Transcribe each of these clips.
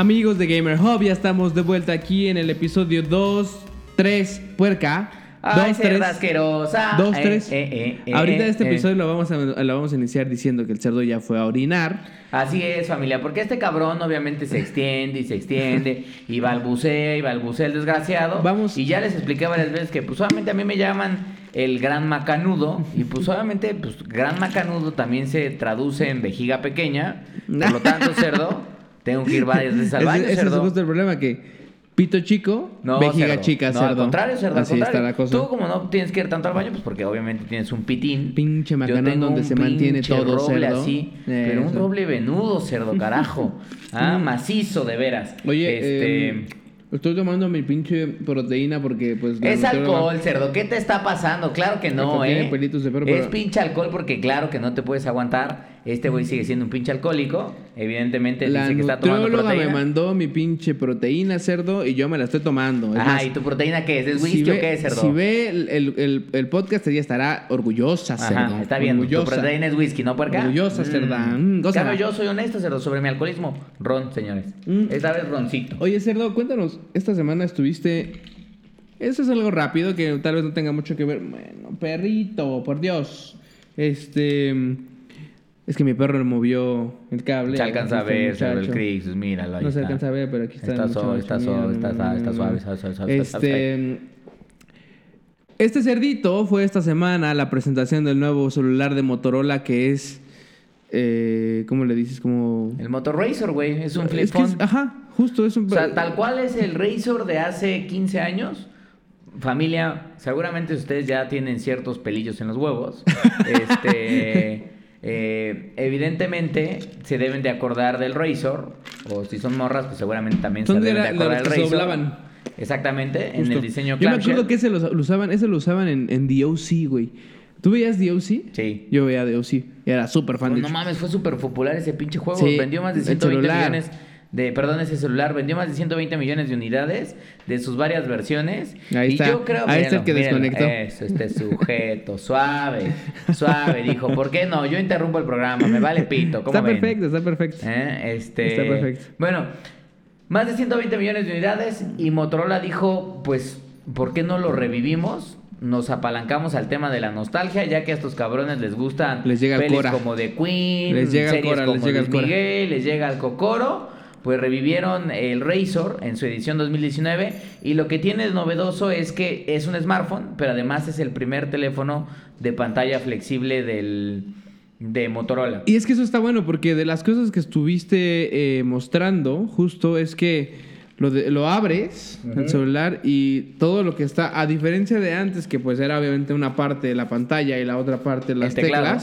Amigos de Gamer Hub, ya estamos de vuelta aquí en el episodio 2, 3, puerca. Ay, 2, cerda asquerosa. 2, Eh, 3. eh, eh, eh, Ahorita eh, este eh. episodio lo, vamos a, lo vamos a iniciar diciendo que el cerdo ya fue a orinar. Así es, familia, porque este cabrón obviamente se extiende y se extiende y balbucea y balbucea el desgraciado. Vamos. Y ya les expliqué varias veces que pues obviamente a mí me llaman el gran macanudo y pues obviamente pues gran macanudo también se traduce en vejiga pequeña. Por lo tanto, cerdo, tengo que ir varias veces al Ese- baño, ese, es justo el problema, que pito chico, No, vejiga cerdo. chica, no, cerdo. al contrario, cerdo, al Así contrario. está la cosa. Tú como no tienes que ir tanto al baño, pues porque obviamente tienes un pitín. Pinche macanón donde se mantiene todo, roble cerdo. así, pero un roble venudo, cerdo, carajo. Ah, macizo de veras. Oye, este... eh, estoy tomando mi pinche proteína porque pues... Es alcohol, cerdo. ¿Qué te está pasando? Claro que no, tiene ¿eh? pelitos de perro, es pinche alcohol porque claro que no te puedes aguantar. Este güey sigue siendo un pinche alcohólico. Evidentemente La dice que está tomando nutrióloga me proteína. mandó mi pinche proteína, cerdo, y yo me la estoy tomando. Es más, ¿y tu proteína qué es? ¿Es whisky o qué es, cerdo? Si ve el, el, el- el podcast, ella estará orgullosa, cerdo. Ajá, está bien. Tu Orgullosa. proteína es whisky, ¿no, puerca? Orgullosa, cerda. Mm, En gózala. cambio, yo soy honesto, cerdo, sobre mi alcoholismo. Ron, señores. Mm. Esta vez roncito. Oye, cerdo, cuéntanos, esta semana estuviste... Eso es algo rápido que tal vez no tenga mucho que ver. Bueno, perrito, por Dios. Este... Es que mi perro le movió el cable. Se alcanza a ver, cerdo, el muchacho. Crix, míralo ahí No se alcanza a ver, pero aquí está. Está suave, está suave, está suave, está suave, Este. Este cerdito fue esta semana la presentación del nuevo celular de Motorola que es. Eh, ¿Cómo le dices? Como. El Motor Razor, güey, es un flip Es que es- phone. ajá, justo es un. O sea, tal cual es el Razor de hace 15 años. Familia, seguramente ustedes ya tienen ciertos pelillos en los huevos. este, eh, evidentemente se deben de acordar del Razor. O si son morras, pues seguramente también se de deben de acordar del Razor. Exactamente, en el diseño Yo me acuerdo que ese lo, lo usaban, ese lo usaban en, en DOC, güey. ¿Tú veías DOC? Sí. Yo veía DOC. y Era súper fan Pues no mames, fue súper popular ese pinche juego. Sí, vendió más de el 120 celular. millones de, perdón, ese celular vendió más de 120 millones de unidades de sus varias versiones. Ahí y está. yo creo Ahí está el que desconectó. Eso, este sujeto, suave, suave, dijo. ¿Por qué no? Yo interrumpo el programa, me vale pito. ¿Cómo Está ven? perfecto, está perfecto. ¿Eh? Este, Está perfecto. Bueno, más de 120 millones de unidades y Motorola dijo, pues, ¿por qué no lo revivimos? Nos apalancamos al tema de la nostalgia, ya que a estos cabrones les gustan Les llega el pelis Cora. como de Queen, Les llega series Cora, como les llega el Luis Cora. Miguel, les llega el Cocoro. Pues revivieron el Razor en su edición 2019 y lo que tiene de novedoso es que es un smartphone, pero además es el primer teléfono de pantalla flexible del, de Motorola. Y es que eso está bueno porque de las cosas que estuviste eh, mostrando, justo es que lo, de- lo abres, el celular, y todo lo que está, a diferencia de antes, que pues era obviamente una parte de la pantalla y la otra parte de las El teclado.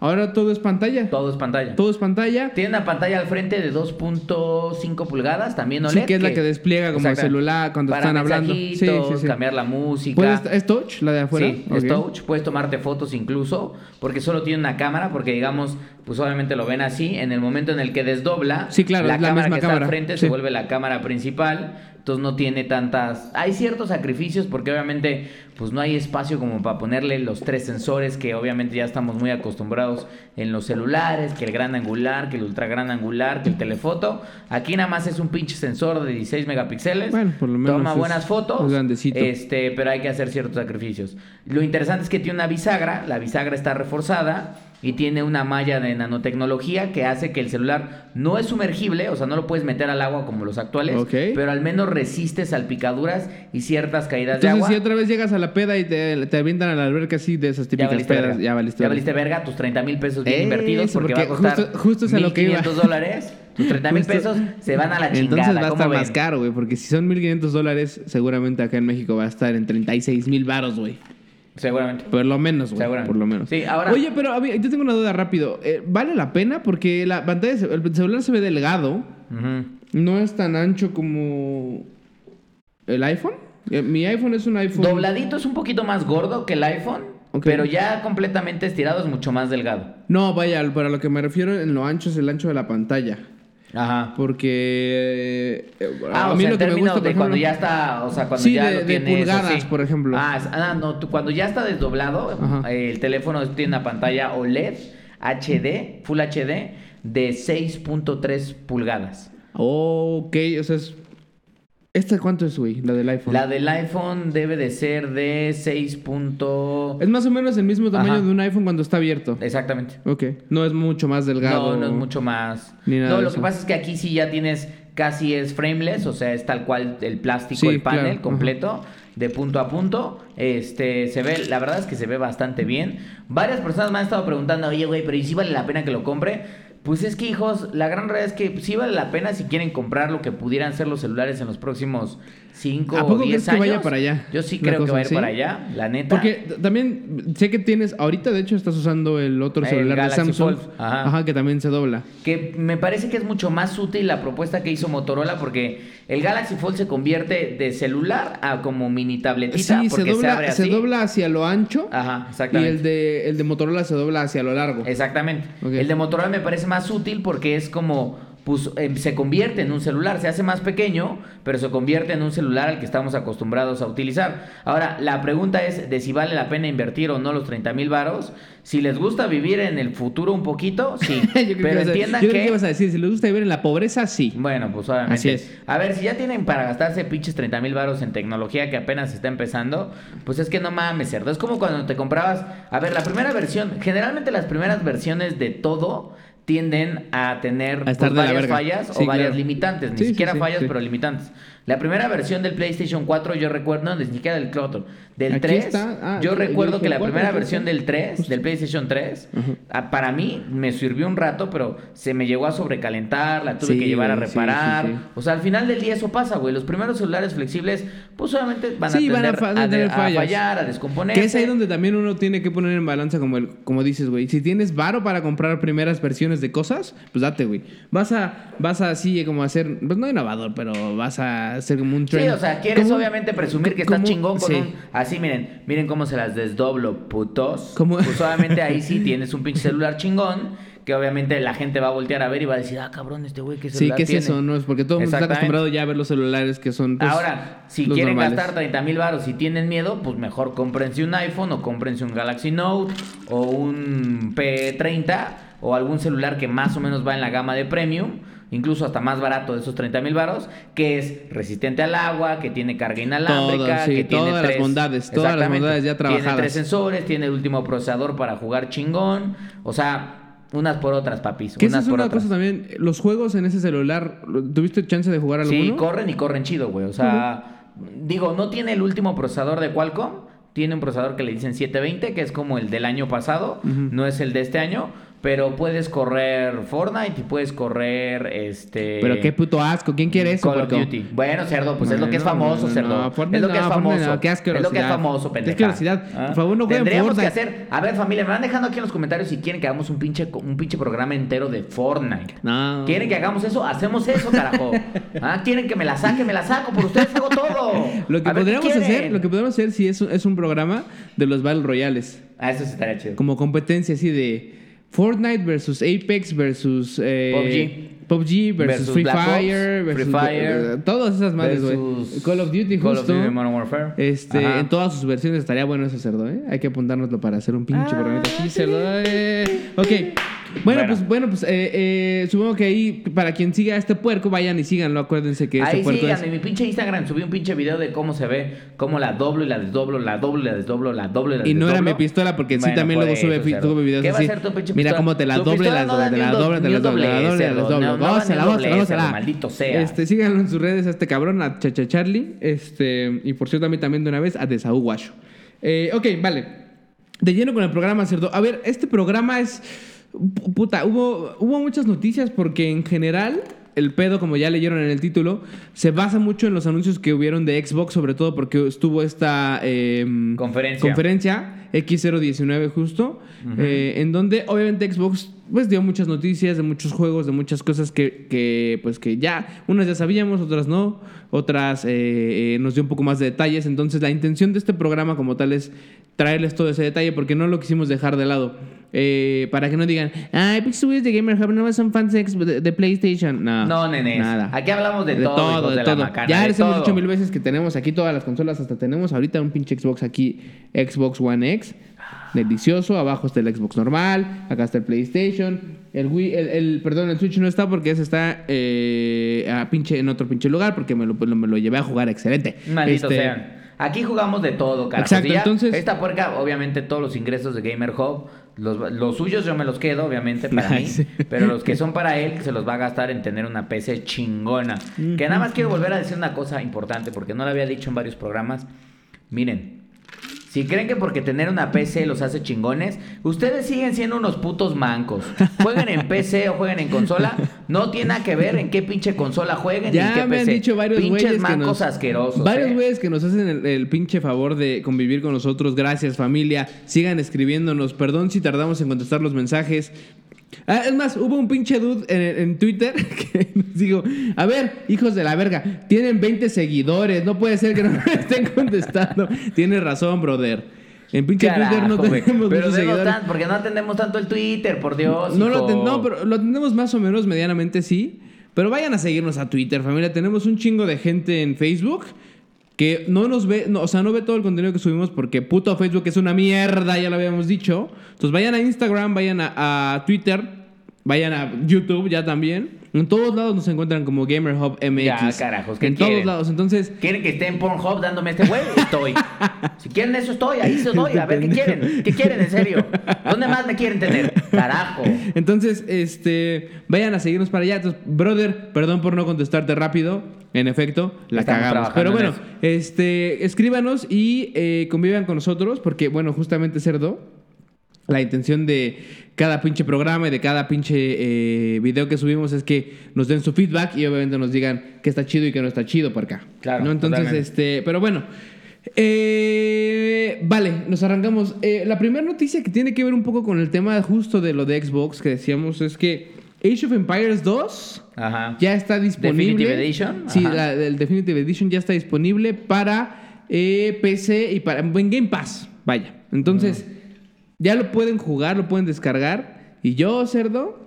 Ahora todo es pantalla. Todo es pantalla. Todo es pantalla. Tiene una pantalla al frente de 2.5 pulgadas, también OLED. Sí, que es la que despliega como Exacto. celular cuando Para están hablando. Sí, mensajitos, sí, sí. cambiar la música. ¿Puedes- ¿Es touch la de afuera? Sí, es touch, puedes tomarte fotos incluso, porque solo tiene una cámara, porque digamos, pues obviamente lo ven así, en el momento en el que desdobla, Sí, claro, la es la cámara misma que está cámara, al frente sí. se vuelve la cámara principal, entonces no tiene tantas... Hay ciertos sacrificios porque obviamente pues no hay espacio como para ponerle los tres sensores que obviamente ya estamos muy acostumbrados en los celulares, que el gran angular, que el ultra gran angular, que el telefoto. Aquí nada más es un pinche sensor de 16 megapíxeles. Bueno, por lo menos Toma buenas fotos. grandecito. Este, pero hay que hacer ciertos sacrificios. Lo interesante es que tiene una bisagra, la bisagra está reforzada y tiene una malla de nanotecnología que hace que el celular no es sumergible, o sea, no lo puedes meter al agua como los actuales, pero al menos resiste salpicaduras y ciertas caídas de Entonces, agua. si otra vez llegas a la peda y te, te avientan a la alberca así de esas ya típicas valiste pedas, verga. ya valiste, Ya valiste verga, tus 30 mil pesos bien invertidos porque, va a costar justo- justo es a lo que iba. 1.500 dólares. Tus 30 mil pesos se van a la chingada. Entonces va a ¿cómo estar ven? más caro, güey. Porque si son 1500 dólares, seguramente acá en México va a estar en 36 mil baros, güey. Seguramente. Por lo menos, güey. Seguramente. Por lo menos. Sí, ahora- Oye, pero a yo tengo una duda rápido. Eh, ¿Vale la pena? Porque la pantalla, el celular se ve delgado. No es tan ancho como el iPhone. Eh, mi iPhone es un iPhone. Dobladito es un poquito más gordo que el iPhone, pero ya completamente estirado es mucho más delgado. No, vaya, para lo que me refiero en lo ancho es el ancho de la pantalla. Ajá. Porque eh, Ah, a o mí sea, lo que me gusta de cuando ya está, o sea, cuando Sí, ya de- lo de tiene eso, pulgadas, sí. por ejemplo. Ah, ah, no, cuando ya está desdoblado, eh, el teléfono tiene una pantalla OLED HD, Full HD de 6.3 pulgadas. Ok, o sea, es... ¿Esta cuánto es, güey? La del iPhone. La del iPhone debe de ser de 6. punto- Es más o menos el mismo tamaño Ajá. de un iPhone cuando está abierto. Exactamente. Ok, no es mucho más delgado. No, no es mucho más. Ni nada no, de lo eso. que pasa es que aquí sí ya tienes casi es frameless, o sea, es tal cual el plástico, Sí, el panel claro, completo, de punto a punto. Este, se ve, la verdad es que se ve bastante bien. Varias personas me han estado preguntando, oye, güey, pero ¿y si vale la pena que lo compre? Pues es que, hijos, la gran realidad es que sí vale la pena si quieren comprar lo que pudieran ser los celulares en los próximos 5 ¿A o poco 10 crees que años. vaya para allá? Yo sí creo que va a ir ¿sí? para allá, la neta. Porque también sé que tienes, ahorita de hecho estás usando el otro El celular de Samsung. Ajá. Ajá, que también se dobla. Que me parece que es mucho más útil la propuesta que hizo Motorola porque el Galaxy Fold se convierte de celular a como mini tabletita Sí, se porque se, dobla, abre se dobla hacia lo ancho Ajá, y exactamente. el de, el de Motorola se dobla hacia lo largo. Exactamente. El de Motorola me parece más útil porque es como pues eh, se convierte en un celular, se hace más pequeño, pero se convierte en un celular al que estamos acostumbrados a utilizar. Ahora, la pregunta es de si vale la pena invertir o no los 30 mil varos. Si les gusta vivir en el futuro un poquito, sí. Que pero a- entiendan yo creo que... que ibas a decir, si les gusta vivir en la pobreza, sí. Bueno, pues obviamente. Así es. A ver, si ya tienen para gastarse pinches 30 mil baros en tecnología que apenas está empezando, pues es que no mames, cerdo. Es como cuando te comprabas. A ver, la primera versión, generalmente las primeras versiones de todo tienden a tener A pues, varias verga. fallas Sí, o varias claro. limitantes. Ni Sí, siquiera sí, fallas, pero limitantes. La primera versión del PlayStation 4, yo recuerdo, no, ni siquiera del 4, del Aquí 3. está. Ah, yo recuerdo que la 4, primera versión del 3, del PlayStation 3, Ujú. ah, para mí me sirvió un rato, pero se me llegó a sobrecalentar, la tuve Sí, que llevar a güey, sí, sí, reparar. O sea, al final del día eso pasa, güey. Los primeros celulares flexibles, pues obviamente van a, van a fa- a, de- a fallar, a descomponerse. Que es ahí donde también uno tiene que poner en balanza como el, como dices, güey. Si tienes varo para comprar primeras versiones de cosas, pues date, güey. Vas a, vas a así como hacer, pues no innovador, pero vas a hacer como un Sí, trend. o sea, quieres obviamente presumir que estás chingón con sí. un... Así, miren, miren cómo se las desdoblo, putos. Como- Pues obviamente ahí sí tienes un pinche celular chingón, que obviamente la gente va a voltear a ver y va a decir, ah, cabrón, este güey, ¿qué Sí, celular ¿qué es tiene? eso? No es porque todo el mundo está acostumbrado ya a ver los celulares que son. pues, Ahora, si los quieren normales. gastar 30 mil baros y tienen miedo, pues mejor cómprense un iPhone o cómprense un Galaxy Note o un P30 o algún celular que más o menos va en la gama de premium, incluso hasta más barato de esos 30 mil baros, que es resistente al agua, que tiene carga inalámbrica, Todo, sí, que tiene todas las tres- bondades, todas las bondades ya Tiene trabajadas. tres sensores, tiene el último procesador para jugar chingón, o sea, unas por otras, papis, Que unas es por una otras. cosa también. Los juegos en ese celular, ¿tuviste chance de jugar alguno? Sí, corren y corren chido, güey. O sea, digo, no tiene el último procesador de Qualcomm. Tiene un procesador que le dicen 720, que es como el del año pasado. No es el de este año. Pero puedes correr Fortnite y puedes correr este. Pero qué puto asco. ¿Quién quiere eso? Call of? Duty. Bueno, cerdo, pues es lo que es famoso, cerdo. es lo que es famoso. qué es lo que es asquerosidad. famoso, Qué pendeja. asquerosidad. ¿Ah? Por favor, no jueguen Tendríamos que Fortnite. hacer. A ver, familia, me van dejando aquí en los comentarios si quieren que hagamos un pinche, un pinche programa entero de Fortnite. No. ¿Quieren que hagamos eso? Hacemos eso, carajo. ¿Ah? ¿Quieren que me la saque? Me la saco. Por ustedes hago todo. Lo que A ver, ¿qué podríamos hacer, lo que podríamos hacer si es, es un programa de los Battle Royales. Ah, eso sí estaría chido. Como competencia así de Fortnite versus Apex versus eh, PUBG versus, Versus Free Black Ops, Fire versus Free Fire, eh, todas esas madres, güey. Call of Duty Call of justo. Duty Modern Warfare. Este, Ajá. en todas sus versiones estaría bueno ese cerdo, ¿eh? Hay que apuntárnoslo para hacer un pinche Ah, programita sí. cerdo. eh. Ok. Bueno, Bueno. pues, bueno, pues eh, eh, supongo que ahí, para quien siga a este puerco, vayan y síganlo. Acuérdense que este Ahí puerco sigan, es. en mi pinche Instagram subí un pinche video de cómo se ve, cómo la doblo y la desdoblo, la doblo y la desdoblo, la doblo y la Y no era desdoblo. mi pistola, porque sí también luego sube, sube videos ¿Qué va a ser tu pinche Mira cómo te la doble, la doble, ni la doble, te la doble, la doble, la doble. Gózala, gózala, gózala. maldito sea. Este, síganlo en sus redes a este cabrón, a Chacha Charlie. Este, y por cierto, a mí también de una vez, a Desaú Guacho. Eh, ok, vale. De lleno con el programa, cerdo. A ver, este programa es. Pu- Puta, hubo, hubo muchas noticias porque en general. El pedo, como ya leyeron en el título, se basa mucho en los anuncios que hubieron de Xbox, sobre todo porque estuvo esta em, Conferencia. conferencia X019 justo, eh, en donde obviamente Xbox pues dio muchas noticias de muchos juegos, de muchas cosas que, que, pues que ya, unas ya sabíamos, otras no, otras eh, eh, nos dio un poco más de detalles, entonces la intención de este programa como tal es traerles todo ese detalle porque no lo quisimos dejar de lado. Eh, para que no digan, ay, pinches güeyes de Gamer Hub no son fans de, de- de PlayStation. No, No, nenes. Nada. Aquí hablamos de, todo, de de, todo. la macana. ya de les hemos todo. dicho mil veces que tenemos aquí todas las consolas, hasta tenemos ahorita un pinche Xbox aquí, Xbox One X. Delicioso. Abajo está el Xbox normal. Acá está el PlayStation. El Wii, el, el- perdón, el Switch no está porque ese está eh, a pinche, en otro pinche lugar porque me lo, me lo llevé a jugar excelente. Malditos Este, sean. Aquí jugamos de todo, carajo. Exacto, entonces- Esta puerca, obviamente, todos los ingresos de Gamer Hub, los, los suyos yo me los quedo, obviamente, para mí. Pero los que son para él, se los va a gastar en tener una PC chingona. Que nada más quiero volver a decir una cosa importante, porque no lo había dicho en varios programas. Miren, si creen que porque tener una PC los hace chingones, ustedes siguen siendo unos putos mancos. Jueguen en PC o jueguen en consola, no tiene nada que ver en qué pinche consola jueguen y en qué Ya me han dicho varios Pinches mancos nos, asquerosos. Varios eh. güeyes que nos hacen el, el pinche favor de convivir con nosotros. Gracias, familia. Sigan escribiéndonos. Perdón si tardamos en contestar los mensajes. Ah, es más, hubo un pinche dude en, en Twitter que nos dijo, a ver, hijos de la verga, tienen 20 seguidores, no puede ser que no me estén contestando. Tienes razón, brother. En pinche Twitter no tenemos Pero muchos seguidores. tan- porque no atendemos tanto el Twitter, por Dios. No, lo ten- no, pero lo tenemos más o menos medianamente sí. Pero vayan a seguirnos a Twitter, familia. Tenemos un chingo de gente en Facebook que no nos ve, no, o sea, no ve todo el contenido que subimos porque puto Facebook es una mierda, ya lo habíamos dicho. Entonces vayan a Instagram, vayan a, a Twitter, vayan a YouTube ya también. En todos lados nos encuentran como Gamer Hub MX. Ya, carajos, ¿qué En todos lados. Entonces, ¿Quieren que esté en Pornhub dándome este güey? Estoy. Si quieren eso estoy, ahí se doy. A ver, ¿qué quieren? ¿Qué quieren, en serio? ¿Dónde más me quieren tener? Carajo. Entonces, este, vayan a seguirnos para allá. Entonces, brother, perdón por no contestarte rápido. En efecto, la Estamos cagamos. Pero bueno, este, escríbanos y eh, convivan con nosotros porque, bueno, justamente Cerdo, la intención de cada pinche programa y de cada pinche eh, video que subimos es que nos den su feedback y obviamente nos digan que está chido y que no está chido por acá. Claro, ¿no? Entonces, totalmente. este, pero bueno. eh, vale, nos arrancamos. Eh, la primera noticia que tiene que ver un poco con el tema justo de lo de Xbox que decíamos es que Age of Empires 2 Ajá. ya está disponible. Definitive Edition, Sí, la, el Definitive Edition ya está disponible para eh, PC y para en Game Pass. Vaya. Entonces, ya lo pueden jugar, lo pueden descargar. Y yo, cerdo.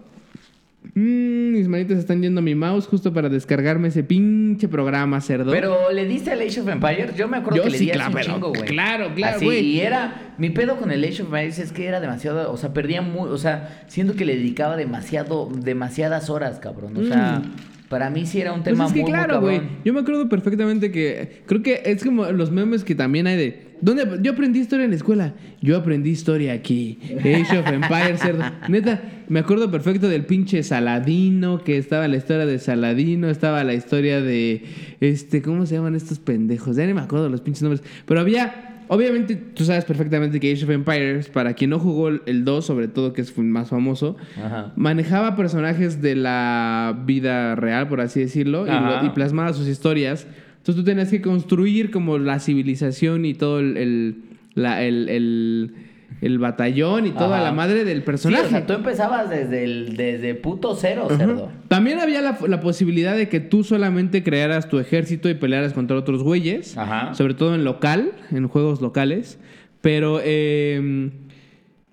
mm, mis manitas están yendo a mi mouse justo para descargarme ese pinche programa, cerdo. Pero le diste al Age of Empires, yo me acuerdo Yo que le di claro, un chingo, güey. claro, claro, güey. Y era, mi pedo con el Age of Empires es que era demasiado, o sea, perdía muy, o sea, siento que le dedicaba demasiado, demasiadas horas, cabrón. O sea, para mí sí era un Pues tema es que muy, claro, güey. Yo me acuerdo perfectamente que. Creo que es como los memes que también hay de. ¿Dónde? Yo aprendí historia en la escuela. Yo aprendí historia aquí. Age of Empires, cerdo. Neta, me acuerdo perfecto del pinche Saladino. Que estaba la historia de Saladino. Estaba la historia de. Este, ¿cómo se llaman estos pendejos? Ya ni me acuerdo los pinches nombres. Pero había. Obviamente, tú sabes perfectamente que Age of Empires, para quien no jugó el- el 2, sobre todo que es el más famoso, Ajá. manejaba personajes de la vida real, por así decirlo, y, Ajá. lo- y plasmaba sus historias. Entonces tú tenías que construir como la civilización y todo el, el, la- el, el- el batallón y toda Ajá. la madre del Sí, personaje. o sea, tú empezabas desde el, desde puto cero, Ajá. cerdo. También había la, la posibilidad de que tú solamente crearas tu ejército y pelearas contra otros güeyes. Ajá. Sobre todo en local, en juegos locales. Pero eh,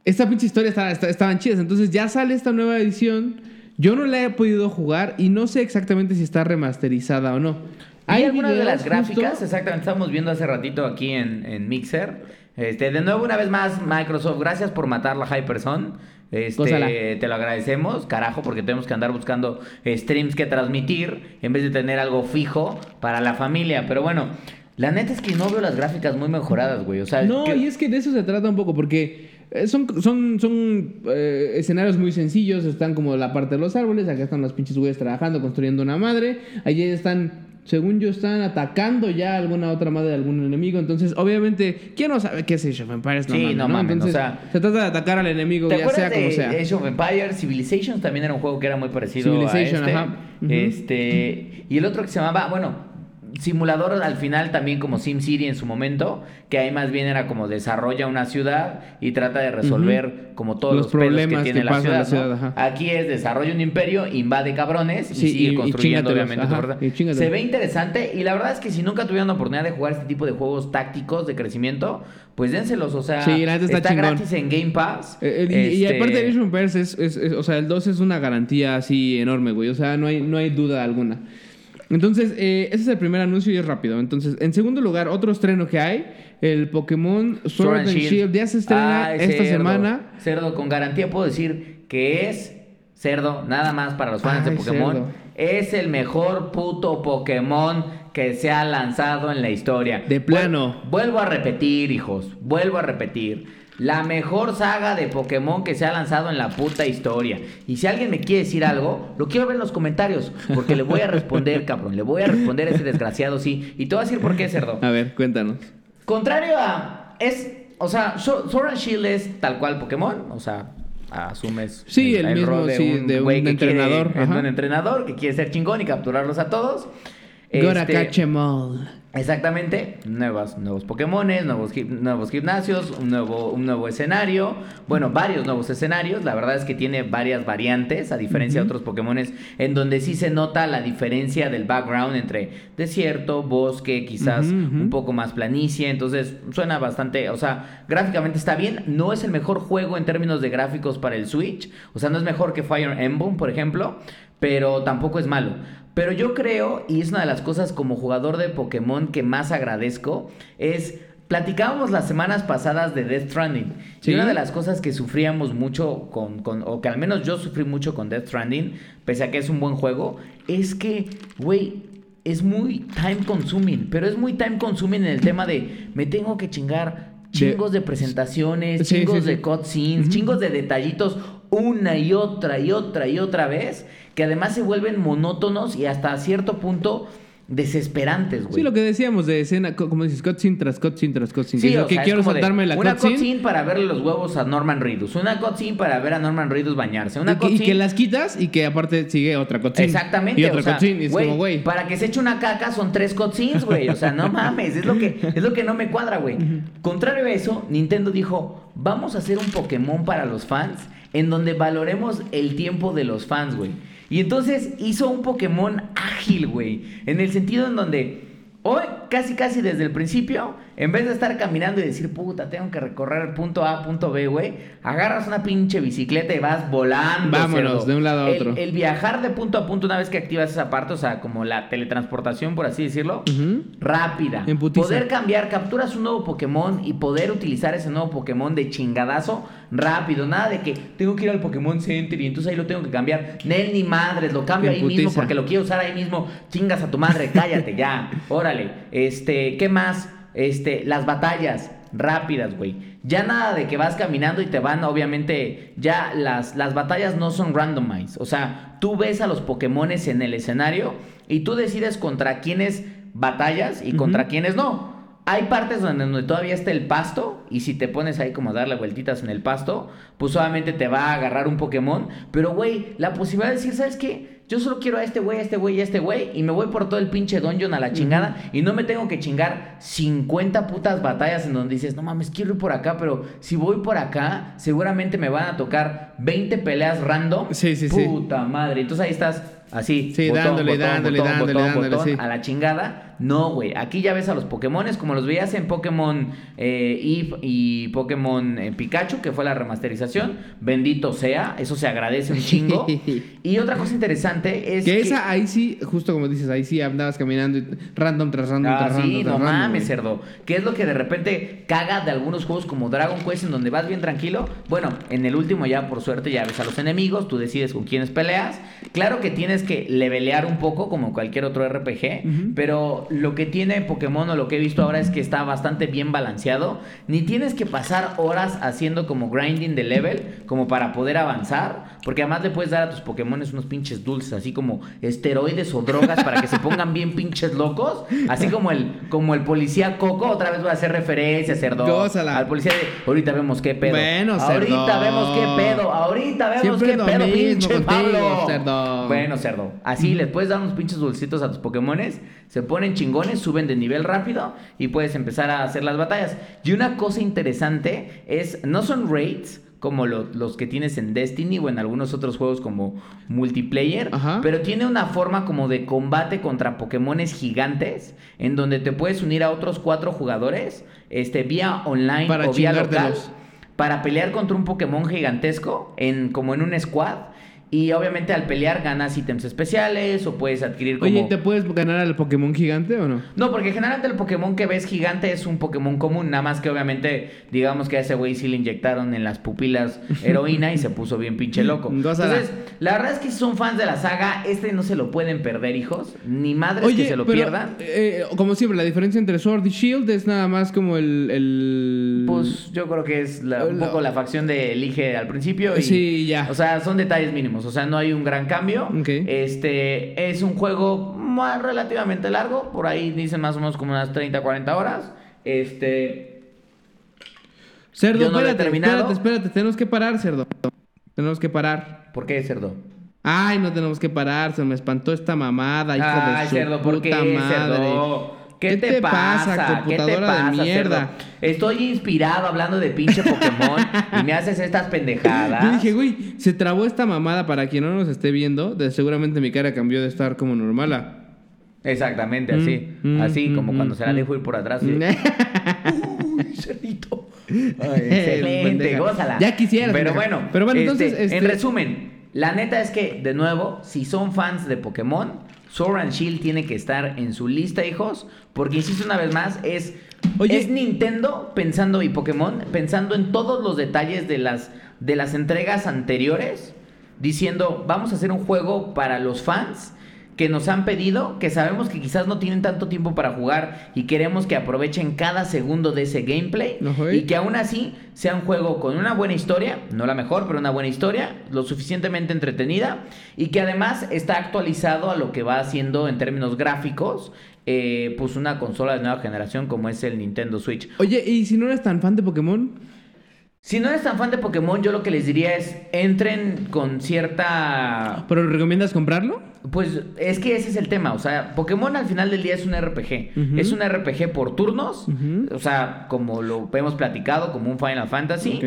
esta pinche historia estaba, esta- estaban chidas. Entonces ya sale esta nueva edición. Yo no la he podido jugar y no sé exactamente si está remasterizada o no. Hay algunas de las gráficas, justo- exactamente, estábamos viendo hace ratito aquí en, en Mixer. Este, de nuevo, una vez más, Microsoft, gracias por matar la Hyperson. Este, te lo agradecemos, carajo, porque tenemos que andar buscando streams que transmitir en vez de tener algo fijo para la familia. Pero bueno, la neta es que no veo las gráficas muy mejoradas, güey. O sea, No, que- y es que de eso se trata un poco, porque eh, son, son, son eh, escenarios muy sencillos. Están como la parte de los árboles, acá están los pinches güeyes trabajando, construyendo una madre. Allí están, según yo, están atacando ya alguna otra madre de algún enemigo. Entonces, obviamente, ¿quién no sabe qué es Age of Empires? Sí, no mames, Entonces, o sea- se trata de atacar al enemigo, ¿Te ya sea como de sea. Age of Empires? Civilization también era un juego que era muy parecido Civilization, a este. ajá. Este, y el otro que se llamaba, bueno, simulador al final también como SimCity en su momento, que ahí más bien era como desarrolla una ciudad y trata de resolver como todos Los los, problemas que tiene que la ciudad. Aquí es desarrolla un imperio, invade cabrones y Sí, sigue y- construyendo obviamente. ajá. Se ve interesante y la verdad es que si nunca tuvieron la oportunidad de jugar este tipo de juegos tácticos de crecimiento, pues dénselos, o sea, Sí, está gratis en Game Pass. Eh, eh, y, y aparte de of Empires, es, es- es- o sea, el 2 es una garantía así enorme, güey. O sea, no hay, no hay duda alguna. Entonces, eh, ese es el primer anuncio y es rápido. Entonces, en segundo lugar, otro estreno que hay, el Pokémon Sword, and Shield. Ya se estrena Ay, esta cerdo. semana. Cerdo, con garantía puedo decir que es cerdo, nada más para los fans de Pokémon. cerdo. Es el mejor puto Pokémon que se ha lanzado en la historia. De plano. Vuel- Vuelvo a repetir, hijos. Vuelvo a repetir. La mejor saga de Pokémon que se ha lanzado en la puta historia. Y si alguien me quiere decir algo, lo quiero ver en los comentarios. Porque le voy a responder, cabrón. Le voy a responder a ese desgraciado, sí. Y te voy a decir por qué, cerdo. A ver, cuéntanos. Contrario a. Es. O sea, Sword and Shield es tal cual Pokémon. O sea, asumes. Sí, el mismo, sí, de un güey que quiere- entrenador, es un entrenador que quiere ser chingón y capturarlos a todos. Gotta Este, catch 'em all. Exactamente, nuevas, nuevos Pokémones, nuevos, nuevos gimnasios, un nuevo, un nuevo escenario, bueno, varios nuevos escenarios, la verdad es que tiene varias variantes, a diferencia de otros Pokémones, en donde sí se nota la diferencia del background entre desierto, bosque, quizás un poco más planicie, entonces suena bastante, o sea, gráficamente está bien, no es el mejor juego en términos de gráficos para el Switch, o sea, no es mejor que Fire Emblem, por ejemplo, pero tampoco es malo. Pero yo creo, y es una de las cosas como jugador de Pokémon que más agradezco, es... Platicábamos las semanas pasadas de Death Stranding. Sí. Y una de las cosas que sufríamos mucho con, con- o que al menos yo sufrí mucho con Death Stranding, pese a que es un buen juego, es que, güey, es muy time consuming. Pero es muy time consuming en el tema de me tengo que chingar chingos de, presentaciones, Sí, chingos sí, de cutscenes, chingos de detallitos una y otra y otra y otra vez, que además se vuelven monótonos y hasta cierto punto desesperantes, güey. Sí, lo que decíamos de escena, co- como dices, cutscene tras cutscene tras cutscene. Sí, que o lo que sea, quiero saltarme la Una cutscene. cutscene para verle los huevos a Norman Reedus. Una cutscene para ver a Norman Reedus bañarse. Una y, que, y cutscene... que las quitas y que aparte sigue otra cutscene. Exactamente. Y otra o sea, cutscene. Y es güey, como, güey. Para que se eche una caca son tres cutscenes, güey. O sea, no mames. Es lo que, es lo que no me cuadra, güey. Contrario a eso, Nintendo dijo: Vamos a hacer un Pokémon para los fans en donde valoremos el tiempo de los fans, güey. Y entonces hizo un Pokémon ágil, güey. En el sentido en donde hoy, casi casi desde el principio, en vez de estar caminando y decir, puta, tengo que recorrer punto A, punto B, güey, agarras una pinche bicicleta y vas volando. Vámonos, cerdo. de un lado a otro. el viajar de punto a punto una vez que activas esa parte, o sea, como la teletransportación, por así decirlo, rápida. En. Poder cambiar, capturas un nuevo Pokémon y poder utilizar ese nuevo Pokémon de chingadazo rápido. Nada de que tengo que ir al Pokémon Center y entonces ahí lo tengo que cambiar. Nel ni madres, lo cambio En ahí mismo porque lo quiero usar ahí mismo. Chingas a tu madre, cállate ya. Órale. Este, ¿qué más? Este, las batallas rápidas, güey. Ya nada de que vas caminando y te van, obviamente, ya las, las batallas no son randomized. O sea, tú ves a los Pokémones en el escenario y tú decides contra quiénes batallas y contra quiénes no. Hay partes donde, donde todavía está el pasto y si te pones ahí como a darle vueltitas en el pasto, pues obviamente te va a agarrar un Pokémon. Pero, güey, la posibilidad de decir, ¿sabes qué? Yo solo quiero a este güey, a este güey y a este güey y me voy por todo el pinche dungeon a la chingada y no me tengo que chingar 50 putas batallas en donde dices, no mames, quiero ir por acá, pero si voy por acá, seguramente me van a tocar 20 peleas random. Sí, sí, sí. Puta madre. Entonces ahí estás así. Sí, dándole, dándole, dándole, dándole, sí. A la chingada. No, güey. Aquí ya ves a los Pokémones como los veías en Pokémon eh, Eve y Pokémon eh, Pikachu, que fue la remasterización. Bendito sea. Eso se agradece un chingo. y otra cosa interesante es Que que... esa, ahí sí, justo como dices, ahí sí andabas caminando y random tras random Ah, tras random. sí, tras no mames, cerdo. ¿Qué es lo que de repente caga de algunos juegos como Dragon Quest en donde vas bien tranquilo? Bueno, en el último ya por suerte ya ves a los enemigos, tú decides con quiénes peleas. Claro que tienes que levelear un poco como cualquier otro RPG, pero lo que tiene Pokémon o lo que he visto ahora es que está bastante bien balanceado. Ni tienes que pasar horas haciendo como grinding de level como para poder avanzar, porque además le puedes dar a tus Pokémon unos pinches dulces, así como esteroides o drogas para que se pongan bien pinches locos, así como el como el policía Coco, otra vez voy a hacer referencia, cerdo. Al policía de ahorita vemos qué pedo. Bueno, ahorita cerdo. vemos qué pedo, ahorita vemos Siempre qué pedo, pinche contigo, Pablo. cerdo. Bueno, cerdo. Así les puedes dar unos pinches dulcitos a tus Pokémones, se ponen chingones, suben de nivel rápido y puedes empezar a hacer las batallas. Y una cosa interesante es, no son raids como lo- los que tienes en Destiny o en algunos otros juegos como multiplayer, Ajá. pero tiene una forma como de combate contra Pokémones gigantes en donde te puedes unir a otros cuatro jugadores, este vía online Para o vía local para pelear contra un Pokémon gigantesco en como en un squad Y obviamente al pelear ganas ítems especiales o puedes adquirir como... Oye, ¿te puedes ganar al Pokémon gigante o no? No, porque generalmente el Pokémon que ves gigante es un Pokémon común, nada más que obviamente, digamos que a ese güey sí le inyectaron en las pupilas heroína y se puso bien pinche loco. Entonces, la verdad es que si son fans de la saga, este no se lo pueden perder, hijos. Ni madres que se lo pero, pierdan. eh, como siempre, la diferencia entre Sword y Shield es nada más como el... el... Pues yo creo que es la- un poco la facción de elige al principio. Y, Sí, ya. O sea, son detalles mínimos. O sea, no hay un gran cambio. Este es un juego más relativamente largo. Por ahí dicen más o menos como unas 30, 40 horas. Este. Cerdo, yo no lo he espérate, terminado. espérate, espérate. Tenemos que parar, cerdo. Tenemos que parar. ¿Por qué, cerdo? Ay, no tenemos que parar. Se me espantó esta mamada, hijo Ay, de su cerdo, ¿por qué, madre. cerdo? ¿Qué, ¿Qué te, te pasa? pasa, ¿Qué te computadora de pasa, mierda? cerdo? Estoy inspirado hablando de pinche Pokémon y me haces estas pendejadas. Yo dije, güey, se trabó esta mamada para quien no nos esté viendo. De, seguramente mi cara cambió de estar como normal a. Exactamente, así. Mm, mm, así, como mm, cuando se la mm. dejo ir por atrás. así. Uy, cerdito. Ay, excelente, gózala. Ya quisieras, Pero bueno, Pero bueno, este, entonces, este- en resumen, la neta es que, de nuevo, si son fans de Pokémon, Sword and Shield tiene que estar en su lista, hijos, porque insisto una vez más, es, Oye. es Nintendo pensando y Pokémon pensando en todos los detalles de las, de las entregas anteriores, diciendo, vamos a hacer un juego para los fans que nos han pedido, que sabemos que quizás no tienen tanto tiempo para jugar y queremos que aprovechen cada segundo de ese gameplay y que aún así sea un juego con una buena historia, no la mejor, pero una buena historia, lo suficientemente entretenida y que además está actualizado a lo que va haciendo en términos gráficos, eh, pues una consola de nueva generación como es el Nintendo Switch. Oye, ¿y si no eres tan fan de Pokémon? Si no eres tan fan de Pokémon, yo lo que les diría es entren con cierta ¿Pero recomiendas comprarlo? Pues es que ese es el tema, o sea, Pokémon al final del día es un RPG, es un RPG por turnos, o sea, como lo hemos platicado, como un Final Fantasy,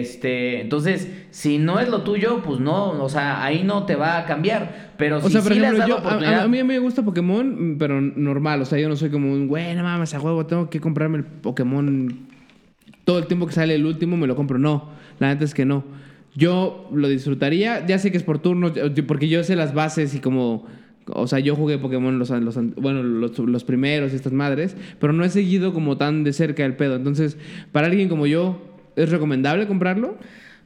este, entonces, si no es lo tuyo, pues no, o sea, ahí no te va a cambiar, pero O si sea, por sí ejemplo, yo, a- oportunidad, a, a mí me gusta Pokémon, mm, pero normal. O sea, yo no soy como un, güey, no mames, a huevo, tengo que comprarme el Pokémon. Todo el tiempo que sale el último me lo compro. No, la neta es que no. Yo lo disfrutaría, ya sé que es por turnos, porque yo sé las bases y como... O sea, yo jugué Pokémon los, los bueno, los, los primeros y estas madres, pero no he seguido como tan de cerca el pedo. Entonces, para alguien como yo, ¿es recomendable comprarlo?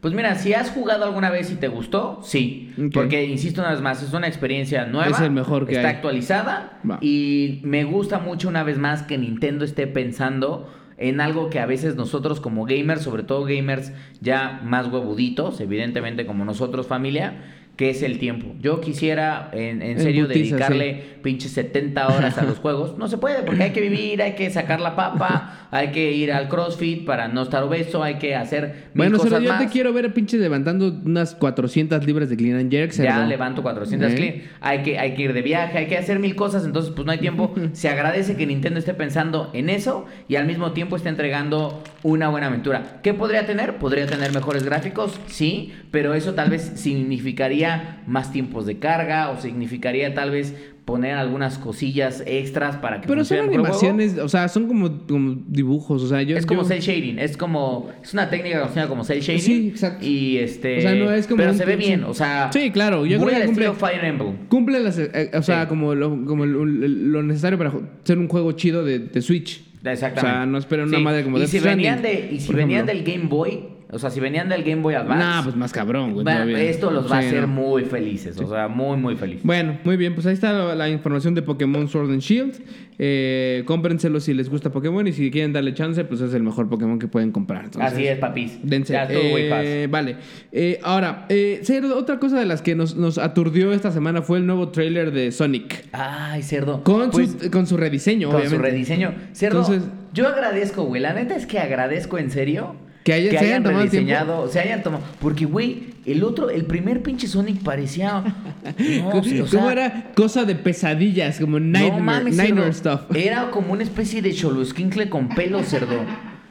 Pues mira, si has jugado alguna vez y te gustó, sí. Porque, insisto una vez más, es una experiencia nueva. Es el mejor que Está hay. actualizada. Va. Y me gusta mucho una vez más que Nintendo esté pensando en algo que a veces nosotros como gamers, sobre todo gamers ya más huevuditos, evidentemente como nosotros familia, que es el tiempo. Yo quisiera en, serio putiza, dedicarle pinches 70 horas a los juegos. No se puede porque hay que vivir, hay que sacar la papa, hay que ir al CrossFit para no estar obeso, hay que hacer mil Bueno, cosas Cero, yo te quiero ver pinche levantando unas 400 libras de clean and jerk. Ya levanto 400 ¿Eh? clean. Hay que, hay que ir de viaje, hay que hacer mil cosas, entonces pues no hay tiempo. Se agradece que Nintendo esté pensando en eso y al mismo tiempo esté entregando una buena aventura. ¿Qué podría tener? Podría tener mejores gráficos, sí, pero eso tal vez significaría más tiempos de carga o significaría tal vez poner algunas cosillas extras para que Pero son animaciones, o sea, son como, como dibujos, o sea, yo... Es como yo- cel shading, es como es una técnica conocida como cel shading. Sí, exacto. Y este, O sea, no es como pero un se ve bien, o sea, Sí, claro, yo creo que cumple- Fire Emblem. Cumple las, eh, o sea, Sí. como, lo, como lo, lo necesario para ser un juego chido de, de Switch. Exactamente. O sea, no esperen una Sí. madre como y Death si venían de Y si venían ejemplo. del Game Boy, o sea, si venían del Game Boy Advance, Nah, pues más cabrón, güey. todavía. esto los va a hacer no. muy felices, o sea, muy, muy felices. Bueno, muy bien, pues ahí está la, la información de Pokémon Sword and Shield. Eh, cómprenselo si les gusta Pokémon y si quieren darle chance, pues es el mejor Pokémon que pueden comprar. Entonces, Así es, papis. Dense. Ya Eh, fácil. vale. Eh, ahora, eh, Cerdo, otra cosa de las que nos, nos aturdió esta semana fue el nuevo tráiler de Sonic. Ay, cerdo. Con, Pues, su, con su rediseño, con obviamente. su rediseño. Cerdo, Entonces- yo agradezco, güey. La neta es que agradezco en serio. Que haya- se hayan el rediseñado, se hayan tomado. Porque, güey, el otro, el primer pinche Sonic parecía. No, ¿Cómo, o sea, cómo era cosa de pesadillas? Como nightmare, no mames, nightmare cerdo. stuff. Era como una especie de cholosquincle con pelo, cerdo.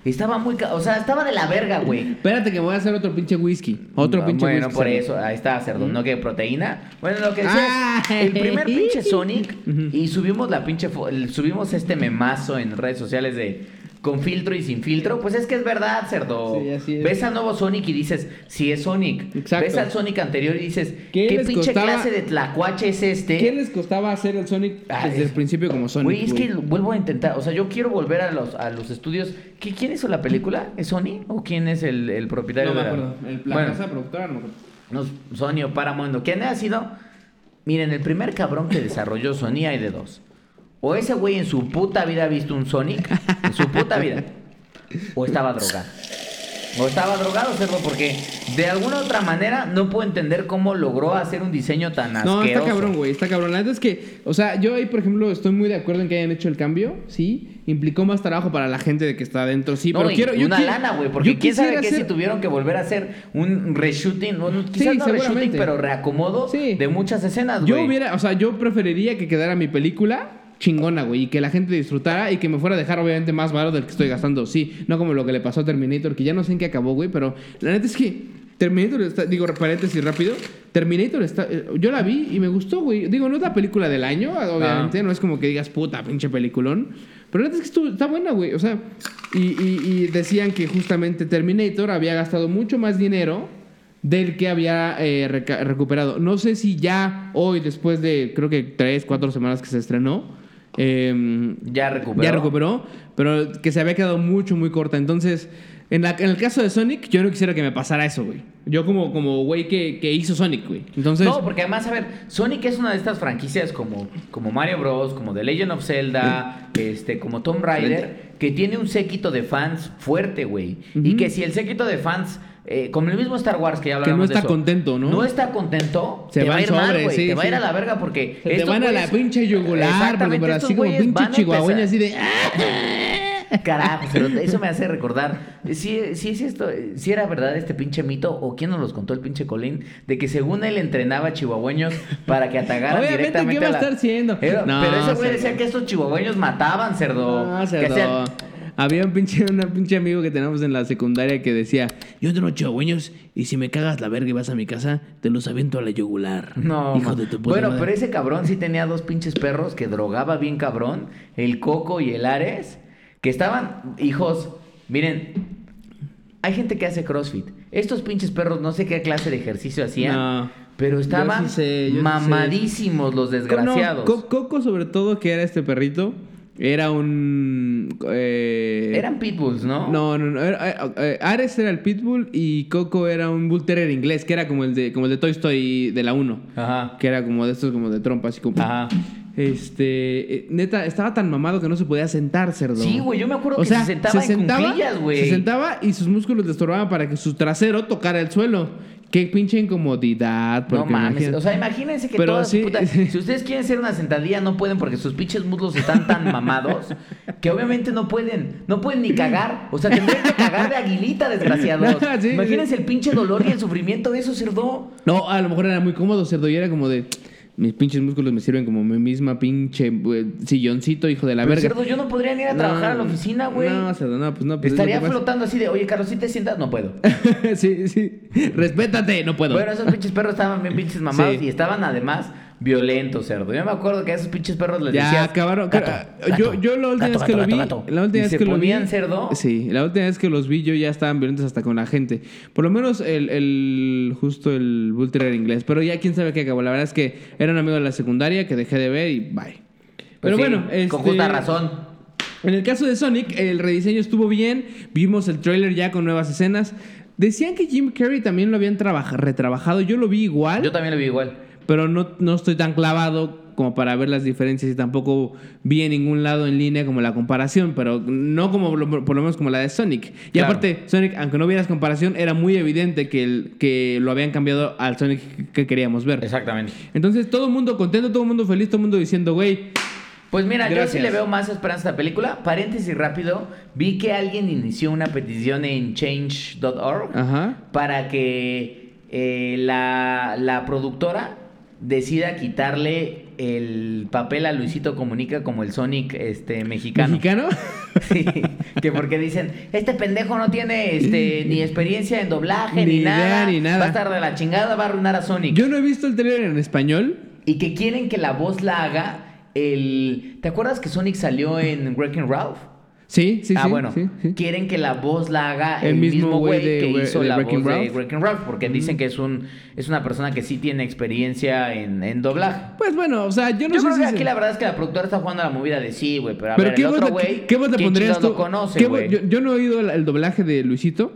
Estaba muy. ca- O sea, estaba de la verga, güey. Espérate que voy a hacer otro pinche whisky. Otro Ah, pinche Bueno, whisky. por cerdo. eso, ahí está, cerdo. ¿No que proteína? Bueno, lo que decías, Ah. el primer pinche Sonic, y subimos la pinche. subimos este memazo en redes sociales de. Con filtro y sin filtro, pues es que es verdad, cerdo. Sí, así es. Ves al nuevo Sonic y dices, sí es Sonic. Exacto. Ves al Sonic anterior y dices, ¿Qué ¿qué, pinche costaba- clase de tlacuache es este? ¿Qué les costaba hacer el Sonic Ah, desde es- el principio como Sonic? Güey, es que vuelvo a intentar, o sea, yo quiero volver a los, a los estudios. ¿Qué, ¿Quién hizo la película? ¿Es Sony? ¿O quién es el, el propietario No me de la. El- La Bueno, casa productora no me acuerdo. no, Sony o Paramount. ¿Quién ha sido? Miren, el primer cabrón que desarrolló Sony hay de dos. O ese güey en su puta vida ha visto un Sonic, en su puta vida. O estaba drogado. O estaba drogado, cerdo, porque de alguna otra manera no puedo entender cómo logró hacer un diseño tan asqueroso. No, está cabrón, güey, está cabrón. La neta es que, o sea, yo ahí, por ejemplo, estoy muy de acuerdo en que hayan hecho el cambio, sí. Implicó más trabajo para la gente de que está adentro, sí. No, pero quiero. yo una lana, güey, porque yo quién sabe quisiera qué si hacer- tuvieron que volver a hacer un reshooting, quizás Sí, no reshooting, pero reacomodo Sí. de muchas escenas, Yo güey. hubiera, o sea, yo preferiría que quedara mi película chingona, güey, y que la gente disfrutara y que me fuera a dejar obviamente más barato del que estoy gastando, sí, no como lo que le pasó a Terminator, que ya no sé en qué acabó, güey, pero la neta es que Terminator está, digo, paréntesis rápido, Terminator está, eh, yo la vi y me gustó, güey, digo, no es la película del año, obviamente, Ah. no es como que digas, puta, pinche peliculón, pero la neta es que estuvo- está buena, güey, o sea, y, y- y decían que justamente Terminator había gastado mucho más dinero del que había eh, recuperado. No sé si ya hoy, después de creo que tres, cuatro semanas que se estrenó, eh, Ya recuperó. ya recuperó, pero que se había quedado mucho, muy corta. Entonces, en, la- en el caso de Sonic, yo no quisiera que me pasara eso, güey. Yo como, como güey que, que hizo Sonic, güey. Entonces, No, porque además, a ver, Sonic es una de estas franquicias como, como Mario Bros, como The Legend of Zelda, este, como Tomb Raider, que tiene un séquito de fans fuerte, güey. Y que si el séquito de fans, eh, como el mismo Star Wars que ya Que hablamos no de está eso, contento, ¿no? No está contento, Se te va a ir mal, güey. sí, te va a ir sí. a la verga porque. se te van a la pinche yugular, porque, pero así como pinche chihuahueña, así de... Carajo, pero eso me hace recordar. Si sí, es esto, si era verdad este pinche mito, o quién nos los contó el pinche Colín, de que según él entrenaba chihuahueños para que Obviamente, directamente ¿qué va a la- estar siendo? Era- No, pero ese güey decía que estos chihuahueños mataban, cerdo. No, Que cerdo. hacían- Había un pinche, un pinche amigo que teníamos en la secundaria que decía, yo entreno chihuahueños y si me cagas la verga y vas a mi casa, te los aviento a la yugular. No, hijo de tu puta bueno, madre". pero ese cabrón sí tenía dos pinches perros que drogaba bien cabrón, el Coco y el Ares, que estaban, hijos, miren, hay gente que hace CrossFit. Estos pinches perros no sé qué clase de ejercicio hacían, No. pero Yo estaban sí sé, yo sí sé. mamadísimos los desgraciados. No, Coco sobre todo, que era este perrito, era un... eh, Eran pitbulls, ¿no? No, no, no. era- eh, eh, Ares era el pitbull y Coco era un bull terrier inglés, que era como el de, como el de Toy Story de la 1. Ajá. Que era como de estos, como de trompa, así como... Ajá. Este, eh, neta, estaba tan mamado que no se podía sentar, cerdo. Sí, güey, yo me acuerdo que se sentaba en cuclillas, güey. Se sentaba y sus músculos le estorbaban para que su trasero tocara el suelo. Qué pinche incomodidad. No mames, imagina- o sea, imagínense que Pero todas sí, puta- sí. si ustedes quieren hacer una sentadilla no pueden porque sus pinches muslos están tan mamados que obviamente no pueden, no pueden ni cagar, o sea, tendrían que cagar de aguilita, desgraciados. Sí, imagínense sí. el pinche dolor y el sufrimiento de eso, cerdo. No, a lo mejor era muy cómodo, cerdo. Y era como de. Mis pinches músculos me sirven como mi misma pinche eh, silloncito, hijo de la Pero, verga. cerdo, yo no podría ni ir a trabajar a la oficina, güey. No, cerdo, no, pues no. Pues es Estaría flotando así de, oye, Carlos, si te sientas, no puedo. sí, sí. Respétate, no puedo. Bueno, esos pinches perros estaban bien pinches mamados Sí. y estaban además violentos, cerdo. Yo me acuerdo que a esos pinches perros les ya decías, acabaron. "Gato, yo, gato, yo la última gato, vez que lo vi. gato, gato". La última ¿Y vez que lo vi. cerdo? Sí, la última vez que los vi yo ya estaban violentos hasta con la gente. Por lo menos el, el justo el Bull Terrier inglés. Pero ya quién sabe qué acabó. La verdad es que era un amigo de la secundaria que dejé de ver y bye. Pues Pero sí, bueno, con este, justa razón. En el caso de Sonic, el rediseño estuvo bien. Vimos el trailer ya con nuevas escenas. Decían que Jim Carrey también lo habían trabaja- retrabajado. Yo lo vi igual, Yo también lo vi igual. Pero no, no estoy tan clavado como para ver las diferencias y tampoco vi en ningún lado en línea como la comparación, pero no como por lo menos como la de Sonic. Y Claro. aparte, Sonic, aunque no vieras comparación, era muy evidente que, el, que lo habían cambiado al Sonic que queríamos ver. Exactamente. Entonces, todo el mundo contento, todo el mundo feliz, todo el mundo diciendo, güey, Pues mira, yo sí le veo más esperanza a esta película. Paréntesis rápido, vi que alguien inició una petición en change.org ajá. para que eh, la, la productora decida quitarle el papel a Luisito Comunica como el Sonic este, mexicano. ¿Mexicano? Sí, que porque dicen, este pendejo no tiene este, ni experiencia en doblaje ni, Ni idea, nada, ni nada. va a estar de la chingada, va a arruinar a Sonic. Yo no he visto el trailer en español. Y que quieren que la voz la haga el... ¿Te acuerdas que Sonic salió en Wrecking Ralph? Sí, sí, ah, sí. bueno, sí, sí. quieren que la voz la haga El el, mismo güey que hizo la voz de Ralph. Wreck-It Ralph, porque dicen que es un es una persona que sí tiene experiencia en, en doblaje. Pues bueno, o sea, yo no Yo sé creo si que se- aquí la verdad es que la productora está jugando a la movida de sí, güey, pero a Pero ver, ¿qué el otro güey, ¿qué voz le ¿quién pondrías tú? lo conoce, ¿Qué yo, yo no he oído el, el doblaje de Luisito,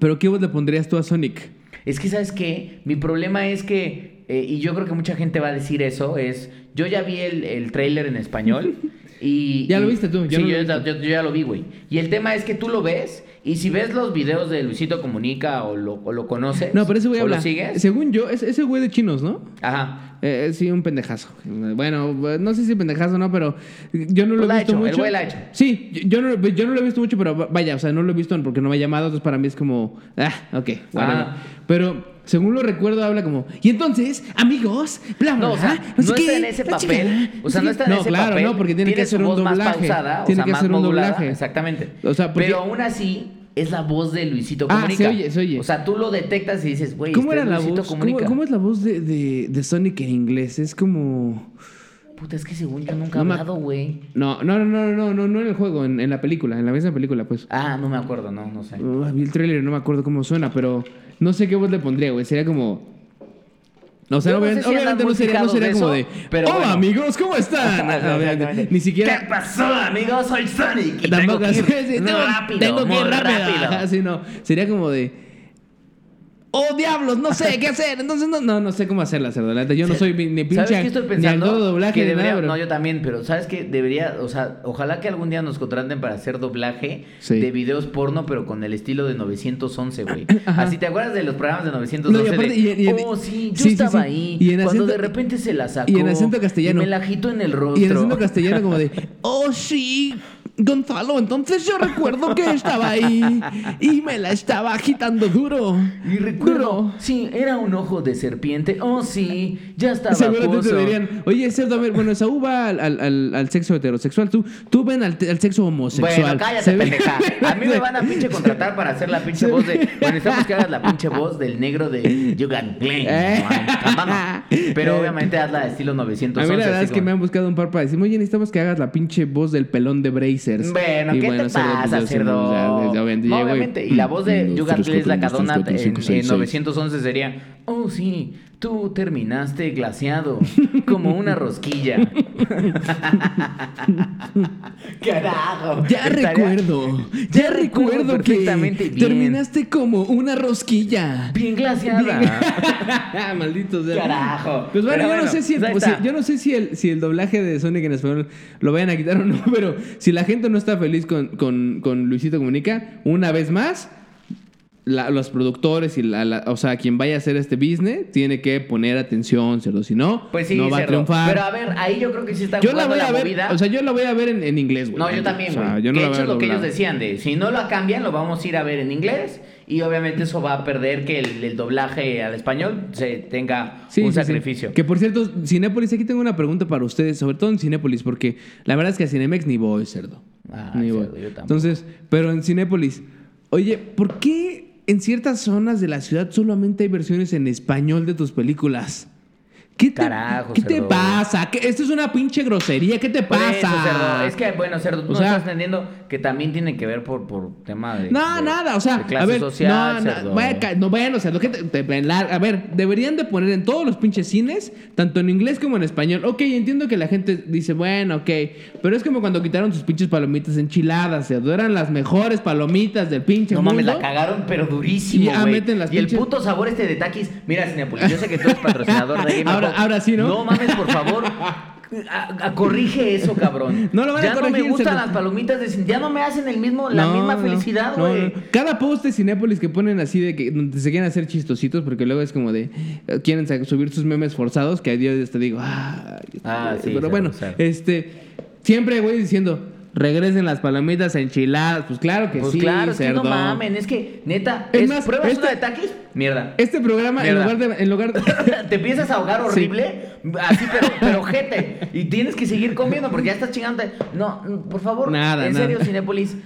pero ¿qué voz le pondrías tú a Sonic? Es que, ¿sabes qué? Mi problema es que, eh, y yo creo que mucha gente va a decir eso, es, yo ya vi el, el tráiler en español y... Ya lo y- viste tú, yo sí, no lo yo- yo ya lo vi, güey. Y el tema es que tú lo ves y si ves los videos de Luisito Comunica o lo, o lo conoces... No, pero ese güey habla. lo sigues... Según yo, es ese güey de chinos, ¿no? Ajá. Eh, sí, un pendejazo. Bueno, no sé si pendejazo o no, pero yo no lo Pues he visto hecho, el mucho. güey la ha hecho. Sí, yo, no, yo no lo he visto mucho, pero vaya, o sea, no lo he visto porque no me ha llamado, entonces para mí es como, ah, ok, whatever. Ah. Pero según lo recuerdo, habla como, y entonces, amigos, bla, bla, No, o sea, bla, no, sé está qué, en ese papel. O sea, no qué". está en ese claro, papel. no, porque tiene, que hacer un doblaje. más pausada, tiene o sea, que más hacer un modulada, doblaje. Exactamente. O sea, porque- Pero aún así es la voz de Luisito Ah, Comunica. se oye, se oye. O sea, tú lo detectas y dices, güey, ¿Cómo este era la voz? Comunica. ¿Cómo, cómo es la voz de, de, de Sonic en inglés? Es como... Puta, es que según yo nunca he No me- hablado, güey. No, no, no, no, no, no, no en el juego, en, en la película, en la misma película, pues. Ah, no me acuerdo, no, no sé. Uh, vi el trailer, no me acuerdo cómo suena, pero no sé qué voz le pondría, güey. Sería como. O sea, no sé obviamente, si andan obviamente no sería, no sería de como eso, de. pero Hola bueno". amigos, ¿cómo están? Obviamente. Ni siquiera. ¿Qué pasó, amigos? Soy Sonic y Tampoco tengo que ir rápido, tengo que ir rápido. Ajá, sí, no. Sería como de. ¡Oh, diablos! No sé qué hacer. Entonces, no, no, no sé cómo hacerla, cerdo. La Yo no soy ni ni pinche. ¿Sabes qué estoy Ni pensando? de doblaje que ni debería, nada, no, yo también, pero ¿sabes qué? Debería, o sea, ojalá que algún día nos contraten para hacer doblaje Sí. de videos porno, pero con el estilo de 911, güey. Así, ¿te acuerdas de los programas de 911? No, y aparte, de, y- y- oh, sí, yo sí, estaba sí. ahí. Y en cuando acento- de repente se la sacó. y en acento castellano. Y me la agitó en el rostro. Y en acento castellano como de, oh sí, Gonzalo, entonces yo recuerdo que estaba ahí y me la estaba agitando duro. Y recuerdo, Duro. sí, era un ojo de serpiente. Oh, sí, ya estaba Seguramente te dirían, oye, cerdo, a ver, bueno, Saúl va al, al- al- al sexo heterosexual, tú, tú ven al, sexo homosexual. Bueno, cállate, pendeja. A mí me van a pinche contratar para hacer la pinche voz de. Bueno, necesitamos que hagas la pinche voz del negro de You Got. Eh. Pero obviamente hazla de estilo A 911. mí la verdad es que como- me han buscado un par para decirme, oye, necesitamos que hagas la pinche voz del pelón de Brazers. Bueno, Y ¿qué te cerdo, pues, pasa, cerdo? o sea, obviamente No, llego y- obviamente. Y la voz de Mm, You Got tres, Blame, la cuatro, cadona tres, en, en seis. 911 sería. Oh, sí, tú terminaste glaciado como una rosquilla. Carajo. Ya Estaría- recuerdo, ya recuerdo que perfectamente bien. terminaste como una rosquilla. Bien glaciada. Maldito sea. Carajo. Pues bueno, yo no sé si el, pues ahí o sea, está. yo no sé si el, si el doblaje de Sonic en español lo vayan a quitar o no, pero si la gente no está feliz con, con, con Luisito Comunica, una vez más, la- los productores y la, la- o sea, quien vaya a hacer este business tiene que poner atención, cerdo, si no, Pues sí, no va a triunfar. Pero a ver, ahí yo creo que sí está yo la voy a ver, movida. o sea, yo la voy a ver en, en inglés, güey. no, yo también, O sea, güey. yo no que la voy hecho ver lo que ellos decían de si no lo cambian, lo vamos a ir a ver en inglés. Y obviamente eso va a perder que el, el doblaje al español se tenga Sí, un sí, sacrificio. Que por cierto, Cinépolis, aquí tengo una pregunta para ustedes, sobre todo en Cinépolis, porque la verdad es que a Cinemex ni voy, cerdo. Ah, ni voy. cerdo, yo tampoco. Entonces, pero en Cinépolis, oye, ¿por qué en ciertas zonas de la ciudad solamente hay versiones en español de tus películas? ¿Qué te, Carajo, ¿qué te cerdo. pasa? ¿Qué- esto es una pinche grosería. ¿Qué te pasa? eso, cerdo. Es que, bueno, cerdo, tú O no sea- estás entendiendo que también tiene que ver por, por tema de. No, de- nada, o sea, de clase a ver, social, no, no, vaya ca- no, bueno, o sea, lo que te- a ver, deberían de poner en todos los pinches cines, tanto en inglés como en español. Ok, entiendo que la gente dice, bueno, ok, pero es como cuando quitaron sus pinches palomitas enchiladas, o sea, eran las mejores palomitas del pinche No mundo. mames, la cagaron, pero durísimo, Y, ah, meten las y el puto sabor este de taquis. Mira, Cinepolis, yo sé que tú eres patrocinador de Game Ahora- ahora sí, ¿no? No mames, por favor. A- a- corrige eso, cabrón. No lo van a ya no corregir, me gustan las palomitas de Ya no me hacen el mismo, la No, misma no, felicidad, no, güey. no. Cada post de Cinépolis que ponen así de que donde se quieren hacer chistositos, porque luego es como de eh, quieren subir sus memes forzados, que a Dios te digo, ah, Ah, sí, pero bueno, este siempre güey diciendo regresen las palomitas enchiladas, pues claro que Pues sí, claro, es que no cerdo. mamen, es que, neta, Es es más, ¿pruebas este- una de taquis? Mierda. Este programa en lugar de en lugar de Te empiezas a ahogar horrible, así, pero, pero jete. Y tienes que seguir comiendo porque ya estás chingando. No, por favor, Nada, en nada. serio, Cinépolis.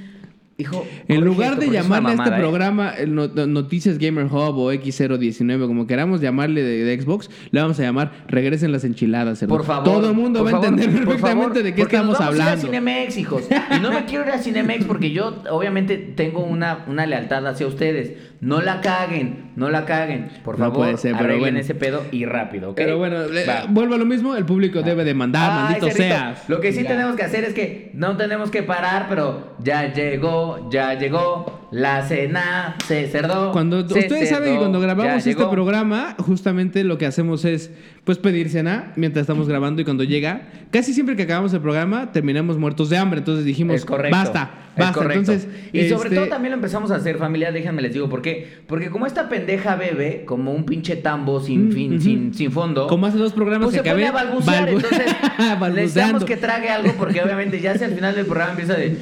Hijo, En lugar de llamarle a este mamada, ¿eh? programa no- Noticias Gamer Hub o X019, como queramos llamarle de, de Xbox, le vamos a llamar Regresen las enchiladas. Por favor. Todo el mundo va a entender perfectamente favor, de qué porque nos estamos vamos a ir hablando. a Cinemex, hijos. Y no me quiero ir a Cinemex porque yo, obviamente, tengo una, una lealtad hacia ustedes. No la caguen, no la caguen. Por No favor, puede ser, pero arreglen bueno. ese pedo y rápido, ¿ok? Pero bueno, Va. vuelvo a lo mismo, el público debe demandar, Ay, maldito seas. Lo que sí Ya. tenemos que hacer es que no tenemos que parar, pero ya llegó, ya llegó la cena, se cerdo. Cuando se ustedes saben que cuando grabamos este programa, justamente lo que hacemos es pues pedir cena mientras estamos grabando y cuando llega, casi siempre que acabamos el programa terminamos muertos de hambre, entonces dijimos, correcto. basta, basta. Entonces, y sobre este, todo también lo empezamos a hacer, familia, déjenme les digo por qué. Porque como esta pendeja bebe, como un pinche tambo sin Mm, fin, sin, sin fondo. Como hace dos programas pues que se pone a balbucear, balbu- entonces balbuceando. necesitamos que trague algo porque obviamente ya hacia el final del programa empieza de...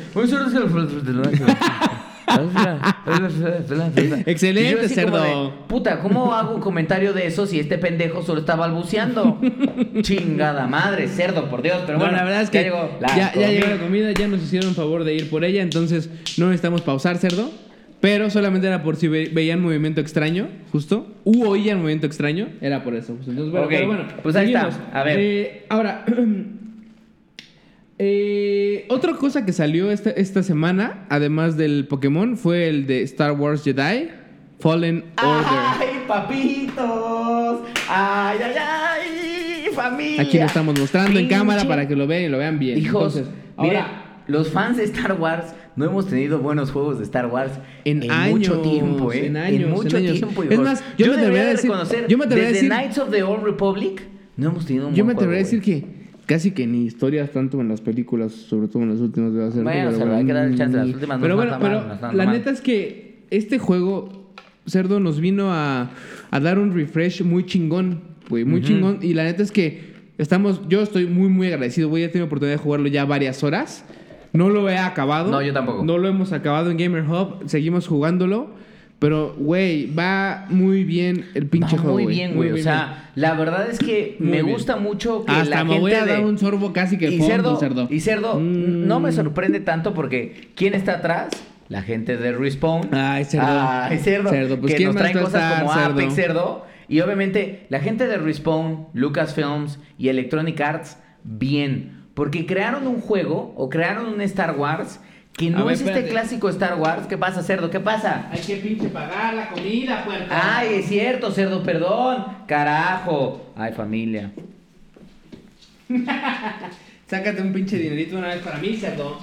Excelente, cerdo. de, Puta, ¿cómo hago un comentario de eso si este pendejo solo está balbuceando? Chingada madre, cerdo, por Dios. Pero no, bueno, la verdad es ya que llegó la ya, ya llegó la comida, ya nos hicieron favor de ir por ella, entonces no necesitamos pausar, cerdo. Pero solamente era por si ve- veían movimiento extraño, justo. U oían movimiento extraño, era por eso. Entonces, bueno, Ok, pero bueno, pues ahí está. seguimos. A ver. Eh, ahora, eh, otra cosa que salió esta, esta semana, además del Pokémon, fue el de Star Wars Jedi Fallen Order. ¡Ay, papitos! ¡Ay, ay, ay! ¡Familia! Aquí lo estamos mostrando en cámara para que lo vean y lo vean bien. Hijos, Entonces, miren, ahora, los fans de Star Wars no hemos tenido buenos juegos de Star Wars En mucho años, tiempo, ¿eh? en años, mucho en años. tiempo, Es hijos. más, yo me atrevería debería a de decir- reconocer, yo me atrevería a desde decir- Knights of the Old Republic no hemos tenido un Yo me atrevería a juego, decir que casi que ni historias tanto en las películas, sobre todo en las últimas de hacer. Bueno, pero se le hay que dar el chance, las últimas Pero bueno, pero mal, la mal. neta es que este juego, Cerdo, nos vino a, a dar un refresh muy chingón, güey, muy chingón. Y la neta es que estamos, yo estoy muy, muy agradecido, güey, he tenido oportunidad de jugarlo ya varias horas. No lo he acabado. No, yo tampoco. No lo hemos acabado en Gamer Hub, seguimos jugándolo. Pero, güey, va muy bien el pinche Va juego. muy bien, güey. O bien. sea, la verdad es que Muy me bien. gusta mucho que Hasta la me gente voy a de- dar un sorbo casi que y fondo, cerdo, cerdo. Y cerdo, Mm. no me sorprende tanto porque ¿quién está atrás? La gente de Respawn. Ay, cerdo. Ay, cerdo. Cerdo, pues, que ¿quién nos traen cosas estar, como cerdo? Apex, cerdo. Y obviamente la gente de Respawn, Lucasfilms y Electronic Arts, bien. Porque crearon un juego o crearon un Star Wars que no ver, es este clásico Star Wars. ¿Qué pasa, cerdo? ¿Qué pasa? Hay que pinche pagar la comida, puerta. Ay, es cierto, cerdo, perdón. Carajo. Ay, familia. Sácate un pinche dinerito una vez para mí, cerdo.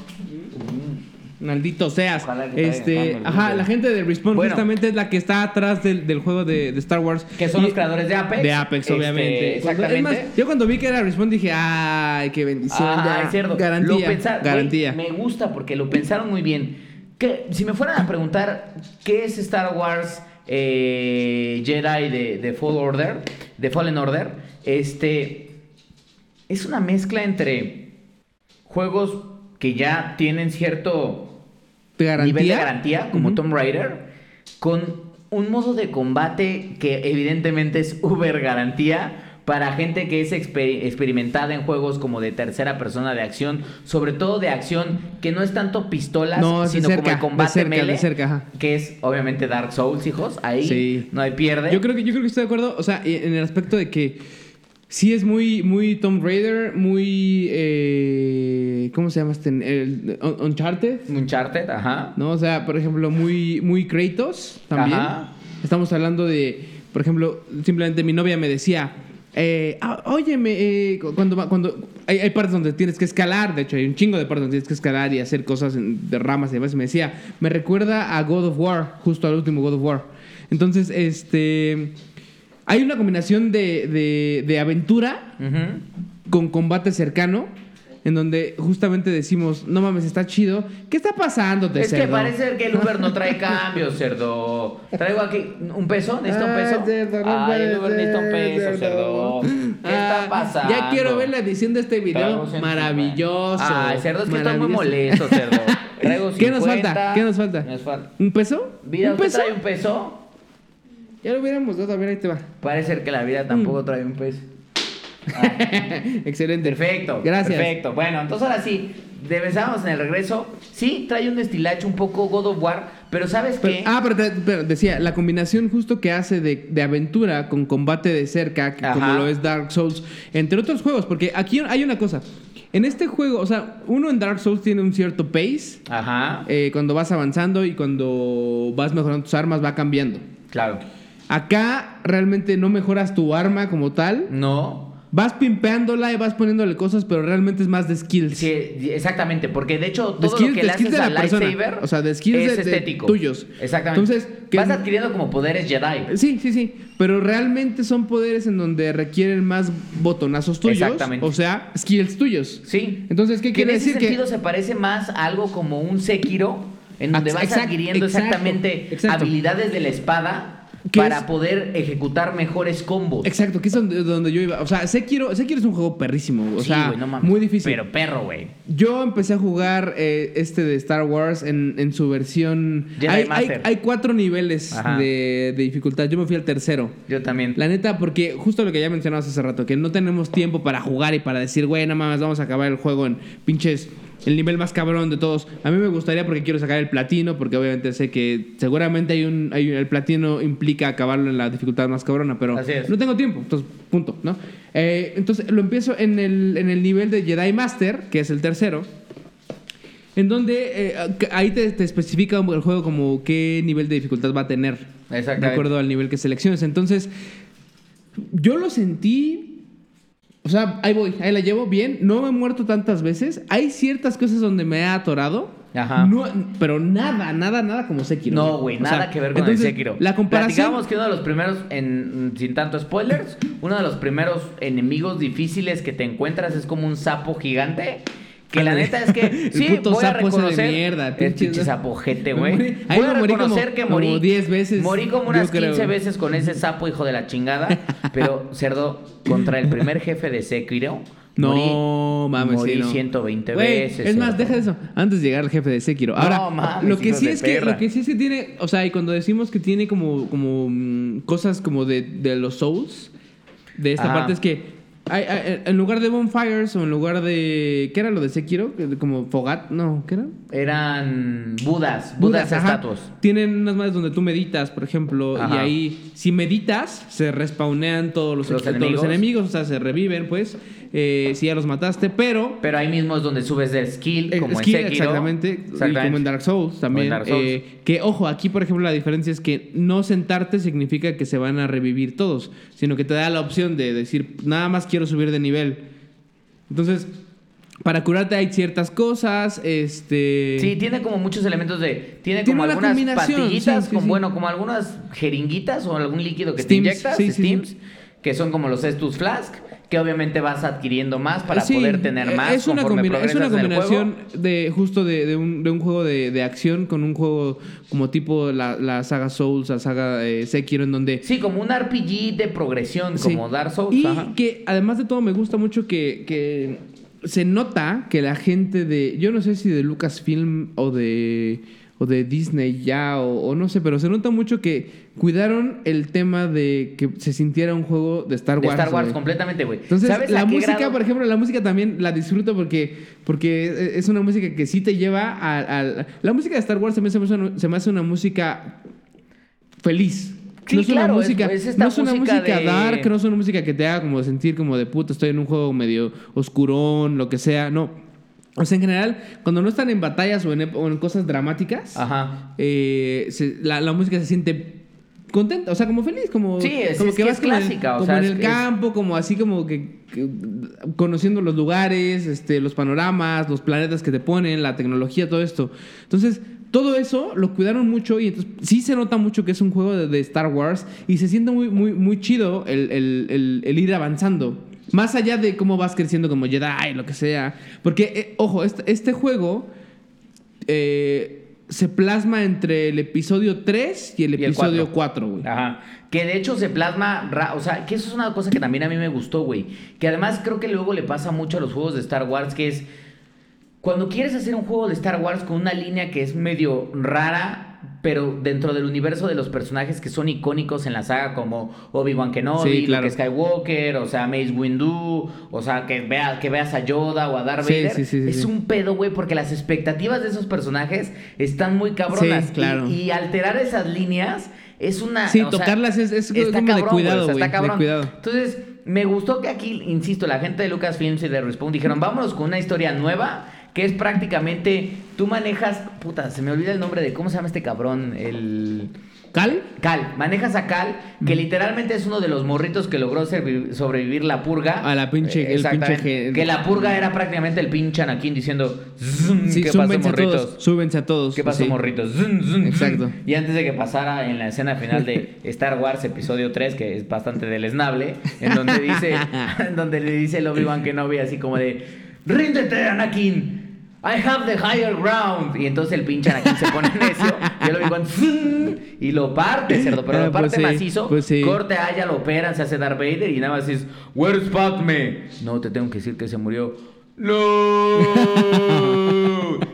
Maldito seas. Este, ajá, la gente de Respawn Bueno. justamente es la que está atrás del, del juego de, de Star Wars. Que son Y- los creadores de Apex. De Apex, Este, obviamente. Exactamente. Es más, yo cuando vi que era Respawn dije, ay, qué bendición. Ah, es cierto. Garantía. Lo pensa- güey, garantía. me gusta porque lo pensaron muy bien. Que, si me fueran a preguntar qué es Star Wars eh, Jedi de, de Fall Order, de Fallen Order, este es una mezcla entre juegos que ya tienen cierto ¿De garantía? nivel de garantía, como Ujú. Tomb Raider, con un modo de combate que evidentemente es uber garantía para gente que es exper- experimentada en juegos como de tercera persona de acción, sobre todo de acción que no es tanto pistolas, No, sino cerca, como el combate cerca, melee, cerca, que es obviamente Dark Souls, hijos, ahí Sí. no hay pierde. Yo creo que yo creo que estoy de acuerdo, o sea, en el aspecto de que sí es muy muy Tomb Raider, muy eh, ¿cómo se llama este? El, Uncharted, Uncharted, ajá. ¿no? O sea, por ejemplo, muy muy Kratos también. Ajá. Estamos hablando de, por ejemplo, simplemente mi novia me decía, eh, ah, óyeme, eh, cu- cuando cuando hay, hay partes donde tienes que escalar, de hecho hay un chingo de partes donde tienes que escalar y hacer cosas en- de ramas y demás, y me decía, me recuerda a God of War, justo al último God of War. Entonces, este, hay una combinación de, de, de aventura con combate cercano. En donde justamente decimos, no mames, está chido. ¿Qué está pasando, Es que cerdo?" parece que el Uber no trae cambios, cerdo. Traigo aquí un peso, necesito un peso. Ah, cerdo, no Ay, el Uber necesita un peso, cerdo. ¿Qué Ah, está pasando? Ya quiero ver la edición de este video. Traigo 150. Maravilloso. Ay, cerdo, es que estoy muy molesto, cerdo. Traigo 50. ¿Qué nos falta? ¿Qué nos falta? Nos falta. ¿Un peso? Vida, ¿Un ¿usted peso? trae un peso? Ya lo hubiéramos dado, a ver, ahí te va. Parece ser que la Mm. vida tampoco trae un peso. Ah, Excelente. perfecto. Gracias. Perfecto. Bueno, entonces ahora sí, Empezamos en el regreso. Sí, trae un estilacho un poco God of War, pero ¿sabes Pero- qué? ah, pero, decía, la combinación justo que hace de, de aventura con combate de cerca, que como lo es Dark Souls, entre otros juegos, porque aquí hay una cosa. En este juego, o sea, uno en Dark Souls tiene un cierto pace. Ajá, eh, cuando vas avanzando y cuando vas mejorando tus armas va cambiando. claro. Acá realmente no mejoras tu arma como tal. No. Vas pimpeándola y vas poniéndole cosas, pero realmente es más de skills. Sí, exactamente, porque de hecho De todo skills- lo que le haces persona. lightsaber O sea, de skills es de- de estético. tuyos. Exactamente. Entonces, que- vas adquiriendo como poderes Jedi. Sí, sí, sí. Pero realmente son poderes en donde requieren más botonazos tuyos. Exactamente. O sea, skills tuyos. Sí. Entonces, ¿qué Que quiere en ese decir? sentido Que se parece más a algo como un Sekiro, en donde vas adquiriendo exacto, exactamente exacto. habilidades de la espada ¿Qué para es? poder ejecutar mejores combos. Exacto, que es donde, donde yo iba. O sea, Sekiro, Sekiro es un juego perrísimo. O Sí, sea, no mames. muy difícil. Pero perro, güey. Yo empecé a jugar eh, este de Star Wars en, en su versión. Hay, hay, hay cuatro niveles de, de dificultad. Yo me fui al tercero. Yo también. La neta, porque justo lo que ya mencionabas hace rato, que no tenemos tiempo para jugar y para decir, güey, no mames, vamos a acabar el juego en pinches. El nivel más cabrón de todos. A mí me gustaría porque quiero sacar el platino, porque obviamente sé que seguramente hay un, hay un- el platino implica acabarlo en la dificultad más cabrona, pero no tengo tiempo, entonces punto, ¿no? Eh, entonces lo empiezo en el, en el nivel de Jedi Master, que es el tercero, en donde eh, ahí te, te especifica el juego como qué nivel de dificultad va a tener. De acuerdo al nivel que selecciones. Entonces, yo lo sentí. O sea, ahí voy, ahí la llevo bien. No me he muerto tantas veces. Hay ciertas cosas donde me he atorado. Ajá. No, pero nada, nada, nada como Sekiro. No, güey, nada sea, que ver con entonces, el Sekiro. La comparación. Platicábamos que uno de los primeros, en, sin tanto spoilers, uno de los primeros enemigos difíciles que te encuentras es como un sapo gigante. Que la neta es que El sí, puto voy a ese de reconocer mierda, el pinche- pinche sapojete, güey. Voy a morí como- reconocer que como morí 10 veces, Morí como unas creo, 15 güey. veces con ese sapo hijo de la chingada, pero cerdo contra el primer jefe de Sekiro. No morí- mames, morí sí, no. 120 Güey, veces. Es más, deja de eso. Antes de llegar al jefe de Sekiro. Ahora, No mames, lo que sí es que lo que sí es que tiene, o sea, y cuando decimos que tiene como como mm, cosas como de, de los souls de esta Ajá. parte es que hay- hay- en lugar de bonfires o en lugar de ¿qué era lo de Sekiro? Como fogat, no, ¿qué era? Eran budas, budas, ajá. estatuas. Tienen unas madres donde tú meditas, por ejemplo, y ahí, si meditas, se respawnean todos los, Los todos enemigos. los enemigos, o sea, se reviven, pues, eh, si ya los mataste, pero Pero ahí mismo es donde subes de skill, El como skill, en Sekiro. exactamente, y como en Dark Souls también. Dark Souls. eh, que, ojo, aquí, por ejemplo, la diferencia es que no sentarte significa que se van a revivir todos, sino que te da la opción de decir, nada más quiero subir de nivel. Entonces, para curarte hay ciertas cosas, este... Sí, tiene como muchos elementos de. Tiene, Tiene como una algunas pastillitas, sí, sí, con, sí. bueno, como algunas jeringuitas o algún líquido que Steams, te inyectas, sí, sí, sí. Steams, que son como los Estus Flask, que obviamente vas adquiriendo más para Sí, poder tener eh, más. Es una, combina- es una combinación de justo de, de un, de un juego de, de acción con un juego como tipo la, la saga Souls, la saga eh, Sekiro, en donde Sí, como un RPG de progresión, Sí. como Dark Souls. Y ajá. que además de todo me gusta mucho que, que se nota que la gente de, yo no sé si de Lucasfilm o de, o de Disney ya, o, o no sé, pero se nota mucho que cuidaron el tema de que se sintiera un juego de Star De Wars. Star Wars, completamente, güey. Entonces, ¿Sabes la a música, grado? por ejemplo, la música también la disfruto porque, porque es una música que sí te lleva al... al- la música de Star Wars se me hace una, se me hace una música feliz. Sí, no es claro, una es- música, es esta no es una música música de- dark, no es una música que te haga como sentir como de puta, estoy en un juego medio oscurón, lo que sea, no. O sea, en general, cuando no están en batallas o en, ep- o en cosas dramáticas, Ajá. eh, se- la, la música se siente contenta, o sea, como feliz, como, Sí, es- como es que en- clásica, o como sea, en el que campo, como así como que, que conociendo los lugares, este, los panoramas, los planetas que te ponen, la tecnología, todo esto. Entonces, todo eso lo cuidaron mucho y entonces sí se nota mucho que es un juego de, de Star Wars y se siente muy, muy, muy chido el, el- el- el ir avanzando. Más allá de cómo vas creciendo como Jedi, lo que sea. Porque, eh, ojo, este, este juego eh, se plasma entre el episodio 3 y el Y el episodio cuatro. 4, güey. Ajá. Que de hecho se plasma, o sea, que eso es una cosa que también a mí me gustó, güey. Que además creo que luego le pasa mucho a los juegos de Star Wars, que es cuando quieres hacer un juego de Star Wars con una línea que es medio rara pero dentro del universo de los personajes que son icónicos en la saga, como Obi-Wan Kenobi, Sí, claro. Luke Skywalker, o sea, Mace Windu, o sea, que, vea, que veas a Yoda o a Darth Sí, Vader, sí, es un pedo, güey, porque las expectativas de esos personajes están muy cabronas. Sí, claro. Y, y alterar esas líneas es una... Sí, o sea, tocarlas es- es está como de cabrón, cuidado, o sea, güey, está de cabrón. cuidado. Entonces, me gustó que aquí, insisto, la gente de Lucasfilms y de Respawn dijeron, vámonos con una historia nueva, que es prácticamente, tú manejas, puta, se me olvida el nombre de, ¿cómo se llama este cabrón? El... ¿Cal? Cal, manejas a Cal, que literalmente es uno de los morritos que logró sobrevivir la purga. A la pinche- el pinche Que la purga era prácticamente el pinche Anakin diciendo, "Zum, Sí, ¿qué pasó, súbense a morritos? todos. Súbense a todos. ¿Qué pasó, sí. morritos? Zum, zum, zum. Exacto. Y antes de que pasara en la escena final de Star Wars episodio 3, que es bastante deleznable, en donde dice, en donde le dice el Obi-Wan Kenobi así como de, ríndete, Anakin. I have the higher ground. Y entonces el pinche Anakin se pone necio y el Obi-Wan "Zum", y lo parte, cerdo, pero Ah, lo parte pues sí, macizo. pues sí. Corte a ella, lo operan, se hace Darth Vader y nada más es, Where's Padme? No, te tengo que decir que se murió. ¡No!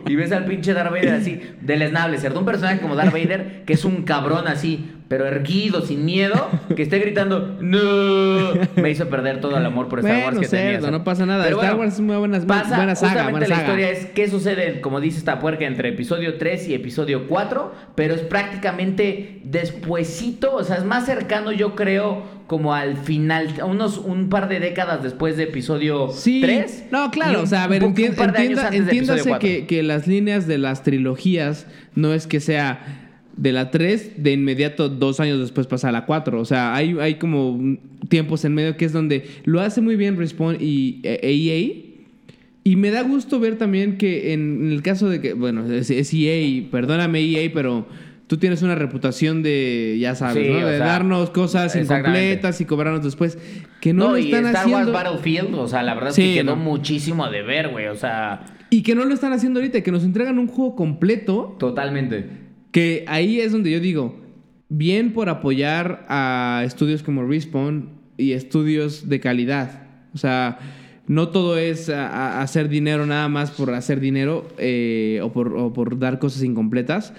Y ves al pinche Darth Vader así, deleznable, cerdo. Un personaje como Darth Vader, que es un cabrón así, pero erguido, sin miedo, que esté gritando ¡No! Me hizo perder todo el amor por Star Wars Bueno, que tenía. cerdo, cerdo. no pasa nada. Pero Star bueno, Wars es muy buena, pasa, buena saga, buena la saga. historia es qué sucede, como dice esta puerca, entre episodio 3 y episodio 4, pero es prácticamente despuesito, o sea, es más cercano yo creo como al final, unos un par de décadas después de episodio Sí, 3. no, claro, o sea, a ver, entienda- episodio entiéndase 4. que, que las líneas de las trilogías no es que sea de la 3, de inmediato dos años después pasa a la 4. O sea, hay, hay como tiempos en medio que es donde lo hace muy bien Respawn y EA. Y me da gusto ver también que en, en el caso de que, bueno, es, es EA, perdóname EA, pero tú tienes una reputación de, ya sabes, Sí, ¿no? De sea, darnos cosas incompletas y cobrarnos después. Que no, No, lo y están Star haciendo. Wars Battlefield, o sea, la verdad Sí, es que quedó no. muchísimo a deber, güey, o sea, Y que no lo están haciendo ahorita, que nos entregan un juego completo. totalmente. Que ahí es donde yo digo, bien por apoyar a estudios como Respawn y estudios de calidad. O sea, no todo es a- a- hacer dinero nada más por hacer dinero eh, o, por, o por dar cosas incompletas.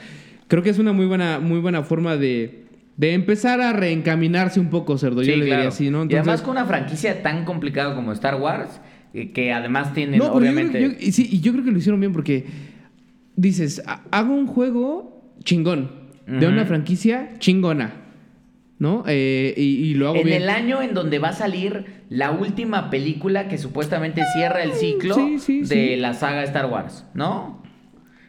Creo que es una muy buena, muy buena forma de, de empezar a reencaminarse un poco, cerdo. yo le claro. diría así, ¿no? y además con una franquicia tan complicada como Star Wars, eh, que además tienen, No, pero yo obviamente... creo- yo- y sí, y yo creo que lo hicieron bien porque dices, "Ha- hago un juego chingón, de una franquicia chingona, ¿no? Eh, y, y lo hago En bien. el año en donde va a salir la última película que supuestamente cierra el ciclo sí, sí, de sí. la saga Star Wars, ¿no?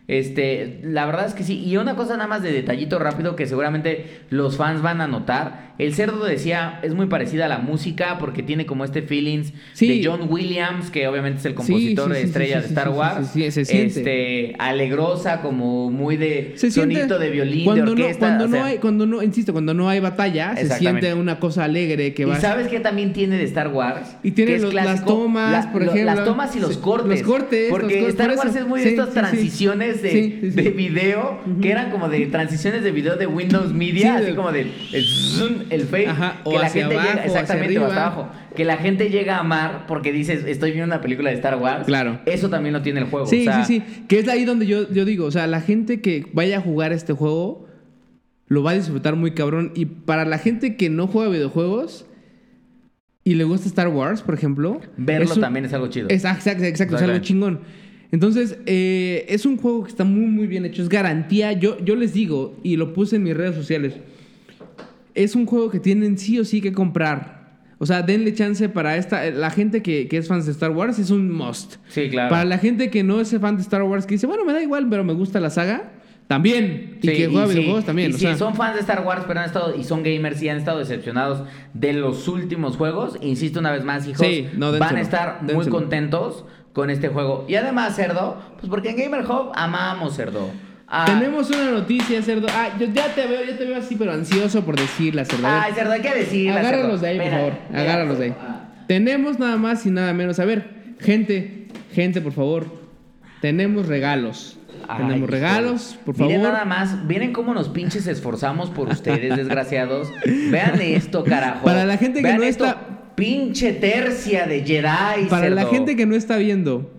Este, la verdad es que sí. Y una cosa nada más de detallito rápido que seguramente los fans van a notar. El cerdo decía, es muy parecida a la música porque tiene como este feelings Sí. de John Williams, que obviamente es el compositor sí, de estrella de Star Wars. sí, sí, se. Este, alegrosa, como muy de Se sonito de violín, de cuando orquesta. No, cuando, o sea, no hay, cuando no, insisto, cuando no hay batalla, se siente una cosa alegre que ¿Y va. sabes qué también tiene de Star Wars? Y tiene las tomas, por lo- ejemplo. Las tomas y los cortes. los cortes, Porque los cortes, Star Wars es muy de estas transiciones de, de video, que eran como de transiciones de video de Windows Media, Sí, así de- como de el, zoom, el Ajá, o que la hacia gente abajo, llega, hacia exactamente, hasta arriba. abajo. Que la gente llega a amar porque dices, estoy viendo una película de Star Wars. Claro. Eso también lo tiene el juego. Sí, o sea, sí, sí. Que es ahí donde yo, yo digo, o sea, la gente que vaya a jugar este juego lo va a disfrutar muy cabrón. Y para la gente que no juega videojuegos y le gusta Star Wars, por ejemplo. Verlo es un- también es algo chido. es- Exacto, exacto, es algo chingón. Entonces, eh, es un juego que está muy, muy bien hecho. Es garantía. Yo, yo les digo, y lo puse en mis redes sociales, es un juego que tienen sí o sí que comprar. O sea, denle chance para esta. La gente que, que es fans de Star Wars es un must. Sí, claro. Para la gente que no es fan de Star Wars, que dice, bueno, me da igual, pero me gusta la saga, también. Y Sí, que juega sí, videojuegos también. Y o si sea, son fans de Star Wars, pero han estado y son gamers y han estado decepcionados de los últimos juegos, insisto una vez más, hijos, Sí, no, van a estar muy contentos con este juego. Y además, Cerdo, pues porque en Gamer Hub amamos Cerdo. Ah, Tenemos una noticia, cerdo. Ah, yo ya te veo, ya te veo así, pero ansioso por decirla, cerdo. Ay, Cerdo, hay que decirla, Agárralos Cerdo. de ahí, por favor. Agárralos de ahí. Ah. Tenemos nada más y nada menos. A ver, gente, gente, por favor. Tenemos regalos. Ay, Tenemos regalos, por Miren favor. nada más, miren cómo nos pinches esforzamos por ustedes, desgraciados. Vean esto, carajo. Para la gente que Vean no esto, está- Pinche tercia de Jedi. Para la gente que no está viendo,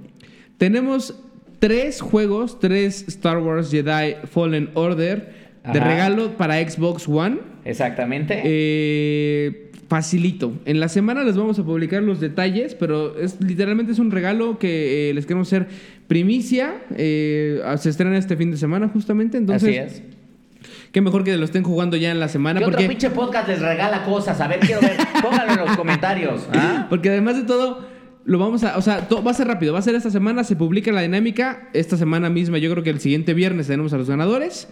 tenemos tres juegos, tres Star Wars Jedi Fallen Order de Ajá. regalo para Xbox One. Exactamente. Eh, facilito. En la semana les vamos a publicar los detalles, pero es literalmente es un regalo que eh, les queremos hacer primicia. Eh, se estrena este fin de semana justamente, entonces Así es. qué mejor que lo estén jugando ya en la semana ¿Qué otro porque pinche podcast les regala cosas? A ver, quiero ver. Pónganlo en los comentarios. ¿ah? porque además de todo lo vamos a, o sea, to- va a ser rápido, va a ser esta semana, se publica la dinámica, esta semana misma, yo creo que el siguiente viernes tenemos a los ganadores,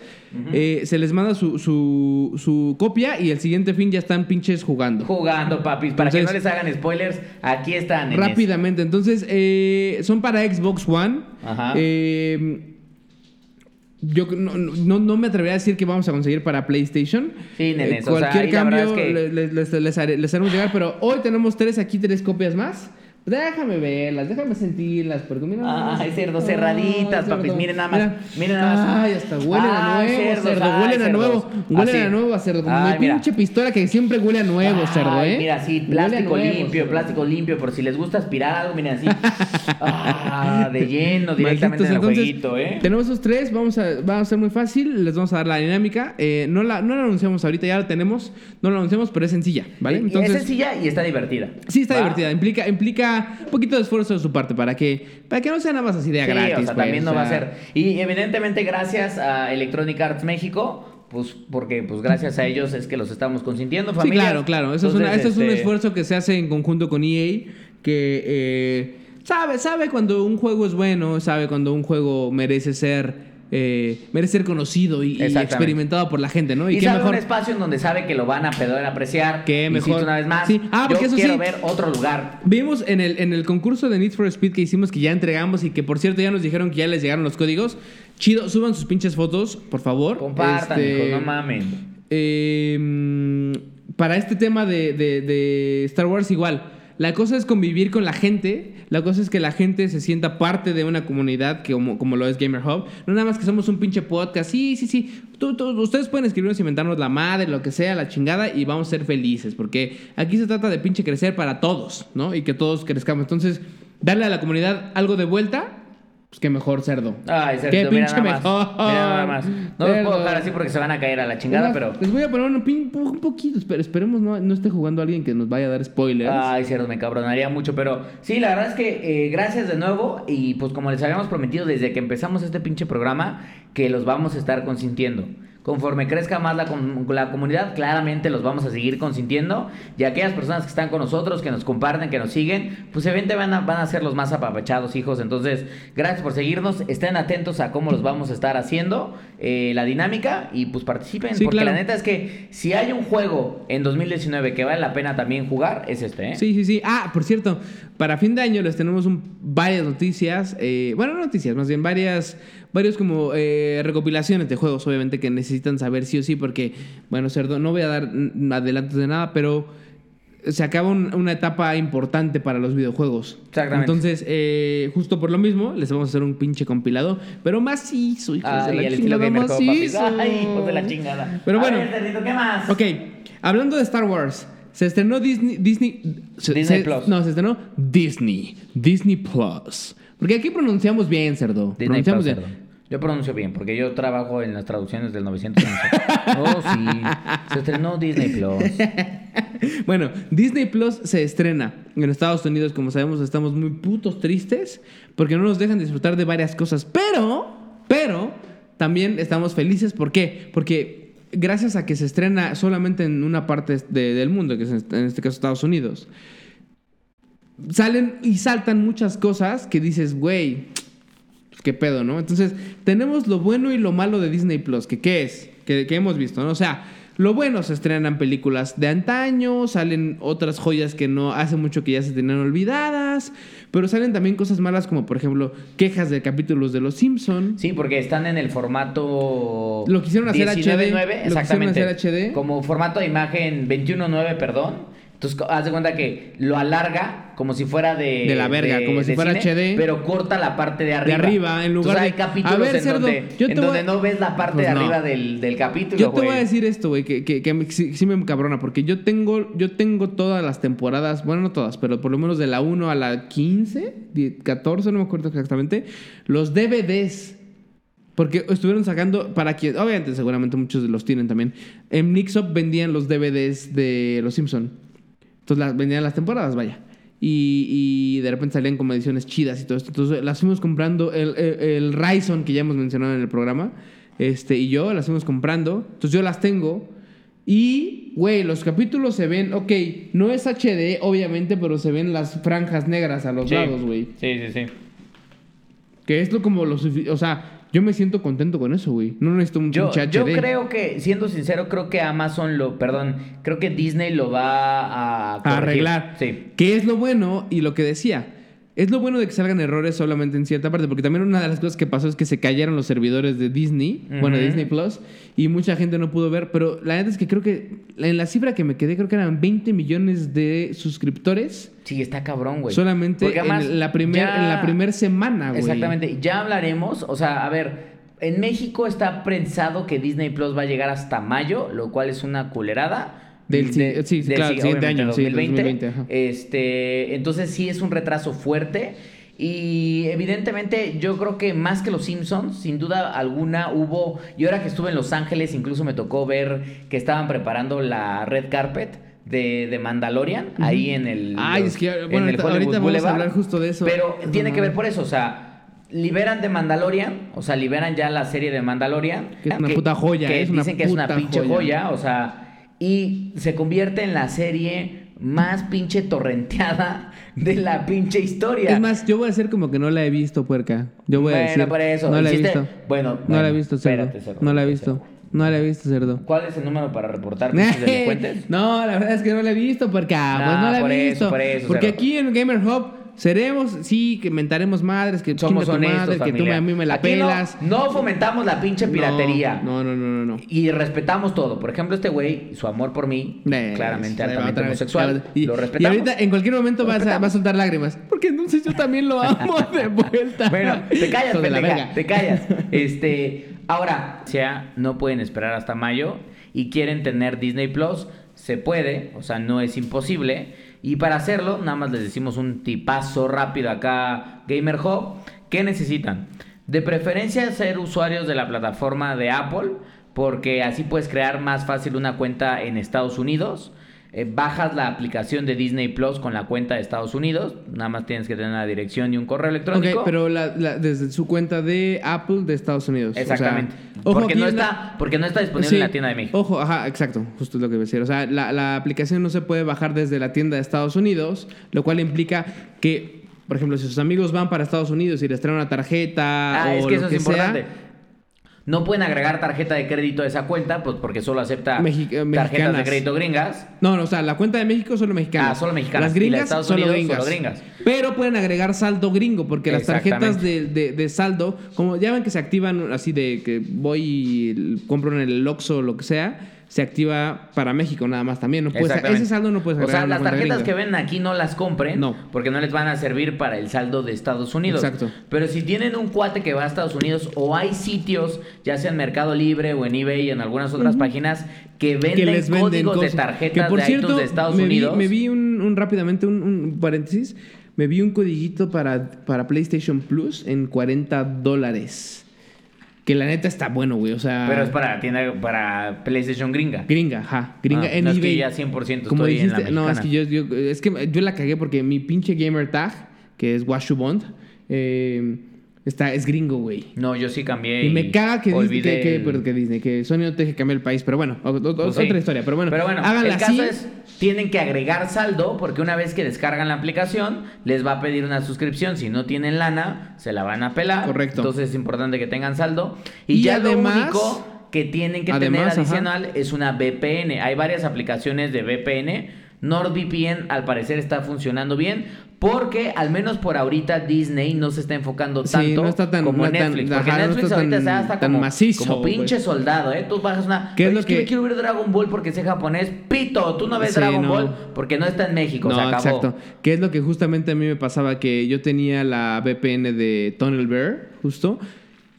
Eh, se les manda su, su, su copia y el siguiente fin ya están pinches jugando. Jugando, papis. Para que no les hagan spoilers, aquí están. Rápidamente, entonces eh, son para Xbox One. Ajá. Eh, yo no, no, no me atrevería a decir que vamos a conseguir para PlayStation. Sí, nenes, Eh, o sea, cualquier cambio es que- les, les haré- les haremos llegar, pero hoy tenemos tres aquí, tres copias más. Déjame verlas, déjame sentirlas, porque mira. Ay, cerdo, Ay, cerraditas, cerdo. papis, miren nada más, Mira. miren nada más. Ay, hasta huelen a Ay, nuevo, cerdos, cerdo, ay, huelen a nuevo. Huelen Así. a nuevo a cerdo. Como Ay, mi pinche pistola que siempre huele a nuevo, cerdo, Ay, ¿eh? Mira, sí, Huele a plástico nuevo, limpio, cerdo. plástico limpio, por si les gusta aspirar algo, miren así. Ah, de lleno, directamente Malditos, en el entonces, jueguito, ¿eh? Tenemos esos tres, vamos a, va a ser muy fácil, les vamos a dar la dinámica. Eh, no, la, no la anunciamos ahorita, ya la tenemos, no la anunciamos, pero es sencilla, ¿vale? Y es sencilla y está divertida. sí está ¿va? divertida, implica, implica un poquito de esfuerzo de su parte para que, para que no sea nada más así de Sí, gratis. o sea, pues, también no o va a ser. Y evidentemente gracias a Electronic Arts México, pues porque pues gracias a ellos es que los estamos consintiendo, Sí, familia. claro, claro. Eso, es, una- eso es un este, esfuerzo que se hace en conjunto con EA, que eh, sabe, sabe cuando un juego es bueno, sabe cuando un juego merece ser, eh, merece ser conocido y, y experimentado por la gente, ¿no? Y, qué mejor. un espacio en donde sabe que lo van a poder apreciar. Qué Insisto mejor. una vez más. Sí. Ah, porque yo eso quiero sí. ver otro lugar. Vimos en el, en el concurso de Need for Speed que hicimos que ya entregamos y que por cierto ya nos dijeron que ya les llegaron los códigos. Chido, suban sus pinches fotos, por favor. Compartan, Este, hijos, no mamen. eh, mm, para este tema de, de- de Star Wars igual. La cosa es convivir con la gente. La cosa es que la gente se sienta parte de una comunidad que como, como lo es Gamer Hub. No nada más que somos un pinche podcast. Sí, sí, sí. Ustedes pueden escribirnos, inventarnos la madre, lo que sea, la chingada, y vamos a ser felices. Porque aquí se trata de pinche crecer para todos, ¿no? Y que todos crezcamos. Entonces, darle a la comunidad algo de vuelta, pues qué mejor cerdo. Ay, Qué Sergio, mira pinche nada más. mejor. Mira nada más. No los puedo Cerdo. dejar así porque se van a caer a la chingada, pero. Les voy a poner un, pin- un poquito, pero esperemos no, no esté jugando alguien que nos vaya a dar spoilers. Ay, cerdo, me cabronaría mucho, pero sí, la verdad es que eh, gracias de nuevo y pues como les habíamos prometido desde que empezamos este pinche programa, que los vamos a estar consintiendo. Conforme crezca más la, com- la comunidad, claramente los vamos a seguir consintiendo. Y aquellas personas que están con nosotros, que nos comparten, que nos siguen, pues evidentemente van a, van a ser los más apapachados, hijos. Entonces, gracias por seguirnos. Estén atentos a cómo los vamos a estar haciendo, eh, la dinámica, y pues participen. Sí, porque claro. la neta es que si hay un juego en 2019 que vale la pena también jugar, es este, ¿eh? Sí, sí, sí. Ah, por cierto, para fin de año les tenemos un- varias noticias. eh, bueno, no noticias, más bien varias, varios como eh, recopilaciones de juegos, obviamente, que necesitan saber sí o sí, porque, bueno, cerdo, no voy a dar adelantos de nada, pero se acaba un- una etapa importante para los videojuegos. Exactamente. Entonces, eh, justo por lo mismo, les vamos a hacer un pinche compilado, pero macizo, hijos de Ay, la el estilo chingada, macizo. Ay, hijos de la chingada. Pero bueno. ver, Cerdito, ¿qué más? Ok, hablando de Star Wars, se estrenó Disney. Disney, Disney se- Plus. No, se estrenó Disney. Disney Plus. Porque aquí pronunciamos bien, cerdo. Disney pronunciamos Plus, bien. cerdo. Yo pronuncio bien, porque yo trabajo en las traducciones del 911. oh, sí. Se estrenó Disney Plus. Bueno, Disney Plus se estrena en Estados Unidos. Como sabemos, estamos muy putos tristes porque no nos dejan disfrutar de varias cosas. Pero, pero, también estamos felices. ¿Por qué? Porque gracias a que se estrena solamente en una parte de- del mundo, que es en este caso Estados Unidos, salen y saltan muchas cosas que dices, güey, qué pedo, ¿no? Entonces, tenemos lo bueno y lo malo de Disney Plus, que qué es, que, que hemos visto, ¿no? O sea, lo bueno se estrenan películas de antaño, salen otras joyas que no hace mucho que ya se tenían olvidadas, pero salen también cosas malas como, por ejemplo, quejas de capítulos de Los Simpson. Sí, porque están en el formato. Lo quisieron hacer 19:9, HD, lo quisieron exactamente. hacer HD. Como formato de imagen 21.9, perdón. Entonces, haz de cuenta que lo alarga como si fuera de. De la verga, como si fuera HD. Pero corta la parte de arriba. arriba, en lugar Entonces, hay de- capítulos A ver, en, cerdo, donde, yo en voy donde no ves la parte Pues de no. arriba del, del capítulo. Yo te voy a decir esto, güey, que, que- que sí, sí me cabrona, porque yo tengo, yo tengo todas las temporadas, bueno, no todas, pero por lo menos de la 1 a la 15, die- 14, no me acuerdo exactamente, los DVDs Porque estuvieron sacando, para quien, obviamente seguramente muchos los tienen también, en Mixup vendían los DVDs de Los Simpson. Entonces las, vendían las temporadas, vaya. Y, y de repente salían como ediciones chidas y todo esto. Entonces las fuimos comprando, el, el, el Ryzen que ya hemos mencionado en el programa, este, y yo las fuimos comprando. Entonces yo las tengo. Y, güey, los capítulos se ven, ok, no es HD, obviamente, pero se ven las franjas negras a los Sí. lados, güey. Sí, sí, sí. Que es lo como O sea, yo me siento contento con eso, güey. No necesito un Yo, HD. yo creo que, siendo sincero, creo que Amazon lo, perdón, creo que Disney lo va a, a arreglar. Sí. Que es lo bueno y lo que decía. Es lo bueno de que salgan errores solamente en cierta parte, porque también una de las cosas que pasó es que se cayeron los servidores de Disney, bueno, de. Disney Plus, y mucha gente no pudo ver, pero la verdad es que creo que en la cifra que me quedé, creo que eran 20 millones de suscriptores Sí, está cabrón, güey. solamente además en la primer, ya- en la primer semana, güey. Exactamente. Ya hablaremos, o sea, a ver, en México está pensado que Disney Plus va a llegar hasta mayo, lo cual es una culerada. Del si- sí, sí, claro, si- siguiente año, sí, 2020. 2020, ajá. Este, entonces sí es un retraso fuerte. Y evidentemente yo creo que más que los Simpsons, sin duda alguna hubo, y ahora que estuve en Los Ángeles incluso me tocó ver que estaban preparando la red carpet de, de Mandalorian, ahí en el, Ay, los- es que, en bueno, el ahorita, ahorita vamos a Boulevard. hablar justo de eso. Pero tiene que ver por eso, o sea, liberan de Mandalorian, o sea, liberan ya la serie de Mandalorian. Que es una puta joya, Que es una dicen que es una pinche joya. joya. o sea, y se convierte en la serie más pinche torrenteada de la pinche historia. Es más, yo voy a hacer como que no la he visto, puerca. Yo voy a Bueno, decir. por eso, No la he visto. bueno, no la he bueno, visto, cerdo. espérate, cerdo, no la he visto. No la he visto, cerdo. ¿Cuál es el número para reportar delincuentes? no, la verdad es que no la he visto, ah, pues no la por he eso, visto. por eso, porque cerdo. aquí en Gamer Hub seremos, sí, que mentaremos madres, que Somos honestos, madre, que tú a mí me la Aquí pelas. No, fomentamos la pinche piratería. No, no, no, no, no. Y respetamos todo. Por ejemplo, este güey, su amor por mí, claramente altamente homosexual, Y, lo y respetamos. ahorita en cualquier momento vas a, respetamos. va a soltar lágrimas. Porque entonces yo también lo amo de vuelta. Bueno, te callas, pendeja, te callas. Este, ahora, sea, no pueden esperar hasta mayo y quieren tener Disney Plus, se puede, o sea, no es imposible. Y para hacerlo, nada más les decimos un tipazo rápido acá, Gamer Hub. ¿Qué necesitan? De preferencia ser usuarios de la plataforma de Apple, porque así puedes crear más fácil una cuenta en Estados Unidos. Eh, bajas la aplicación de Disney Plus con la cuenta de Estados Unidos. Nada más tienes que tener una dirección y un correo electrónico. Ok, pero la- la- desde su cuenta de Apple de Estados Unidos. o sea, Exactamente. ojo, porque, no la- está, porque no está disponible Sí, en la tienda de México. Ojo, ajá, exacto, justo es lo que iba a decir. O sea, la, aplicación no se puede bajar desde la tienda de Estados Unidos, lo cual implica que, por ejemplo, si sus amigos van para Estados Unidos y les traen una tarjeta Ah, o es que eso es sea, importante. No pueden agregar tarjeta de crédito a esa cuenta, pues porque solo acepta Mexi- eh, tarjetas de mexicanas. crédito gringas. No, no, o sea, la cuenta de México solo mexicana. Ah, solo mexicanas. Las Y la de gringas, Estados solo, Unidos, gringas. solo gringas. Pero pueden agregar saldo gringo, porque las tarjetas de, de- de saldo, como ya ven que se activan así de que voy y compro en el Oxxo o lo que sea, se activa para México nada más también. No puedes, ese saldo no puedes O sea, las tarjetas que ven aquí no las compren. No. Porque no les van a servir para el saldo de Estados Unidos. Exacto. Pero si tienen un cuate que va a Estados Unidos o hay sitios, ya sea en Mercado Libre o en eBay y en algunas otras páginas, que venden que les venden códigos de cosas. tarjetas que por de cierto, de Estados me Unidos. Vi, me vi un, un- rápidamente un, un paréntesis. Me vi un codiguito para, para PlayStation Plus en 40 dólares. Que la neta está bueno, güey. O sea. Pero es para tienda, para PlayStation gringa. Gringa, ajá. Gringa Ah, en no es eBay. que ya 100% Como estoy en la dijiste, no, es que yo, yo- es que yo la cagué porque mi pinche gamer tag, que es Washu Bond, eh, está, es gringo, güey. No, yo sí cambié. Y me caga que Disney, que, que- el- pero que Disney, que Sony no te deje cambiar el país. Pero bueno, o- o- Pues sí. otra historia. Pero bueno, Pero bueno, háganla el caso así. es, tienen que agregar saldo porque una vez que descargan la aplicación, les va a pedir una suscripción. Si no tienen lana, se la van a pelar. Correcto. Entonces es importante que tengan saldo. Y, Y ya además- lo único que tienen que Además, tener ajá. adicional es una VPN. Hay varias aplicaciones de VPN. NordVPN al parecer está funcionando bien porque al menos por ahorita Disney no se está enfocando Sí, tanto no está tan- como no tan- Netflix. Porque ajá, no Netflix está ahorita tan- está hasta tan como, macizo, como pinche soldado, ¿eh? Tú bajas una... ¿Qué es "Oye, lo es que que- me quiero ver Dragon Ball porque sé japonés. Pito, tú no ves Sí, Dragon no. Ball porque no está en México, No, se acabó. exacto. Que es lo que justamente a mí me pasaba, que yo tenía la VPN de Tunnel Bear, justo,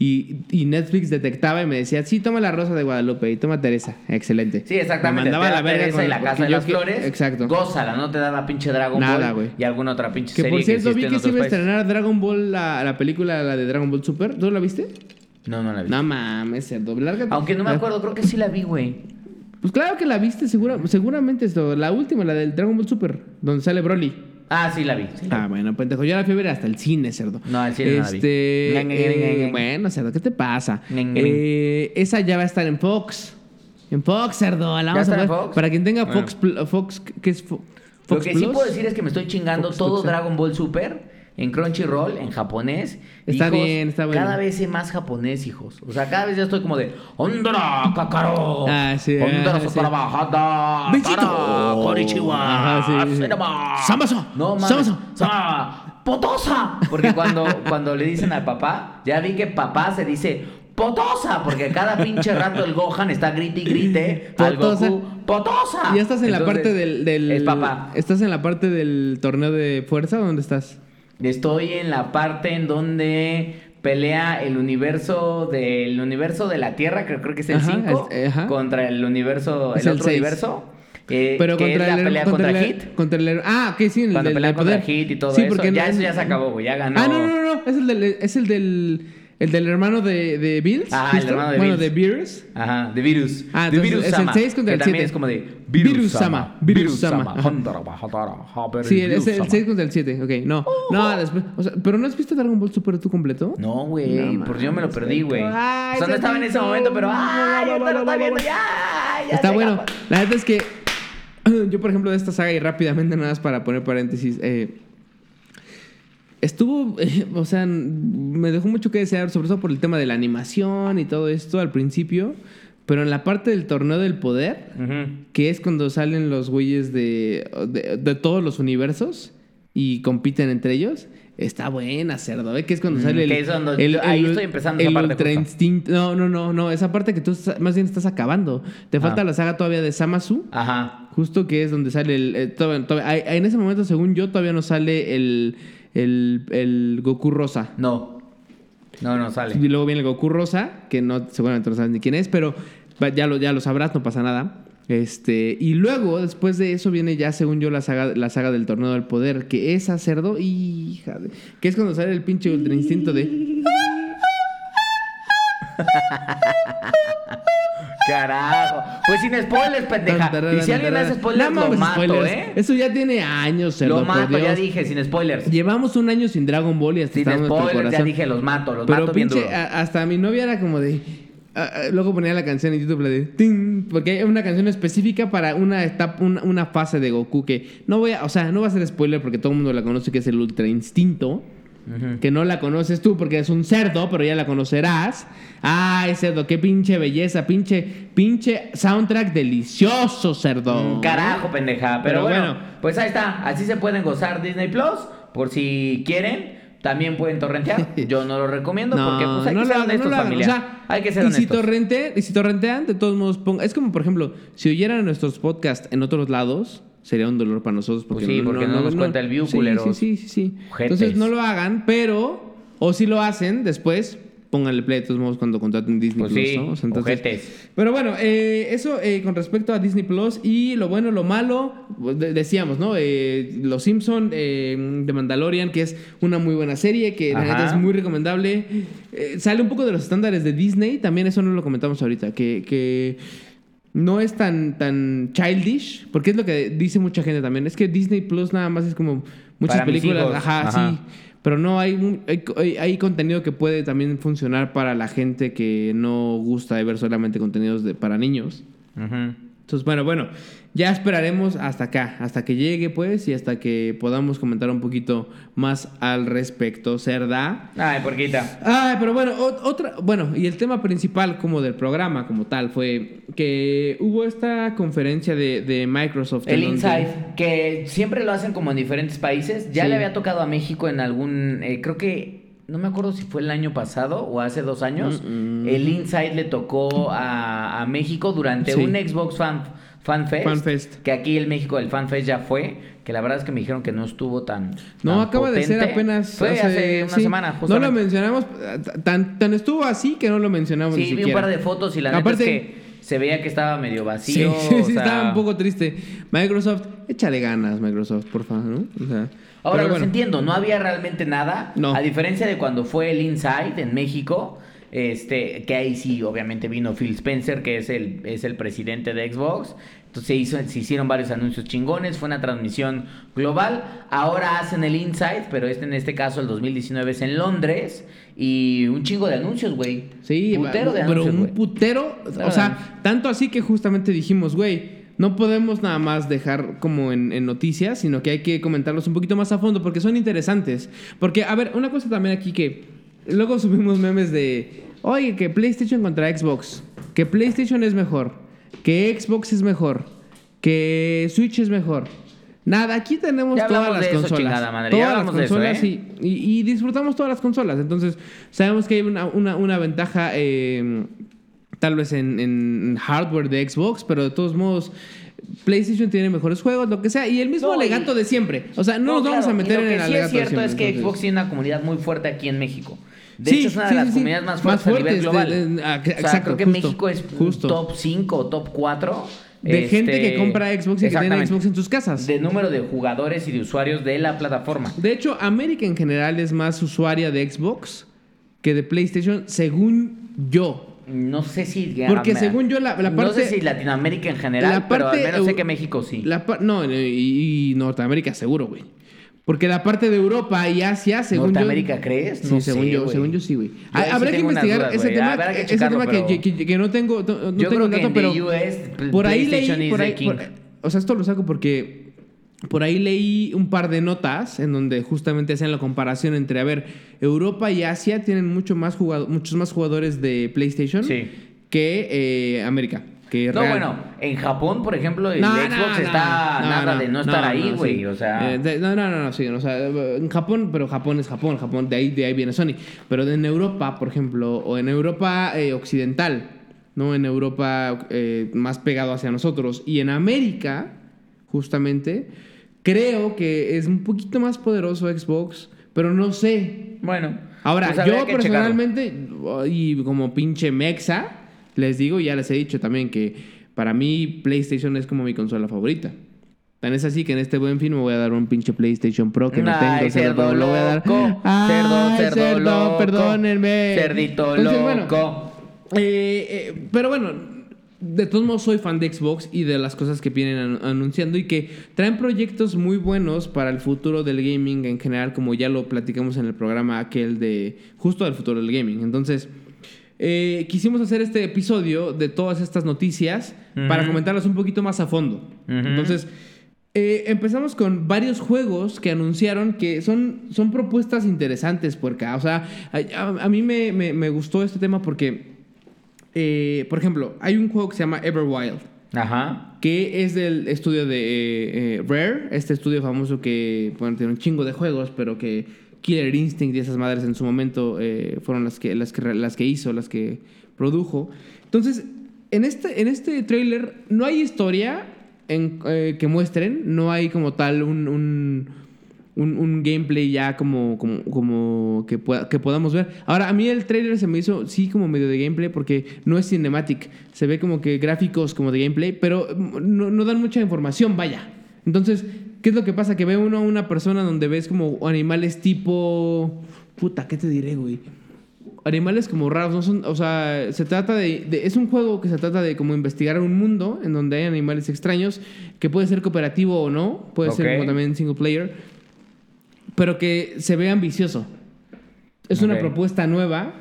y, y Netflix detectaba y me decía, sí, toma la Rosa de Guadalupe y toma Teresa. Excelente. Sí, exactamente. Me mandaba la verga Teresa con- y la Casa de las que- Flores. Exacto. Gózala, no te daba pinche Dragon Nada, Ball güey. y alguna otra pinche Que serie por cierto, vi existe en que se iba a estrenar Dragon Ball, la, la película, la de Dragon Ball Super. ¿Tú la viste? No, no la vi. No mames, cerdo. Lárgate. Aunque no me acuerdo, creo que sí la vi, güey. Pues claro que la viste, segura, seguramente esto. La última, la del Dragon Ball Super, donde sale Broly. Ah, sí la vi. sí la vi. Ah, bueno, pendejo. Yo la fui a ver hasta el cine, cerdo. No, al cine no la vi. Este. Eh, bueno, cerdo, ¿qué te pasa? Eh, esa ya va a estar en Fox. En Fox, cerdo. La ¿Ya vamos a ver. Fox? Para quien tenga. Fox, Fox, ¿qué es Fo- Lo Fox que sí puedo decir es que me estoy chingando Fox, todo Fox, Dragon Ball Super en Crunchyroll, en japonés. Está Hijos, bien, está bueno. Cada vez sé más japonés, hijos. O sea, cada vez ya estoy como de Ondra, Kakaro. Ah, sí, Ondra, ah. Ajá, sí, sí. Senama. Samaso. No, mames. Potosa. Porque cuando, cuando le dicen al papá, ya vi que papá se dice Potosa, porque cada pinche rato el Gohan está grite y grite al Potosa. Goku. Potosa. Ya estás en la parte del, del- Es papá. ¿Estás en la parte del torneo de fuerza o dónde estás? Estoy en la parte en donde pelea el universo del universo de la Tierra, que creo que es el Ajá, 5, el- ajá. contra el universo, Es el, otro universo. eh, Pero que contra es la el pelea contra, el, Hit. Contra el, ah, ok, sí, el Cuando del- del contra poder. Hit y todo Sí, eso, porque ya no- eso ya se acabó, güey, ya ganó. Ah, no, no, no, no, es el del, es el del, el del hermano de, de Bills. Ah, el hermano de Bueno, Bills. de Beers. Ajá, de virus. Ah, de virus es el Sama, 6 contra el también 7. es como de Virus Sama, Virus Sama. Sí, el- es el 6 contra el 7, ok, no. No, después, o sea, ¿pero no has visto Dragon Ball Super tú completo? No, güey, No por yo me lo perdí, güey. O sea, no estaba en ese momento, pero ¡ay! ahorita lo está viendo Está ya. ya Está bueno. capaz. La neta es que yo, por ejemplo, de esta saga y rápidamente nada más para poner paréntesis, eh, estuvo, eh, o sea, me dejó mucho que desear, sobre todo por el tema de la animación y todo esto al principio, pero en la parte del torneo del poder, que es cuando salen los güeyes de, de, de todos los universos y compiten entre ellos. Está buena, cerdo, ¿eh? Que es cuando Mm, sale el. que es cuando- ahí estoy empezando esa el parte ultra instinto. No, no, no, no. Esa parte que tú estás- más bien estás acabando. Te falta Ah. la saga todavía de Samasu. Ajá. Justo que es donde sale el. eh, todavía- todavía- en ese momento, según yo, todavía no sale el, el, el Goku Rosa. No. No, no sale. Y luego viene el Goku Rosa, que no seguramente no sabes ni quién es, pero ya lo, ya lo sabrás, no pasa nada. Este, y luego, después de eso, viene ya, según yo, la saga, la saga del torneo del poder, que es cerdo, hija de- que es cuando sale el pinche ultra instinto de. Carajo. Pues sin spoilers, pendeja. Y si alguien hace spoilers, No lo mames, mato, spoilers. ¿eh? Eso ya tiene años, cerdo. Lo mato, ya dije, sin spoilers. Llevamos un año sin Dragon Ball y hasta Sin nuestro spoilers, ya dije, los mato, los Pero mato bien pinche, duro. a- hasta mi novia era como de. luego ponía la canción en YouTube la de. "Ting", porque hay una canción específica para una etapa, una, una fase de Goku que no voy a. O sea, no va a ser spoiler porque todo el mundo la conoce, que es el Ultra Instinto. Que no la conoces tú porque es un cerdo, pero ya la conocerás. Ay, cerdo, qué pinche belleza, pinche, pinche soundtrack delicioso, cerdo. Mm, Carajo, pendeja. Pero, Pero bueno, bueno. pues ahí está. Así se pueden gozar Disney Plus. Por si quieren. También pueden torrentear. Yo no lo recomiendo porque pues, hay que lo ser hagan, honestos, hagan. familia. O sea, hay que ser y si, torrente, y si torrentean, de todos modos, ponga- es como, por ejemplo, si oyeran nuestros podcasts en otros lados, sería un dolor para nosotros. Porque Pues sí, porque no nos cuenta el view, sí. Sí, sí, sí. Entonces no lo hagan, pero, o si lo hacen, después pónganle play de todos modos cuando contraten Disney Pues Plus, sí, ¿no? O sea, entonces- pero bueno, eh, eso eh, con respecto a Disney Plus y lo bueno, lo malo, pues, de- decíamos, ¿no? Eh, Los Simpson eh, de Mandalorian, que es una muy buena serie, que la Ajá. neta es muy recomendable. Sale un poco de los estándares de Disney, también eso no lo comentamos ahorita, que, que no es tan, tan childish, porque es lo que dice mucha gente también. Es que Disney Plus nada más es como muchas Para películas, ajá, Ajá. sí. Pero no, hay, hay, hay- contenido que puede también funcionar para la gente que no gusta de ver solamente contenidos de, para niños. Entonces, bueno, bueno, ya esperaremos hasta acá, hasta que llegue, pues, y hasta que podamos comentar un poquito más al respecto, ¿cerda? Ay, porquita. Ay, pero bueno, ot- otra, bueno, y el tema principal como del programa como tal fue que hubo esta conferencia de, de Microsoft. El donde- Inside, que siempre lo hacen como en diferentes países. Ya Sí. le había tocado a México en algún. eh, creo que. No me acuerdo si fue el año pasado o hace dos años. Mm, mm. El Inside le tocó a, a México durante Sí. un Xbox Fan, Fan Fest. Fan Fest. Que aquí el México del Fan Fest ya fue. Que la verdad es que me dijeron que no estuvo tan. No, tan acaba de ser potente. apenas. Fue hace, una sí. semana, No justamente. lo mencionamos, tan, tan estuvo así que no lo mencionamos ni Sí, vi un siquiera. par de fotos y la neta Aparte- es que se veía que estaba medio Sí, vacío. sí, o sí, sea, estaba un poco triste. Microsoft, échale ganas, Microsoft, por favor, ¿no? O sea, Ahora los bueno. entiendo, no había realmente nada. No. A diferencia de cuando fue el Inside en México, Este, que ahí sí, obviamente vino Phil Spencer, que es el, es el presidente de Xbox. Entonces se, hizo, se hicieron varios anuncios chingones, fue una transmisión global. Ahora hacen el Insight, pero este en este caso el 2019 es en Londres. Y un chingo de anuncios, güey. Sí, putero de pero anuncios, un putero, o sea, tanto así que justamente dijimos, güey, no podemos nada más dejar como en, en noticias, sino que hay que comentarlos un poquito más a fondo porque son interesantes. Porque, a ver, una cosa también aquí que luego subimos memes de, oye, que PlayStation contra Xbox, que PlayStation es mejor, que Xbox es mejor, que Switch es mejor. Nada, aquí tenemos Ya todas las de eso, consolas. madre, Todas las hablamos de eso, consolas ¿eh? y, y- y disfrutamos todas las consolas. Entonces, sabemos que hay una, una- una ventaja eh, tal vez en, en hardware de Xbox, pero de todos modos, PlayStation tiene mejores juegos, lo que sea. Y el mismo No, y- alegato de siempre. O sea, no, nos vamos claro, a meter y lo en que el sí alegato es de cierto siempre, es que entonces. Xbox tiene una comunidad muy fuerte aquí en México. De Sí, hecho, es una sí, de las sí, comunidades más Más fuertes a nivel fuertes, global. de- de- o sea, exacto, creo que justo, México es justo. top 5 o top 4. De gente que compra Xbox y que tiene. Xbox en tus casas. De número de jugadores y de usuarios de la plataforma. De hecho, América en general es más usuaria de Xbox que de PlayStation, según yo. No sé si. Porque según yo, la- la No parte- sé si Latinoamérica en general, la pero al parte menos sé que México sí. La no, y, y Norteamérica seguro, güey. Porque la parte de Europa y Asia, según ¿Norteamérica yo... crees? Sí, No según sé, yo, según yo sí, güey. Ah, sí Habrá que investigar dudas, ese tema, Habrá que ese tema que- pero- que, que- que no tengo, no Yo tengo creo que dato, en pero US, por ahí leí, por ahí, por- o sea, esto lo saco porque por ahí leí un par de notas en donde justamente hacían la comparación entre, a ver, Europa y Asia tienen mucho más jugado- muchos más jugadores de PlayStation Sí. que eh, América. Que No, real- bueno, en Japón, por ejemplo, el no, Xbox no, está no, nada de no estar ahí, güey. sí. O sea, Eh, de- no, no, no, no, sí. O sea, en Japón, pero Japón es Japón. Japón, de ahí, de ahí viene Sony. Pero en Europa, por ejemplo, o en Europa eh, occidental, ¿no? En Europa eh, más pegado hacia nosotros. Y en América, justamente, creo que es un poquito más poderoso Xbox, pero no sé. bueno. Ahora, pues yo checarlo. personalmente, y como pinche mexa, les digo, ya les he dicho también que para mí PlayStation es como mi consola favorita. Tan es así que en este buen fin me voy a dar un pinche PlayStation Pro que no Ay, tengo. cerdo pero lo voy a dar. loco, Ay, cerdo, cerdo loco, perdónenme. Cerdito Entonces, bueno, loco. eh, eh, pero bueno, de todos modos soy fan de Xbox y de las cosas que vienen anu- anunciando y que traen proyectos muy buenos para el futuro del gaming en general, como ya lo platicamos en el programa aquel de justo del futuro del gaming. Entonces, eh, quisimos hacer este episodio de todas estas noticias para comentarlas un poquito más a fondo. Entonces, eh, empezamos con varios juegos que anunciaron que son, son propuestas interesantes por acá. O sea, a, a- a mí me, me- me gustó este tema porque, eh, por ejemplo, hay un juego que se llama Everwild, Ajá. que es del estudio de Rare, este estudio famoso que bueno, tiene un chingo de juegos, pero que Killer Instinct y esas madres en su momento eh, fueron las que, las, que, las que hizo, las que produjo. Entonces, en este, en este trailer no hay historia eh, que muestren, no hay como tal un, un, gameplay ya como, como, que, pueda- que podamos ver. Ahora, a mí el trailer se me hizo, sí, como medio de gameplay porque no es cinematic. Se ve como que gráficos como de gameplay, pero no, no dan mucha información, vaya. Entonces, ¿qué es lo que pasa? Que ve uno a una persona donde ves como animales tipo... Puta, ¿qué te diré, güey? Animales como raros, no son, o sea, se trata de, de- es un juego que se trata de como investigar un mundo en donde hay animales extraños, que puede ser cooperativo o no, puede ser como también single player, pero que se ve ambicioso. Es una propuesta nueva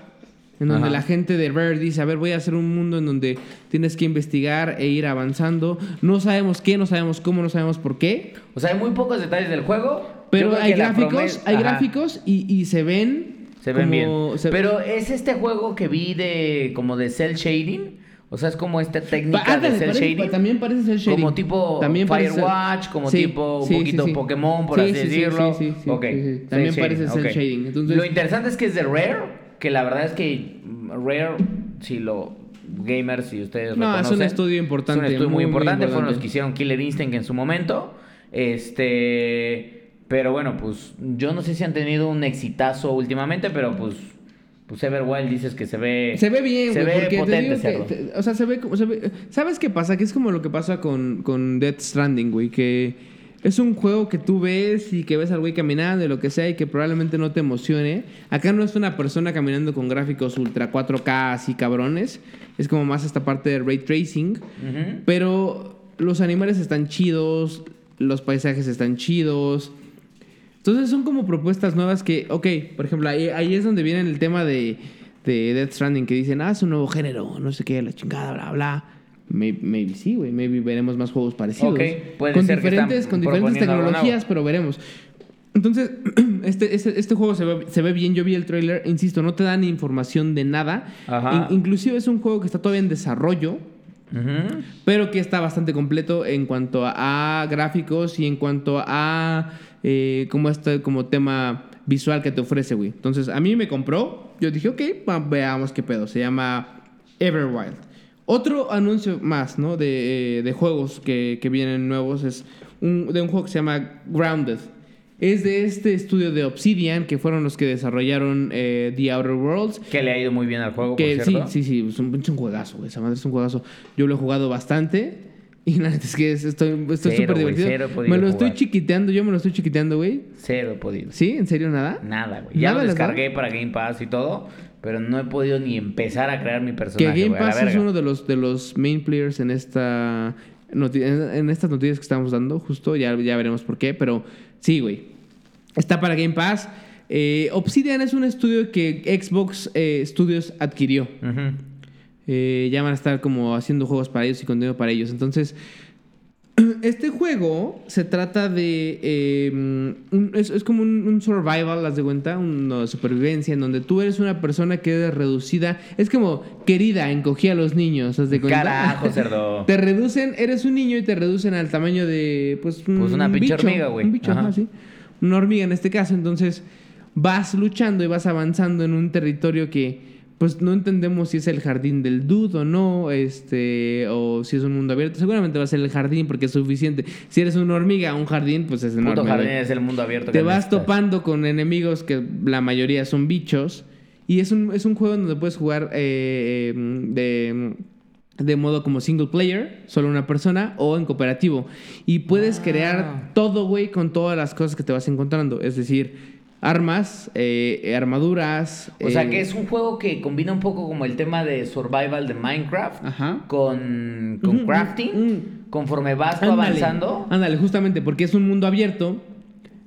en donde Ajá. la gente de Rare dice, a ver, voy a hacer un mundo en donde tienes que investigar e ir avanzando. No sabemos qué, no sabemos cómo, no sabemos por qué, O sea, hay muy pocos detalles del juego. pero hay gráficos, hay Ajá. gráficos y, y se ven Se ven como- bien. se- Pero es este juego que vi de como de cel shading. O sea, es como esta Pa- técnica ándale, de cel parece- shading. También parece ser shading. Como tipo También parece ser- Firewatch, como Sí, tipo un sí, poquito sí. Pokémon, por Sí, así sí, sí, decirlo. sí, sí, sí, Ok, sí, sí. cel También parece cel shading. Entonces- Lo interesante es que es de Rare, que la verdad es que Rare, si lo gamers, si ustedes No, es un reconocen, estudio importante, Es un estudio muy, importante, fueron importante. los que hicieron Killer Instinct en su momento. Este, pero bueno, pues yo no sé si han tenido un exitazo últimamente, pero pues pues Everwild dices que se ve Se ve bien, se güey, ve te potente, que- te- o sea, se ve como se ve- ¿Sabes qué pasa? Que es como lo que pasa con con Death Stranding, güey, que es un juego que tú ves y que ves al güey caminando y lo que sea y que probablemente no te emocione. Acá no es una persona caminando con gráficos ultra 4K así cabrones. Es como más esta parte de ray tracing. Pero los animales están chidos, los paisajes están chidos. Entonces son como propuestas nuevas que, ok, por ejemplo, ahí, ahí es donde viene el tema de, de Death Stranding, que dicen, ah, es un nuevo género, no sé qué, la chingada, bla, bla. Maybe, maybe sí, güey, maybe veremos más juegos parecidos. Ok, puede con ser que diferentes, están con diferentes tecnologías, pero veremos. Entonces, este, este, este juego se ve, se ve bien. Yo vi el trailer, insisto, no te dan información de nada. Ajá. In- inclusive es un juego que está todavía en desarrollo pero que está bastante completo en cuanto a, a gráficos y en cuanto a eh, como este como tema visual que te ofrece, güey. Entonces, a mí me compró, yo dije, ok, veamos qué pedo. Se llama Everwild. Otro anuncio más, ¿no? De, eh, de juegos que, que vienen nuevos es un, de un juego que se llama Grounded. Es de este estudio de Obsidian, que fueron los que desarrollaron eh, The Outer Worlds. Que le ha ido muy bien al juego, Que por sí, cierto. sí, sí, es un, es un juegazo, güey. Esa madre es un juegazo. Yo lo he jugado bastante. Y la neta es que es- estoy estoy súper divertido. cero me lo estoy jugar. chiquiteando, yo me lo estoy chiquiteando, güey. Cero podido. ¿Sí? ¿En serio nada? Nada, güey. Ya ¿Nada lo descargué para Game Pass y todo, pero no he podido ni empezar a crear mi Que personaje, Game a la Pass es uno de los, de los main players en esta en, estas noticias que estamos dando, justo, ya, ya veremos por qué, pero sí, güey. Está para Game Pass. Eh, Obsidian es un estudio que Xbox eh, Studios adquirió. Eh, ya van a estar como haciendo juegos para ellos y contenido para ellos. Entonces, este juego se trata de... eh, un- es, es como un, un survival, haz de cuenta, una supervivencia en donde tú eres una persona que es reducida. Es como querida, encogía a los niños, haz de cuenta. Carajo, cerdo. Te reducen, eres un niño y te reducen al tamaño de, pues, un Pues una pinche hormiga, güey. Un bicho, Ajá. ajá, sí. Una hormiga en este caso. Entonces, vas luchando y vas avanzando en un territorio que, pues, no entendemos si es el jardín del dude o no, este, o si es un mundo abierto. Seguramente va a ser el jardín porque es suficiente. Si eres una hormiga, un jardín, pues es enorme. Puto jardín es el mundo abierto. Te vas necesitas. topando con enemigos que la mayoría son bichos. Y es un, es un juego donde puedes jugar eh, eh, de, de modo como single player, solo una persona, o en cooperativo. Y puedes Ah. crear todo, güey, con todas las cosas que te vas encontrando. Es decir, armas, eh, armaduras. O sea eh, que es un juego que combina un poco como el tema de survival de Minecraft Ajá. con, crafting. Conforme vas Ándale, avanzando. Ándale, justamente, porque es un mundo abierto,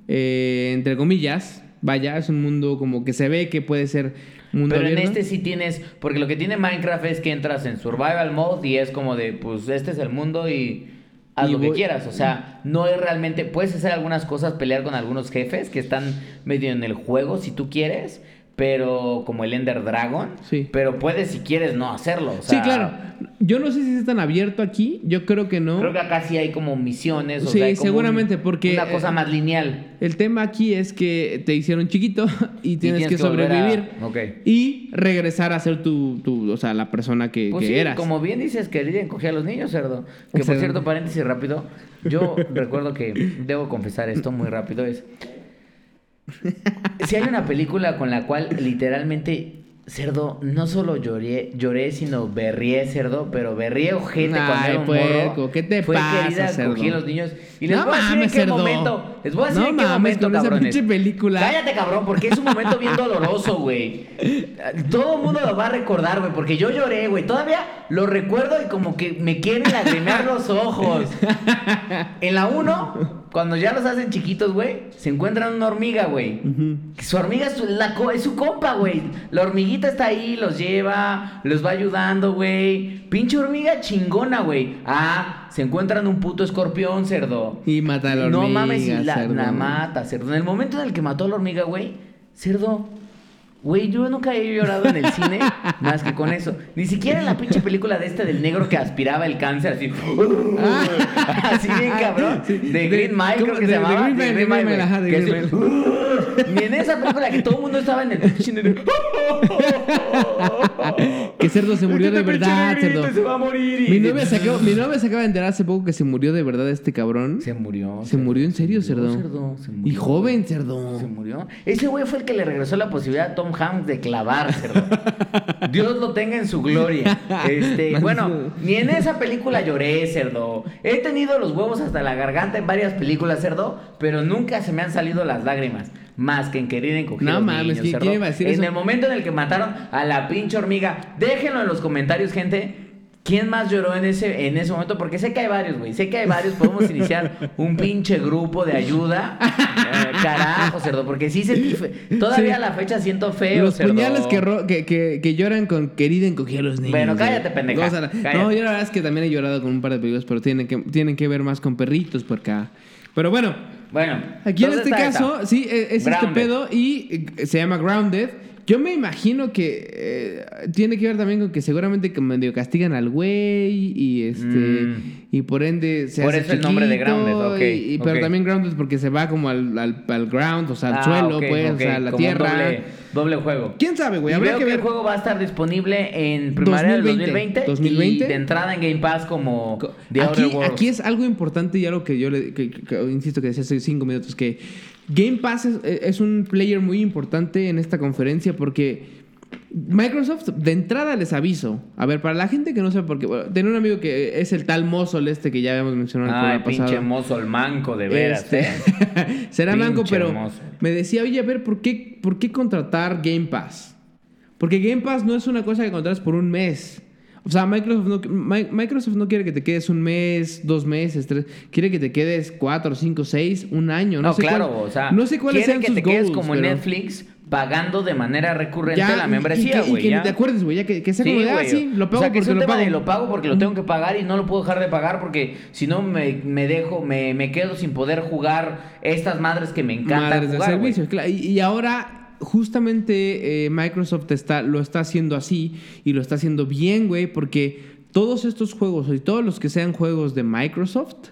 eh, entre comillas. Vaya, es un mundo como que se ve que puede ser mundo Pero en este sí tienes, porque lo que tiene Minecraft es que entras en survival mode y es como de, pues este es el mundo y haz Y lo que quieras. O sea, no es realmente, puedes hacer algunas cosas, pelear con algunos jefes que están medio en el juego si tú quieres, pero como el Ender Dragon. Sí. Pero puedes si quieres no hacerlo. o Sí, claro. Yo no sé si es tan abierto aquí. Yo creo que no. Creo que acá sí hay como misiones. O Sí, sea, hay como seguramente, un- porque, Una cosa más lineal. El tema aquí es que te hicieron chiquito y tienes, que, a- sobrevivir Ok. y regresar a ser tu, tu- o sea, la persona que, Pues que sí, eras. como bien dices que Lidia encogía a los niños, cerdo. Que por cierto, paréntesis rápido, yo recuerdo que debo confesar esto muy rápido es si hay una película con la cual literalmente cerdo no solo lloré, lloré sino berrié cerdo, pero berrié ojete cuando Ay, era un puerco, morro. ¿qué te fue pasa, querida, cerdo? cogí a los niños y les No voy a decir en mames, qué cerdo. momento. Les voy a decir No en qué mames, momento, con esa pinche película. Cállate, cabrón, porque es un momento bien doloroso, güey. Todo el mundo lo va a recordar, güey, porque yo lloré, güey. Todavía lo recuerdo y como que me quieren lagrimear los ojos. En la 1, cuando ya los hacen chiquitos, güey, se encuentran una hormiga, güey. Su hormiga es la es su compa, güey. La hormiguita está ahí, los lleva, los va ayudando, güey. Pinche hormiga chingona, güey. Ah, se encuentran un puto escorpión, cerdo. Y mata a la hormiga. No mames, y la, cerdo. la mata, cerdo. En el momento en el que mató a la hormiga, güey, cerdo. Güey, yo nunca he llorado en el cine más que con eso. Ni siquiera en la pinche película de este del negro que aspiraba el cáncer, así. así bien cabrón. Sí, De Green Mile, creo que De- se llamaba. Green de de Green Mile, ajá, de Green Ni en esa película que todo el mundo estaba en el pinche cine de- Que cerdo se murió de verdad, cerdo. Se va a morir. Mi novia, se acaba, mi novia se acaba de enterar hace poco que se murió de verdad este cabrón. Se murió. Se murió en serio, cerdo. Y joven, cerdo. Se murió. Ese güey fue el que le regresó la posibilidad a Tom Tom Hanks de clavar, cerdo. Dios lo tenga en su gloria. Este, bueno, ni en esa película lloré, cerdo. He tenido los huevos hasta la garganta en varias películas, cerdo, pero nunca se me han salido las lágrimas. Más que en querer encoger No mames, niños, ¿quién- cerdo. iba a decir En eso? el momento en el que mataron a la pinche hormiga, déjenlo en los comentarios, gente. ¿Quién más lloró en ese, en ese momento? Porque sé que hay varios, güey. Sé que hay varios. Podemos iniciar un pinche grupo de ayuda. Eh, carajo, cerdo. Porque sí fe- Todavía Sí. a la fecha siento feo, Los cerdo. puñales que, ro- que, que, que lloran con querida encogía a los niños. Bueno, cállate, pendeja, la- cállate. No, yo la verdad es que también he llorado con un par de películas, pero tienen que, tienen que ver más con perritos por acá. Pero bueno, Bueno. aquí en este caso, esta. sí, e- es este pedo y eh, se llama Grounded. Yo me imagino que eh, tiene que ver también con que seguramente que medio castigan al güey y este Mm. y por ende se Por hace eso el nombre de Grounded, ok, y- y- pero también Grounded porque se va como al, al, al ground, o sea, al Ah, suelo, ok, pues, ok, o sea, a la como tierra. Doble, doble juego. ¿Quién sabe, güey? Habría que ver. el juego va a estar disponible en primavera del 2020, 2020, 2020. y de entrada en Game Pass como The Aquí, Outer Worlds. aquí es algo importante y algo que yo le que- que- que- insisto que decía hace cinco minutos que Game Pass es, es un player muy importante en esta conferencia porque Microsoft de entrada les aviso a ver para la gente que no sabe por qué bueno, tenía un amigo que es el tal Mozol este que ya habíamos mencionado en el programa pinche pasado mozo, el manco, de veras. Este, eh. será Pinche manco, pero me decía, oye, a ver, ¿por qué, ¿por qué contratar Game Pass? Porque Game Pass no es una cosa que contratas por un mes. O sea, Microsoft no, Mi- Microsoft no quiere que te quedes un mes, dos meses, tres. Quiere que te quedes cuatro, cinco, seis, un año. No, No, sé claro, cuál- o sea, no sé cuáles quiere sean que sus te quedes como pero- Netflix pagando de manera recurrente Ya, la y- membresía, y que- güey. Y, que ya. ni te acuerdes, güey, ya que, que sea Sí, como de, ah, sí, lo pago o sea, que es porque un lo tema pago. de lo pago porque lo tengo que pagar y no lo puedo dejar de pagar porque si no me, me dejo, me, me quedo sin poder jugar estas madres que me encantan Madres de jugar, servicios, claro. Y, y ahora justamente eh, Microsoft está, lo está haciendo así y lo está haciendo bien, güey, porque todos estos juegos y todos los que sean juegos de Microsoft,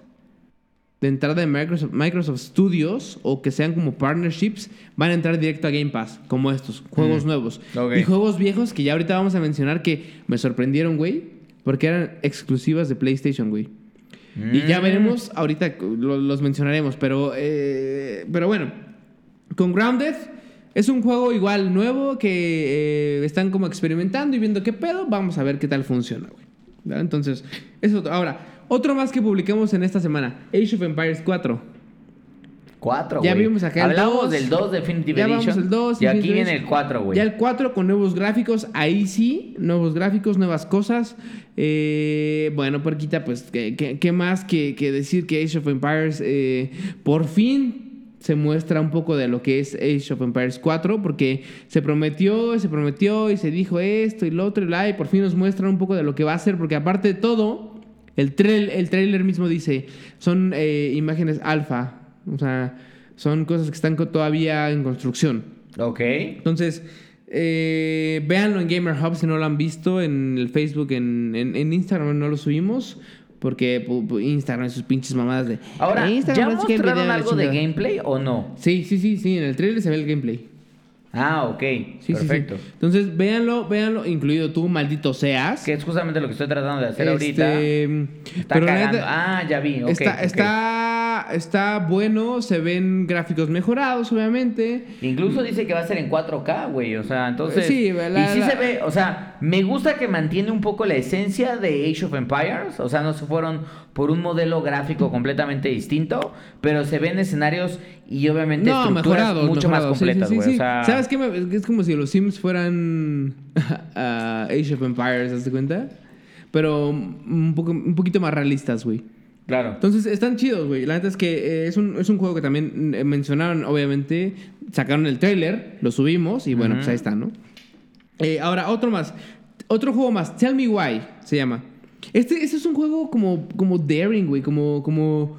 de entrada de Microsoft, Microsoft Studios o que sean como partnerships, van a entrar directo a Game Pass, como estos, juegos Mm. nuevos. Y juegos viejos que ya ahorita vamos a mencionar que me sorprendieron, güey, porque eran exclusivas de PlayStation, güey. Y ya Mm. veremos, ahorita lo- los mencionaremos, pero, eh, pero bueno, con Grounded es un juego igual nuevo que eh, están como experimentando y viendo qué pedo, vamos a ver qué tal funciona, güey. ¿Verdad? Entonces, eso. Ahora, otro más que publicamos en esta semana, Age of Empires 4. Cuatro, Ya güey. vimos acá el Hablamos 2. del 2 Definitive Ya Edition. el 2, Y aquí viene el 4, güey. Ya el 4 con nuevos gráficos, ahí sí, nuevos gráficos, nuevas cosas. Eh, bueno, Porquita, pues, ¿qué, qué- qué más que, que decir que Age of Empires eh, por fin se muestra un poco de lo que es Age of Empires 4? Porque se prometió, se prometió y se dijo esto y lo otro y la, y por fin nos muestran un poco de lo que va a ser, porque aparte de todo, el, trail, el trailer mismo dice, son eh, imágenes alfa, o sea, son cosas que están todavía en construcción. Ok. Entonces, eh, véanlo en Gamer Hub si no lo han visto, en el Facebook, en, en- en Instagram no lo subimos, porque Instagram sus pinches mamadas de... Ahora, Instagram ¿ya mostraron algo de chingada". gameplay o no? Sí, sí, sí, sí, en el trailer se ve el gameplay. Ah, ok. Sí, Perfecto. sí. Entonces, véanlo, véanlo, incluido tú, maldito seas. Que es justamente lo que estoy tratando de hacer Este, ahorita. Está pero cagando. ah, ya vi. ok, está, está, está bueno, se ven gráficos mejorados, obviamente. Incluso dice que va a ser en 4K, güey. O sea, entonces. Sí, la- y sí la- se ve, o sea, me gusta que mantiene un poco la esencia de Age of Empires. O sea, no se fueron por un modelo gráfico completamente distinto, pero se ven escenarios y obviamente No, estructuras mejorados, mucho más sí, completas, sí, güey. sí. O sea, ¿Sabes qué? Me- Es como si los Sims fueran ah, Age of Empires, ¿te das cuenta? Pero un, poco, un poquito más realistas, güey. Claro. Entonces están chidos, güey. La neta es que eh, es, un, es un juego que también eh, mencionaron, obviamente. Sacaron el trailer, lo subimos y bueno, Ujú. pues ahí está, ¿no? Eh, ahora, otro más. Otro juego más. Tell Me Why se llama. Este, este es un juego como, como daring, güey. Como, como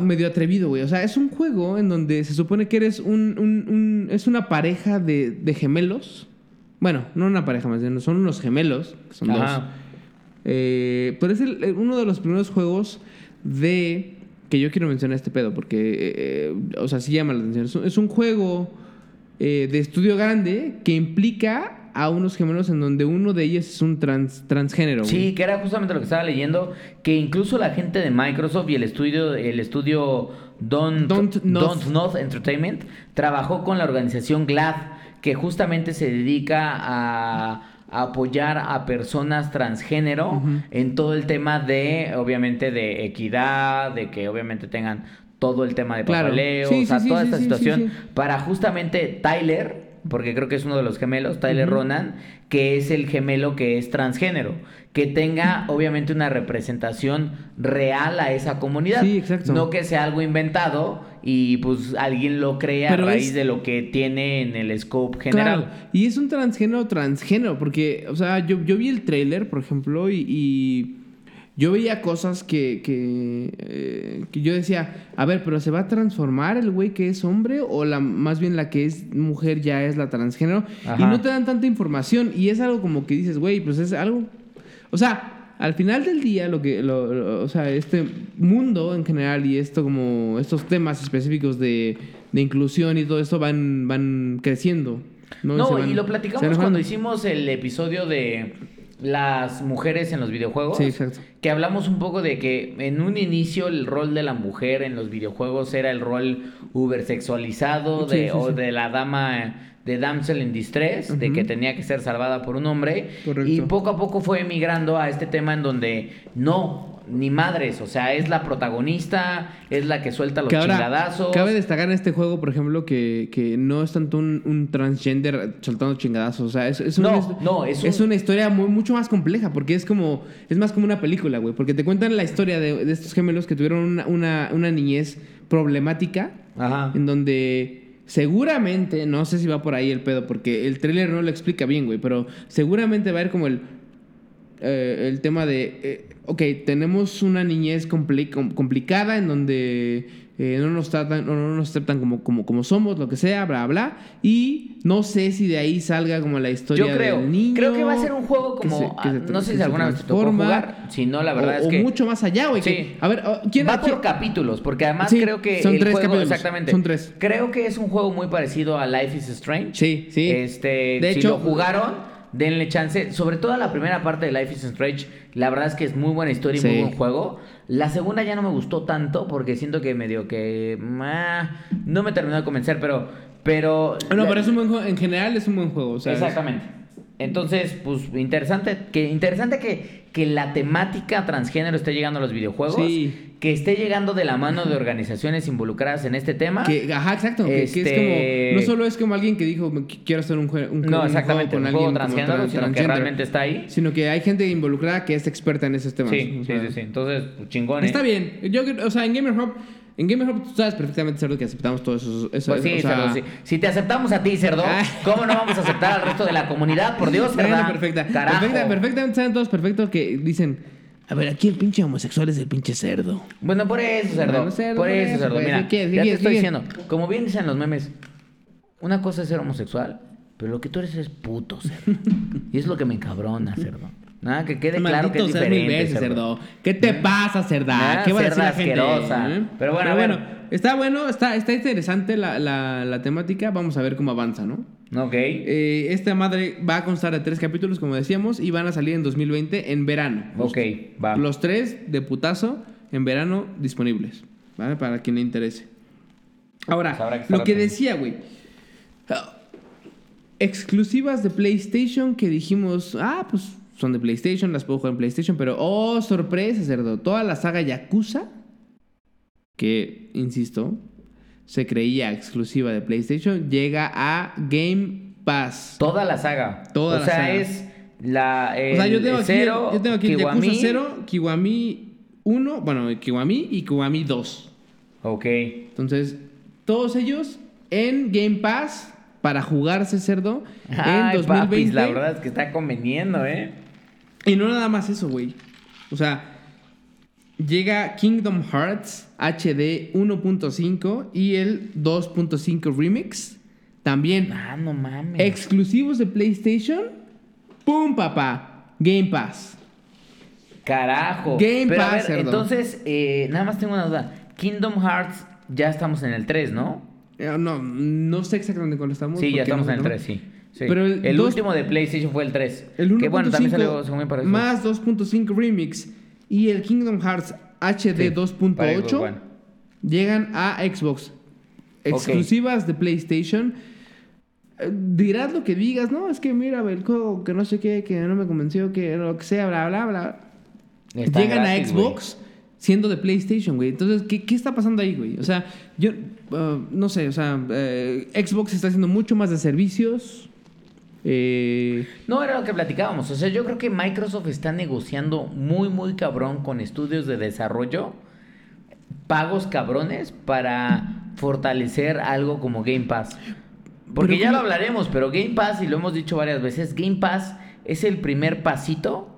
medio atrevido, güey. O sea, es un juego en donde se supone que eres un... un- un- es una pareja de, de gemelos. Bueno, no una pareja más bien. Son unos gemelos. que Son dos. Eh, pero es el- eh, uno de los primeros juegos de... Que yo quiero mencionar este pedo porque... eh, o sea, sí llama la atención. Es un, es un juego eh, de estudio grande que implica a unos gemelos en donde uno de ellos es un trans, transgénero. güey. Sí, que era justamente lo que estaba leyendo, que incluso la gente de Microsoft y el estudio, el estudio Don't, Don't Not. Don't Entertainment trabajó con la organización GLAD, que justamente se dedica a a apoyar a personas transgénero en todo el tema de, obviamente, de equidad, de que obviamente tengan todo el tema de Claro. papeleo, Sí, o sea, sí, toda sí, esta situación para justamente Tyler, porque creo que es uno de los gemelos, Tyler. Ronan, que es el gemelo que es transgénero, que tenga obviamente una representación real a esa comunidad, Sí, exacto. no que sea algo inventado y pues alguien lo crea Pero a raíz es- de lo que tiene en el scope general. Claro, y es un transgénero transgénero, porque, o sea, yo, yo vi el trailer, por ejemplo, y, y yo veía cosas que, que, eh, que yo decía, a ver, pero ¿se va a transformar el güey que es hombre o la más bien la que es mujer ya es la transgénero? Y no te dan tanta información y es algo como que dices, güey, pues es algo... O sea, al final del día, lo que, lo- lo- o sea, este mundo en general y esto como estos temas específicos de, de inclusión y todo esto van, van creciendo. No, No, Se van- y lo platicamos cuando hicimos el episodio de las mujeres en los videojuegos. Sí, exacto. Que hablamos un poco de que en un inicio el rol de la mujer en los videojuegos era el rol uber sexualizado Sí, de, sí, o de la dama de damsel in distress, de que tenía que ser salvada por un hombre. Correcto. Y poco a poco fue migrando a este tema en donde no, ni madres, o sea, es la protagonista, es la que suelta los Que ahora, chingadazos. cabe destacar en este juego, por ejemplo, que, que no es tanto un, un transgender soltando chingadazos. O sea, es, es, No, es- no, es un- es una historia muy, mucho más compleja, porque es como, es más como una película, güey. Porque te cuentan la historia de, de estos gemelos que tuvieron una, una, una niñez problemática, Ajá. en donde seguramente, no sé si va por ahí el pedo, porque el tráiler no lo explica bien, güey, pero seguramente va a ir como el, eh, el tema de, eh, ok, tenemos una niñez compli- com- complicada en donde eh, no nos tratan, no, no nos aceptan como, como, como somos, lo que sea, bla, bla, y no sé si de ahí salga como la historia Yo creo, del niño. creo que va a ser un juego que como, se- que se- ah, no sé si alguna vez te tocó jugar, si no, la verdad o, es o que mucho más allá, güey. que- Sí. a ver, oh, ¿quién va por capítulos, porque además Sí, creo que son el tres juego, capítulos, exactamente, son tres. creo que es un juego muy parecido a Life is Strange. Sí, sí. Este, De si hecho- lo jugaron, denle chance, sobre todo la primera parte de Life is Strange, la verdad es que es muy buena historia y Sí. muy buen juego. La segunda ya no me gustó tanto porque siento que medio que ah, no me terminó de convencer, pero pero No, la- pero es un buen juego. En general es un buen juego. Exactamente. Entonces, pues interesante que interesante que, que la temática transgénero esté llegando a los videojuegos, Sí. Que esté llegando de la mano de organizaciones involucradas en este tema. Que, ajá, exacto. que- Que, Este- es como. No solo es como alguien que dijo, "Me qu- quiero hacer un, jue- un, no, un exactamente, juego un con juego alguien como transgénero, tra- sino que transgender", realmente está ahí. Sino que hay gente involucrada que es experta en esos temas. Sí, o sí, sea, sí, sí. Entonces, pues, chingón. ¿eh? Está bien. Yo, o sea, en Gamer Hub. En Gamer Hub tú sabes perfectamente, Cerdo, que aceptamos todos esos. eso- Pues sí, o sea, cerdo, sí. Si te aceptamos a ti, cerdo, Ah. ¿cómo no vamos a aceptar al resto de la comunidad? Por Dios, cerda. perfecta. Perfecta, perfectamente saben todos perfecto que dicen. A ver, aquí el pinche homosexual es el pinche cerdo. Bueno, por eso, cerdo. Bueno, cerdo, por por eso, eso, cerdo. pues, Mira, ¿qué quieres? ¿Qué ya te estoy ¿Qué diciendo. Como bien dicen los memes, una cosa es ser homosexual, pero lo que tú eres es puto, cerdo. y es lo que me encabrona, cerdo. Nada, que quede claro que es Maldito mil diferente, veces, cerdo. ¿Qué te pasa, cerda? ¿Qué va a decir la gente? ¿Eh? Pero bueno, ver. está bueno, está, está interesante la, la, la temática. Vamos a ver cómo avanza, ¿no? Ok. Eh, esta madre va a constar de tres capítulos, como decíamos, y van a salir en 2020 en verano. ok, va. Los tres de putazo en verano disponibles, ¿vale? Para quien le interese. Ahora, Pues que lo que decía, güey. ah, Exclusivas de PlayStation que dijimos, ah, pues son de PlayStation, las puedo jugar en PlayStation, pero oh, sorpresa, cerdo. Toda la saga Yakuza, que, insisto, se creía exclusiva de PlayStation, llega a Game Pass. Toda la saga. Toda o la sea, saga. es la. O sea, yo tengo aquí, cero, yo tengo aquí Kiwami. Yakuza 0, Kiwami 1, bueno, Kiwami y Kiwami 2. Ok. Entonces, todos ellos en Game Pass para jugarse cerdo Ay, en 2020. papis, la verdad es que está conveniendo, ¿eh? Y no nada más eso, güey. O sea, llega Kingdom Hearts HD 1.5 y el 2.5 Remix. También Ah, no mames. exclusivos de PlayStation. ¡Pum, papá! Game Pass. Carajo. Game Pero a Pass, ver, cerdo. entonces, eh, nada más tengo una duda. Kingdom Hearts, ya estamos en el 3, ¿no? Eh, No, no sé exactamente cuándo estamos. Sí, ya estamos no- en el no- 3, sí. Sí. Pero el el dos- último de PlayStation fue el 3. El 1.5 que bueno, también salió según me parece. más 2.5 Remix y el Kingdom Hearts HD Sí, para Xbox 2.8 One. llegan a Xbox. Exclusivas de PlayStation. eh, dirás lo que digas, no, es que mira, el juego que no sé qué, que no me convenció, que lo que sea, bla, bla, bla. Está Llegan gratis, a Xbox siendo de PlayStation, güey. Entonces, ¿qué, qué está pasando ahí, güey? O sea, yo uh, no sé, o sea, eh, Xbox está haciendo mucho más de servicios. Eh, No era lo que platicábamos. O sea, yo creo que Microsoft está negociando muy, muy cabrón con estudios de desarrollo. Pagos cabrones para fortalecer algo como Game Pass. Porque ya lo hablaremos, pero Game Pass, y lo hemos dicho varias veces, Game Pass es el primer pasito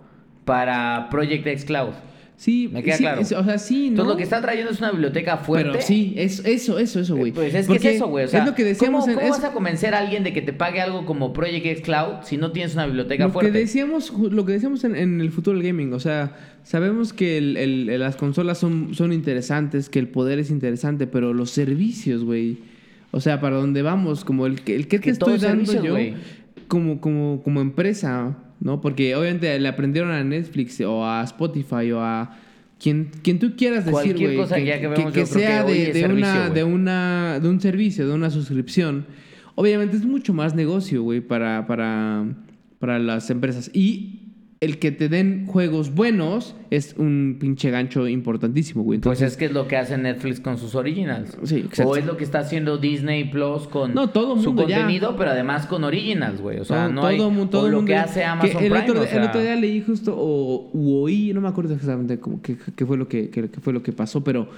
para Project X Cloud. Sí, Me queda sí, claro. es- o sea, sí, ¿no? Entonces lo que está trayendo es una biblioteca fuerte. Pero sí, es, eso, eso, eso, güey. Pues es que es eso, güey. O sea, es lo que decíamos ¿cómo, en- cómo es- vas a convencer a alguien de que te pague algo como Project X Cloud si no tienes una biblioteca lo fuerte? que decíamos lo que decíamos en, en el futuro del gaming o sea sabemos que el- las consolas son, son interesantes que el poder es interesante pero los servicios güey o sea para dónde vamos como el que el que te Que estoy es dando yo como como como empresa no porque obviamente le aprendieron a Netflix o a Spotify o a quien, quien tú quieras decir, güey, que, que sea de, es de servicio, una, de una de un servicio, de una suscripción, obviamente es mucho más negocio, güey, para, para, para las empresas. Y el que te den juegos buenos es un pinche gancho importantísimo, güey. Pues es que es lo que hace Netflix con sus originals. Sí, exacto. O es lo que está haciendo Disney Plus con No, todo su mundo ya. contenido, pero además con originals, güey. O sea, no hay... todo mu- todo o lo mundo- que hace Amazon el Prime, Otro, o el otro día leí justo, o oí, no me acuerdo exactamente cómo, qué, qué fue lo que, qué- qué fue lo que pasó, pero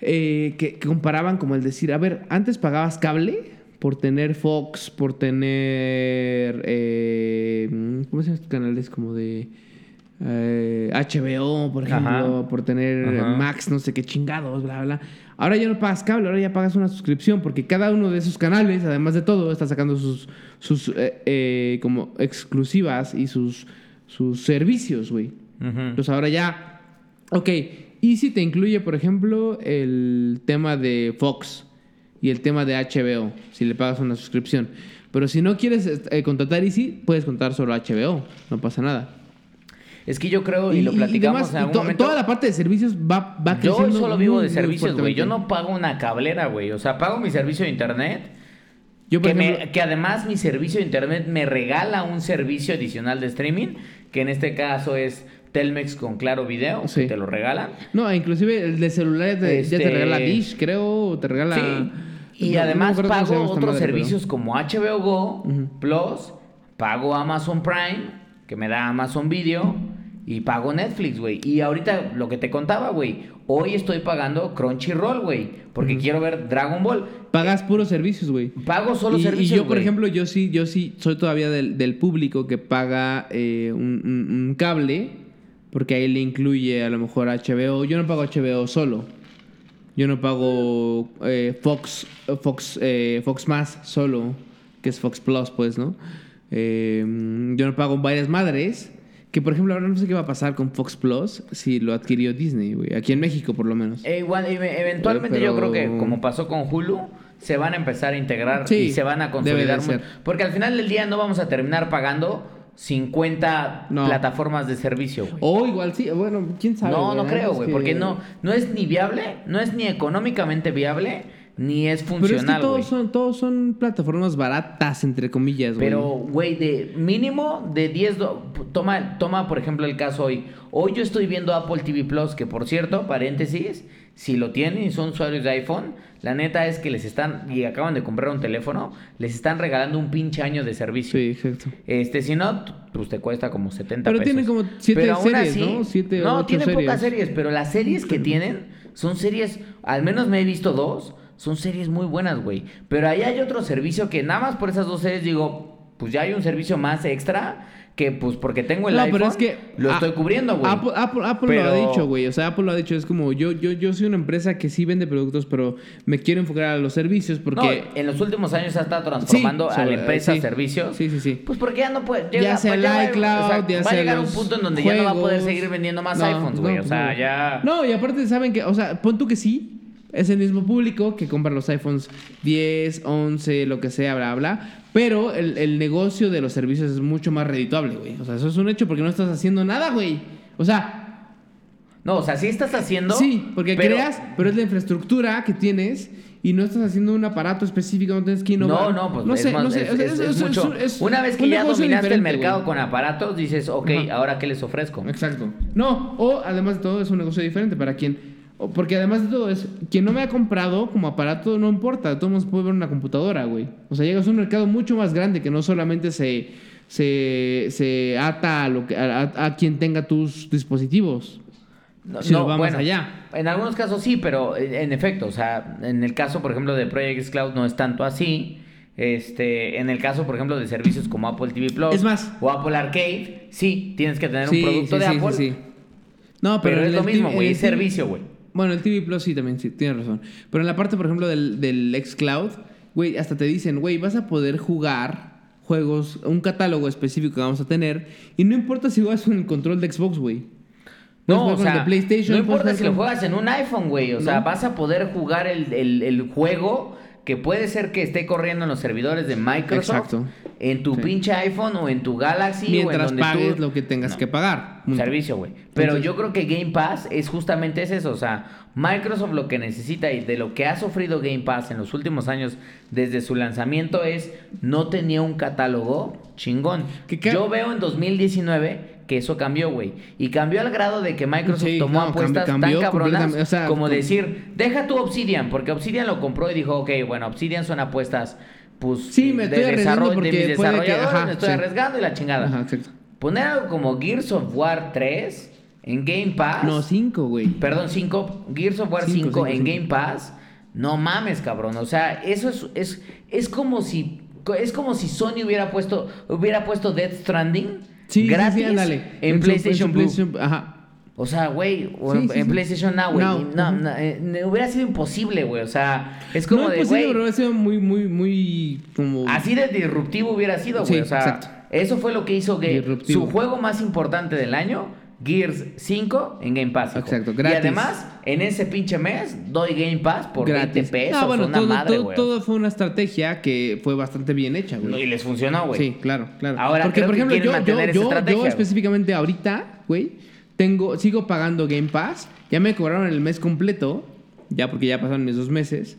eh, que, que comparaban como el decir, a ver, antes pagabas cable por tener Fox, por tener, eh, ¿cómo se llaman estos canales? Como de eh, HBO, por ejemplo, Ajá. por tener Ajá. Max, no sé qué chingados, bla, bla. Ahora ya no pagas cable, ahora ya pagas una suscripción, porque cada uno de esos canales, además de todo, está sacando sus, sus eh, eh, como exclusivas y sus, sus servicios, güey. Entonces ahora ya, ok, y si te incluye, por ejemplo, el tema de Fox y el tema de HBO, si le pagas una suscripción. Pero si no quieres eh, contratar Easy, puedes contratar solo HBO, no pasa nada. Es que yo creo, y, lo platicamos demás, en algún to- momento... Toda la parte de servicios va, va Yo creciendo. solo vivo de servicios, güey. Yo no pago una cablera, güey. O sea, pago mi servicio de internet. Yo, que, me- ejemplo, que además mi servicio de internet me regala un servicio adicional de streaming, que en este caso es Telmex con Claro Video, Sí. que te lo regalan. No, inclusive el de celular ya te, ya te Este- regala Dish, creo, o te regala... Sí. Y No- además pago otros madre, pero- servicios como HBO Go. Plus, pago Amazon Prime, que me da Amazon Video, y pago Netflix, güey. Y ahorita lo que te contaba, güey, hoy estoy pagando Crunchyroll, güey, porque quiero ver Dragon Ball. Pagas puros servicios, güey. Pago solo y, servicios, y yo, por ejemplo, yo sí, yo sí soy todavía del, del público que paga eh, un, un- un cable, porque ahí le incluye a lo mejor HBO. Yo no pago HBO solo. Yo no pago eh, Fox, Fox, eh, Fox Más solo, que es Fox Plus, pues, ¿no? Eh, yo no pago varias madres. Que por ejemplo, ahora no sé qué va a pasar con Fox Plus si lo adquirió Disney, güey. Aquí en México, por lo menos. Eh, igual, eventualmente Pero- yo creo que como pasó con Hulu, se van a empezar a integrar Sí, y se van a consolidar. muy-. Porque al final del día no vamos a terminar pagando 50 No. plataformas de servicio, güey. O igual sí, bueno, quién sabe. No, no creo, güey, que- porque no, no es ni viable, no es ni económicamente viable, ni es Pero es que funcional, todos son, todos son plataformas baratas, entre comillas, güey. Pero, güey, de mínimo de 10... do- Toma, toma, por ejemplo, el caso hoy. Hoy yo estoy viendo Apple TV Plus, que por cierto, paréntesis, si lo tienen y son usuarios de iPhone, la neta es que les están, y acaban de comprar un teléfono, les están regalando un pinche año de servicio. Sí, exacto. Este, si no, pues te cuesta como 70 Pero pesos. tiene como siete Pero aún series, ¿no? Siete no, ocho tiene pocas series, pero las series que tienen son series, al menos me he visto dos, son series muy buenas, güey. Pero ahí hay otro servicio que nada más por esas dos series digo, pues ya hay un servicio más extra que pues porque tengo el No, iPhone, pero es que lo estoy cubriendo, güey. Apple, Apple- Apple Pero- lo ha dicho, güey. O sea, Apple lo ha dicho. Es como yo, yo, yo soy una empresa que sí vende productos, pero me quiero enfocar a los servicios No, porque. en los últimos años se ha estado transformando a la empresa sí. servicios. Sí, sí, sí. Pues porque ya no puede. Ya llega- sea el va- iCloud, o sea, ya va a llegar un punto en donde ya no va a poder seguir vendiendo más No, iPhones, güey. no, o sea, no. ya. No, y aparte saben que, o sea, pon tú que sí, es el mismo público que compra los iPhones 10, 11, lo que sea, bla, bla. Pero el, el negocio de los servicios es mucho más redituable, güey. O sea, eso es un hecho porque no estás haciendo nada, güey. O sea, No, o sea, sí estás haciendo. Sí, porque pero- creas, pero es la infraestructura que tienes y no estás haciendo un aparato específico, no tienes que innovar. No, no, pues no es, sé, no sé, es- es- es- mucho. Una vez que un ya dominaste el mercado güey. con aparatos, dices, ok, Ajá. ¿ahora qué les ofrezco? Exacto. No, o además de todo es un negocio diferente para quien... Porque además de todo es, quien no me ha comprado como aparato no importa, de todos modos puede ver una computadora, güey. O sea, llegas a un mercado mucho más grande que no solamente se, se, se ata a, lo que, a, quien tenga tus dispositivos. No, Si no, vamos bueno, allá. En algunos casos sí, pero en efecto, o sea, en el caso, por ejemplo, de Project X Cloud no es tanto así. Este, en el caso, por ejemplo, de servicios como Apple TV Plus Es más- o Apple Arcade, sí, tienes que tener Sí, un producto sí, de sí, Apple. sí, sí. No, Pero, pero, es lo el mismo, güey, es el servicio, güey. Bueno, el TV Plus sí también, sí, tienes razón. Pero en la parte, por ejemplo, del, del xCloud, güey, hasta te dicen, güey, vas a poder jugar juegos, un catálogo específico que vamos a tener. Y no importa si juegas con el control de Xbox, güey. No, o sea, de PlayStation, no importa si lo juegas en un iPhone, güey. O sea, vas a poder jugar el, el- el juego que puede ser que esté corriendo en los servidores de Microsoft. Exacto. En tu Sí. pinche iPhone o en tu Galaxy o en Mientras donde pagues tú... lo que tengas No. que pagar. Servicio, güey. Pero Entonces- yo creo que Game Pass es justamente es eso. O sea, Microsoft lo que necesita y de lo que ha sufrido Game Pass en los últimos años desde su lanzamiento es no tenía un catálogo chingón. Yo veo en 2019 que eso cambió, güey. Y cambió al grado de que Microsoft Sí, tomó no, apuestas cambió tan cabronas completamente, o sea, como com- decir, deja tu Obsidian, porque Obsidian lo compró y dijo, ok, bueno, Obsidian son apuestas, pues, Sí, me estoy arriesgando de mis que- desarrolladores, ajá, me estoy sí. arriesgando y la chingada. Ajá, exacto. Poner algo como Gears of War 3 en Game Pass. No, cinco, güey. Perdón, 5. Gears of War 5 Cinco, en cinco, Game Pass. No mames, cabrón. O sea, eso es, es, es como si. Es como si Sony hubiera puesto. Hubiera puesto Death Stranding. Sí, sí, gratis sí, ándale. En, PlayStation su Blue. PlayStation- Ajá. O sea, güey, Sí, en, sí, en sí. PlayStation Now, güey. No, ujú. no, eh, no, hubiera sido imposible, güey. O sea, es como no de, es posible, güey. ha sido muy, muy, muy como... Así de disruptivo hubiera sido, güey. Sí, o sea, exacto. eso fue lo que hizo que Disruptivo. su juego más importante del año, Gears 5 en Game Pass. hijo. Exacto, Y gratis. además, en ese pinche mes, doy Game Pass por gratis. 20 pesos. No, bueno, una todo, madre, todo, güey. todo fue una estrategia que fue bastante bien hecha, güey. Y les funcionó, güey. Sí, claro, claro. Ahora Porque, creo por ejemplo, yo, mantener yo, esa yo, yo específicamente ahorita, güey, tengo, sigo pagando Game Pass. Ya me cobraron el mes completo, ya porque ya pasaron mis dos meses.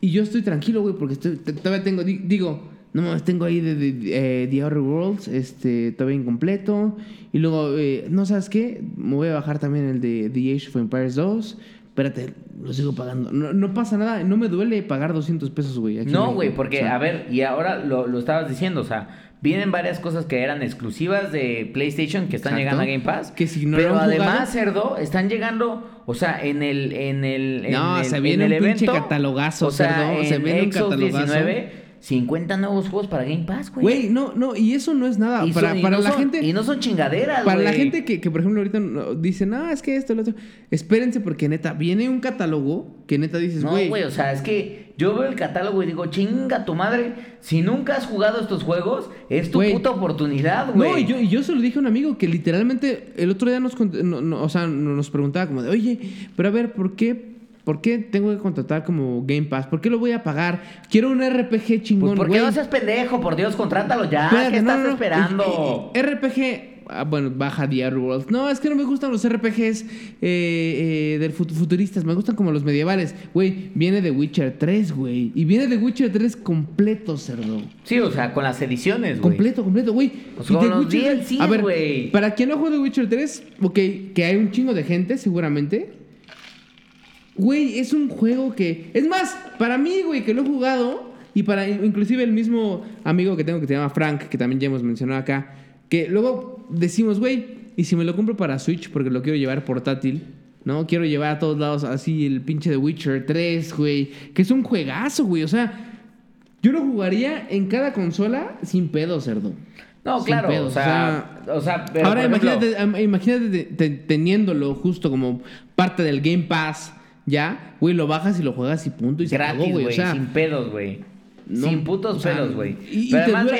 Y yo estoy tranquilo, güey, porque estoy- todavía tengo, di- digo, no mames, tengo ahí de, de- eh, The Outer Worlds, este, todavía incompleto. Y luego, eh, no sabes qué, me voy a bajar también el de The Age of Empires 2. Espérate, lo sigo pagando. No, no pasa nada, no me duele pagar 200 pesos, güey. en No, güey, porque, O sea, a ver, y ahora lo, lo estabas diciendo, o sea, vienen varias cosas que eran exclusivas de PlayStation que están Exacto. llegando a Game Pass. Que si no pero además, cerdo, están llegando, o sea, en el, en el, en No, el- se en viene el un pinche evento, catalogazo, o sea, cerdo, en se viene un catalogazo. 19, 50 nuevos juegos para Game Pass, güey. Güey, no, no, y eso no es nada. Y para son- para no la son- gente. Y no son chingaderas, Para la güey. gente que, que, por ejemplo, ahorita no- dice, no, es que esto, lo otro. Espérense, porque neta, viene un catálogo que neta dices, No, güey. güey, o sea, es que yo veo el catálogo y digo, chinga tu madre, si nunca has jugado estos juegos, es tu Güey. puta oportunidad, güey. no, y yo, y yo se lo dije a un amigo que literalmente el otro día nos, no- no, o sea, nos preguntaba como de, oye, pero a ver, ¿por qué, ¿por qué tengo que contratar como Game Pass? ¿Por qué lo voy a pagar? Quiero un RPG chingón, Pues, ¿por qué güey. no seas pendejo? Por Dios, contrátalo ya. Espérate, ¿Qué no, estás no, no. esperando? Y- y- y- RPG. ah, bueno, baja The Outer Worlds. No, es que no me gustan los RPGs eh, eh, del fut- futuristas. Me gustan como los medievales. Güey, viene de Witcher 3, güey. Y viene de Witcher 3 completo, cerdo. Sí, o sea, con las ediciones, güey. Completo, completo, güey. Pues Y con The Witcher 3 DLCs, A ver, güey. para quien no juega de Witcher 3, ok, que hay un chingo de gente, seguramente. Güey, es un juego que. Es más, para mí, güey, que lo he jugado. Y para inclusive el mismo amigo que tengo que se llama Frank, que también ya hemos mencionado acá. Que luego decimos, güey, ¿y si me lo compro para Switch? Porque lo quiero llevar portátil. ¿No? Quiero llevar a todos lados así el pinche de Witcher 3, güey. Que es un juegazo, güey. O sea, yo lo jugaría en cada consola sin pedo, cerdo. No, Sin claro, pedos, o sea, o sea, pero, ahora ejemplo, imagínate, imagínate te- te- teniéndolo justo como parte del Game Pass, ya, güey, lo bajas y lo juegas y punto y se gratis, acabó, güey, güey. O sea, sin pedos, güey. no, sin putos o sea, pedos, güey. Y, y y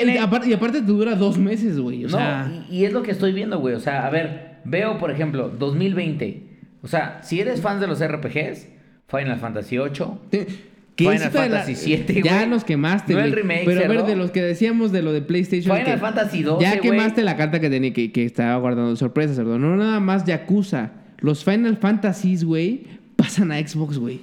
viene- aparte, y aparte te dura dos meses, güey. O no, sea, y, y es lo que estoy viendo, güey. O sea, a ver, veo, por ejemplo, 2020. O sea, si eres fan de los RPGs, Final Fantasy VIII, te- Final de la- Fantasy VII, Ya güey. nos quemaste, No el güey. remake, Pero a ver, de los que decíamos de lo de PlayStation. Final que- Fantasy XII, Ya güey. quemaste la carta que tenía que, que estaba guardando de sorpresa, cerdo. No nada más Yakuza. los Final Fantasies, güey, pasan a Xbox, güey.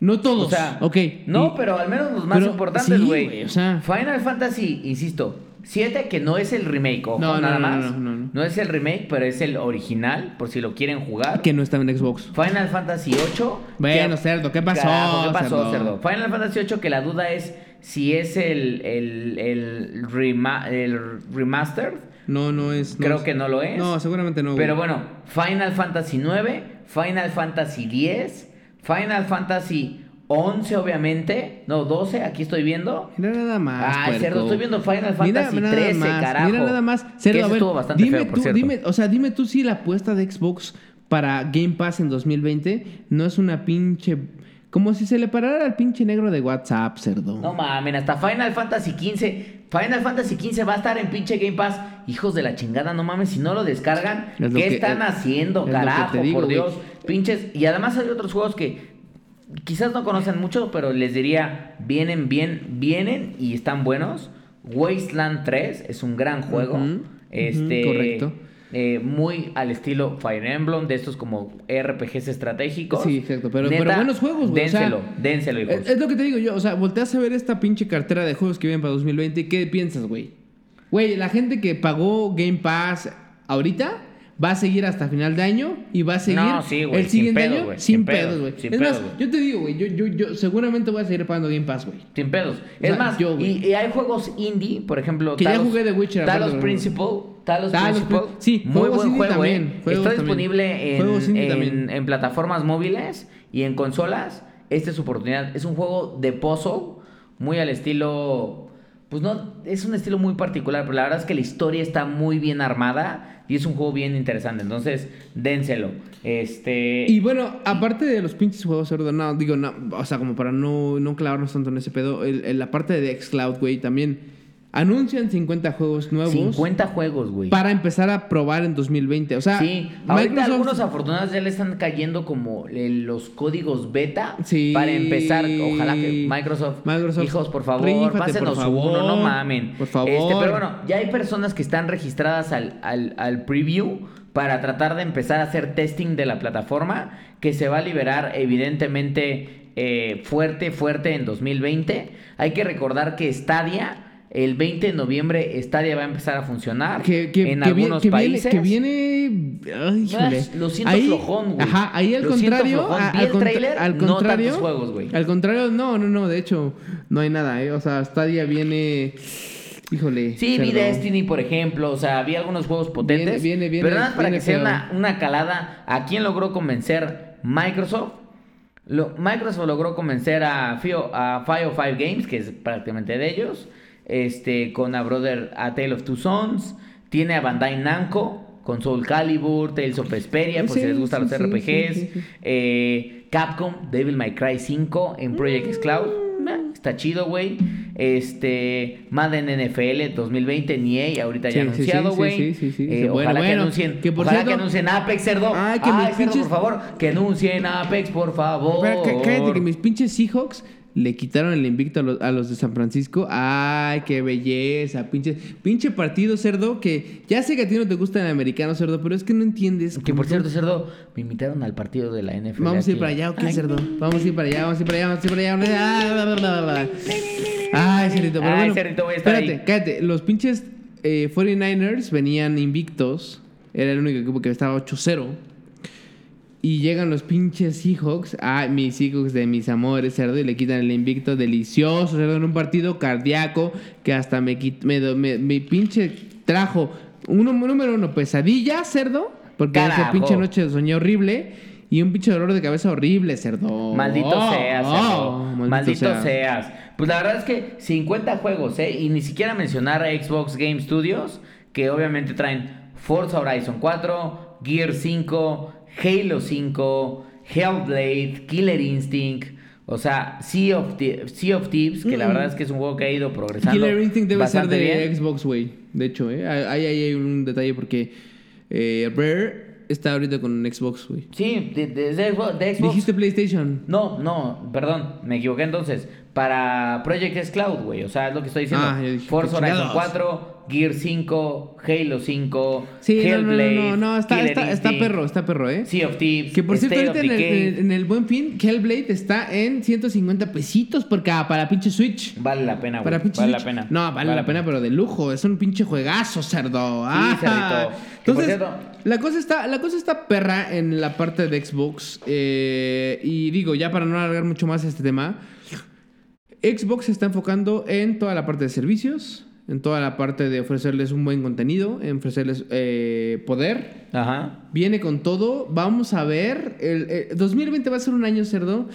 No todos. O sea, ok. No, y- pero al menos los más pero importantes, güey. o sea. Final Fantasy, insisto, 7 que no es el remake, ojo, No, no, nada no, más. no, no, no. No es el remake, pero es el original, por si lo quieren jugar. Que no estaba en Xbox. Final Fantasy 8. Bueno, cerdo, ¿qué pasó, ¿qué pasó, cerdo? cerdo? Final Fantasy 8 que la duda es si es el, el, el, rema- el remastered. No, no es. no Creo es- que no lo es. No, seguramente no. Pero bueno, Final Fantasy 9, Final Fantasy 10, Final Fantasy 11 obviamente, no 12, aquí estoy viendo. Mira nada más. Ah, cerdo, estoy viendo Final Mira Fantasy nada 13, más, carajo. Mira nada más. Que Cerdo, a ver, estuvo bastante dime feo, por tú, cierto. dime, o sea, dime tú si la apuesta de Xbox para Game Pass en 2020 no es una pinche. Como si se le parara al pinche negro de WhatsApp, cerdo. No mames, hasta Final Fantasy 15. Final Fantasy 15 va a estar en pinche Game Pass. Hijos de la chingada, no mames, si no lo descargan, Es lo ¿qué que- están es- haciendo, es carajo? digo, por güey. Dios, pinches. Y además hay otros juegos que quizás no conocen mucho, pero les diría, vienen bien, vienen y están buenos. Wasteland 3 es un gran juego. Este, ujú, correcto. Eh, muy al estilo Fire Emblem, de estos como RPGs estratégicos. Sí, exacto, pero- Neta, pero buenos juegos, güey, o sea, Dénselo, dénselo, hijos. Es, lo que te digo yo, o sea, volteas a ver esta pinche cartera de juegos que vienen para 2020 y ¿qué piensas, güey? Güey, la gente que pagó Game Pass ahorita va a seguir hasta final de año y va a seguir No, sí, güey, el sin siguiente pedos, año güey, sin sin pedos, güey. Es pedos, más, yo te digo, güey, yo, yo, yo seguramente voy a seguir pagando Game Pass, güey. Sin pedos. O es sea, más, yo, y, y hay juegos indie, por ejemplo, Que ya jugué The Witcher, Talos Principal. Talos, Talos Principal. Pri- sí, muy juegos buen juego, también, eh. juegos Está también. disponible en, Juegos indie en- también. en plataformas móviles y en consolas. Esta es su oportunidad. Es un juego de puzzle, muy al estilo. Pues no, es un estilo muy particular, pero la verdad es que la historia está muy bien armada y es un juego bien interesante. Entonces, dénselo. Este. Y bueno, aparte de los pinches juegos, cerdo, no, digo, no, o sea, como para no, no clavarnos tanto en ese pedo, el- el- la parte de Xcloud, güey, también anuncian 50 juegos nuevos 50 juegos, güey. para empezar a probar en 2020. O sea, Sí, ahorita Microsoft- algunos afortunados ya le están cayendo como eh, los códigos beta Sí. para empezar. Ojalá que Microsoft, Microsoft, hijos, por favor, rífate, pásenos por favor. uno, no mamen. Por favor. Este, pero bueno, ya hay personas que están registradas al, al, al preview para tratar de empezar a hacer testing de la plataforma que se va a liberar evidentemente eh, fuerte, fuerte en 2020. Hay que recordar que Stadia... El 20 de noviembre Stadia va a empezar a funcionar que, que, en que vi- algunos viene, países. que viene, ay. Ah, lo siento ahí, flojón, güey. Ajá, ahí al Lo contrario, a- Vi al, contra- tráiler, al no contrario, tantos juegos, güey. Al contrario, no, no, no, de hecho no hay nada, eh, o sea, Stadia viene híjole. Sí, vi cerdo. Destiny, por ejemplo. O sea, vi algunos juegos potentes. Viene- viene- viene- pero nada más para que sea una, una calada. ¿A quién logró convencer Microsoft? Lo- Microsoft logró convencer a, Fio, a Fire Five Games, que es prácticamente de ellos. Este, con A Brother, A Tale of Two Sons. Tiene a Bandai Namco con Soul Calibur, Tales of Vesperia, por Sí, si les gustan sí, los RPGs. sí. Eh, Capcom, Devil May Cry 5 en Project Cloud. Está chido, güey. Este, Madden NFL 2020 en EA, ahorita ya anunciado, güey. sí, sí, sí, sí. Eh, Bueno, ojalá que bueno, anuncien, que por ojalá cierto- que anuncien Apex, cerdo. Ay, Ay, que mis cerdo, pinches- por favor, que anuncien Apex, por favor. Cá- cállate que mis pinches Seahawks le quitaron el invicto a los, a los de San Francisco. Ay, qué belleza, pinche, pinche partido, cerdo, que ya sé que a ti no te gusta el americano, cerdo, pero es que no entiendes. Que por cierto, cerdo, me invitaron al partido de la NFL. Vamos a ir para allá, ¿o qué, cerdo? Vamos a ir para allá, vamos a ir para allá, vamos a ir para allá. Ah. Ay, cerdito, pero Ay, bueno. cerdito, voy a estar Espérate, ahí. cállate. Los pinches eh, 49ers venían invictos. Era el único equipo que estaba 8-0. Y llegan los pinches Seahawks. Ah, mis Seahawks de mis amores, cerdo. Y le quitan el invicto delicioso, cerdo, en un partido cardíaco. Que hasta me, quit- me, do- me- me pinche trajo. Uno, número uno, pesadilla, cerdo. Porque esa Carajo. pinche noche soñé horrible. Y un pinche dolor de cabeza horrible, cerdo. Maldito Oh, seas, oh, cerdo. Maldito, seas. Pues la verdad es que 50 juegos, ¿eh? Y ni siquiera mencionar a Xbox Game Studios, que obviamente traen Forza Horizon 4, Gear 5, Halo 5, Hellblade, Killer Instinct. O sea, Sea of, sea of Thieves, que la Mm. verdad es que es un juego que ha ido progresando. Killer Instinct debe ser de bien. Xbox, güey. De hecho, ¿eh? Ahí, ahí hay un detalle porque eh, Rare está ahorita con Xbox, güey. Sí, de, de- de Xbox. Dijiste PlayStation. No, no, perdón, me equivoqué entonces. para Project X Cloud, güey. O sea, es lo que estoy diciendo. Ah, Forza Horizon chingados. 4, Gear 5, Halo 5, Sí, no, no, Hellblade, no, no, no, está, perro, está perro, ¿eh? Sea of Thieves, Que por cierto, ahorita en el, en- buen fin, Hellblade está en 150 pesitos por cada, para pinche Switch. Vale la pena, güey. Para pinche Vale la pena. No, vale, la pena, pero de lujo. Es un pinche juegazo, cerdo. Ah. Que por Entonces, cierto- la cosa está, la cosa está perra en la parte de Xbox. eh, y digo, ya para no alargar mucho más este tema, Xbox se está enfocando en toda la parte de servicios, en toda la parte de ofrecerles un buen contenido, en ofrecerles eh, poder. Ajá. Viene con todo. Vamos a ver. El, eh, 2020 va a ser un año cerdo.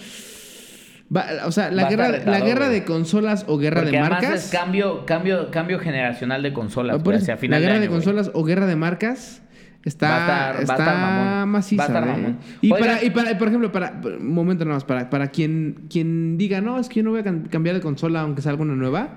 Va- o sea, la guerra, retado, la guerra güey. de consolas o guerra Porque de además marcas. es cambio, cambio, cambio generacional de consolas, Por güey, eso, final la guerra de, año, consolas o guerra de marcas está, Va a estar- va a está maciza. Va a estar ¿eh? mamón. Y, para, y para, por ejemplo, para, un momento nada más, para, para quien, quien diga, no, es que yo no voy a cam- cambiar de consola aunque salga una nueva,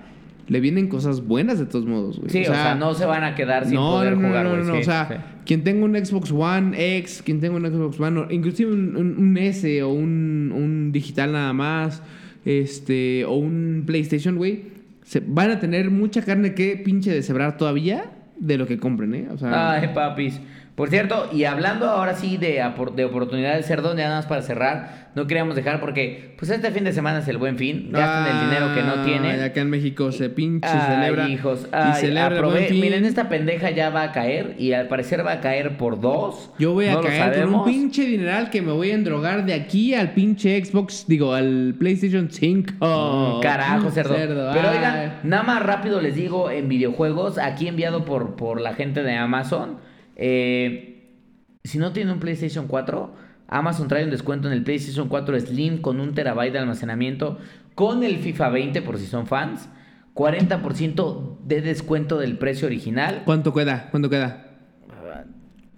le vienen cosas buenas de todos modos, güey. Sí, o sea, no se van a quedar sin no, poder no, no, jugar, no, güey. no, sí, o sea, sí. quien tenga un Xbox One X, quien tenga un Xbox One, inclusive un, un- un S o un, un digital nada más, este, o un PlayStation, güey, se- van a tener mucha carne que pinche deshebrar todavía de lo que compren, ¿eh? O sea, Ay, papis. Por cierto, y hablando ahora sí de, de oportunidades, Cerdón, ya nada más para cerrar, no queríamos dejar porque, pues este fin de semana es el buen fin, gastan el dinero que no tienen. Acá en México se pinche Ay, celebra. hijos, y celebra el aprove- Buen Fin. Miren, esta pendeja ya va a caer y al parecer va a caer por dos. Yo voy a No caer con un pinche dineral que me voy a endrogar de aquí al pinche Xbox, digo, al PlayStation 5. Mm, Carajo, cerdo. Pero ay. oigan, nada más rápido les digo en videojuegos, aquí enviado por, por la gente de Amazon. Eh, si no tiene un PlayStation 4, Amazon trae un descuento en el PlayStation 4 Slim con un terabyte de almacenamiento con el FIFA 20 por si son fans. 40% de descuento del precio original. ¿Cuánto queda? ¿Cuánto queda?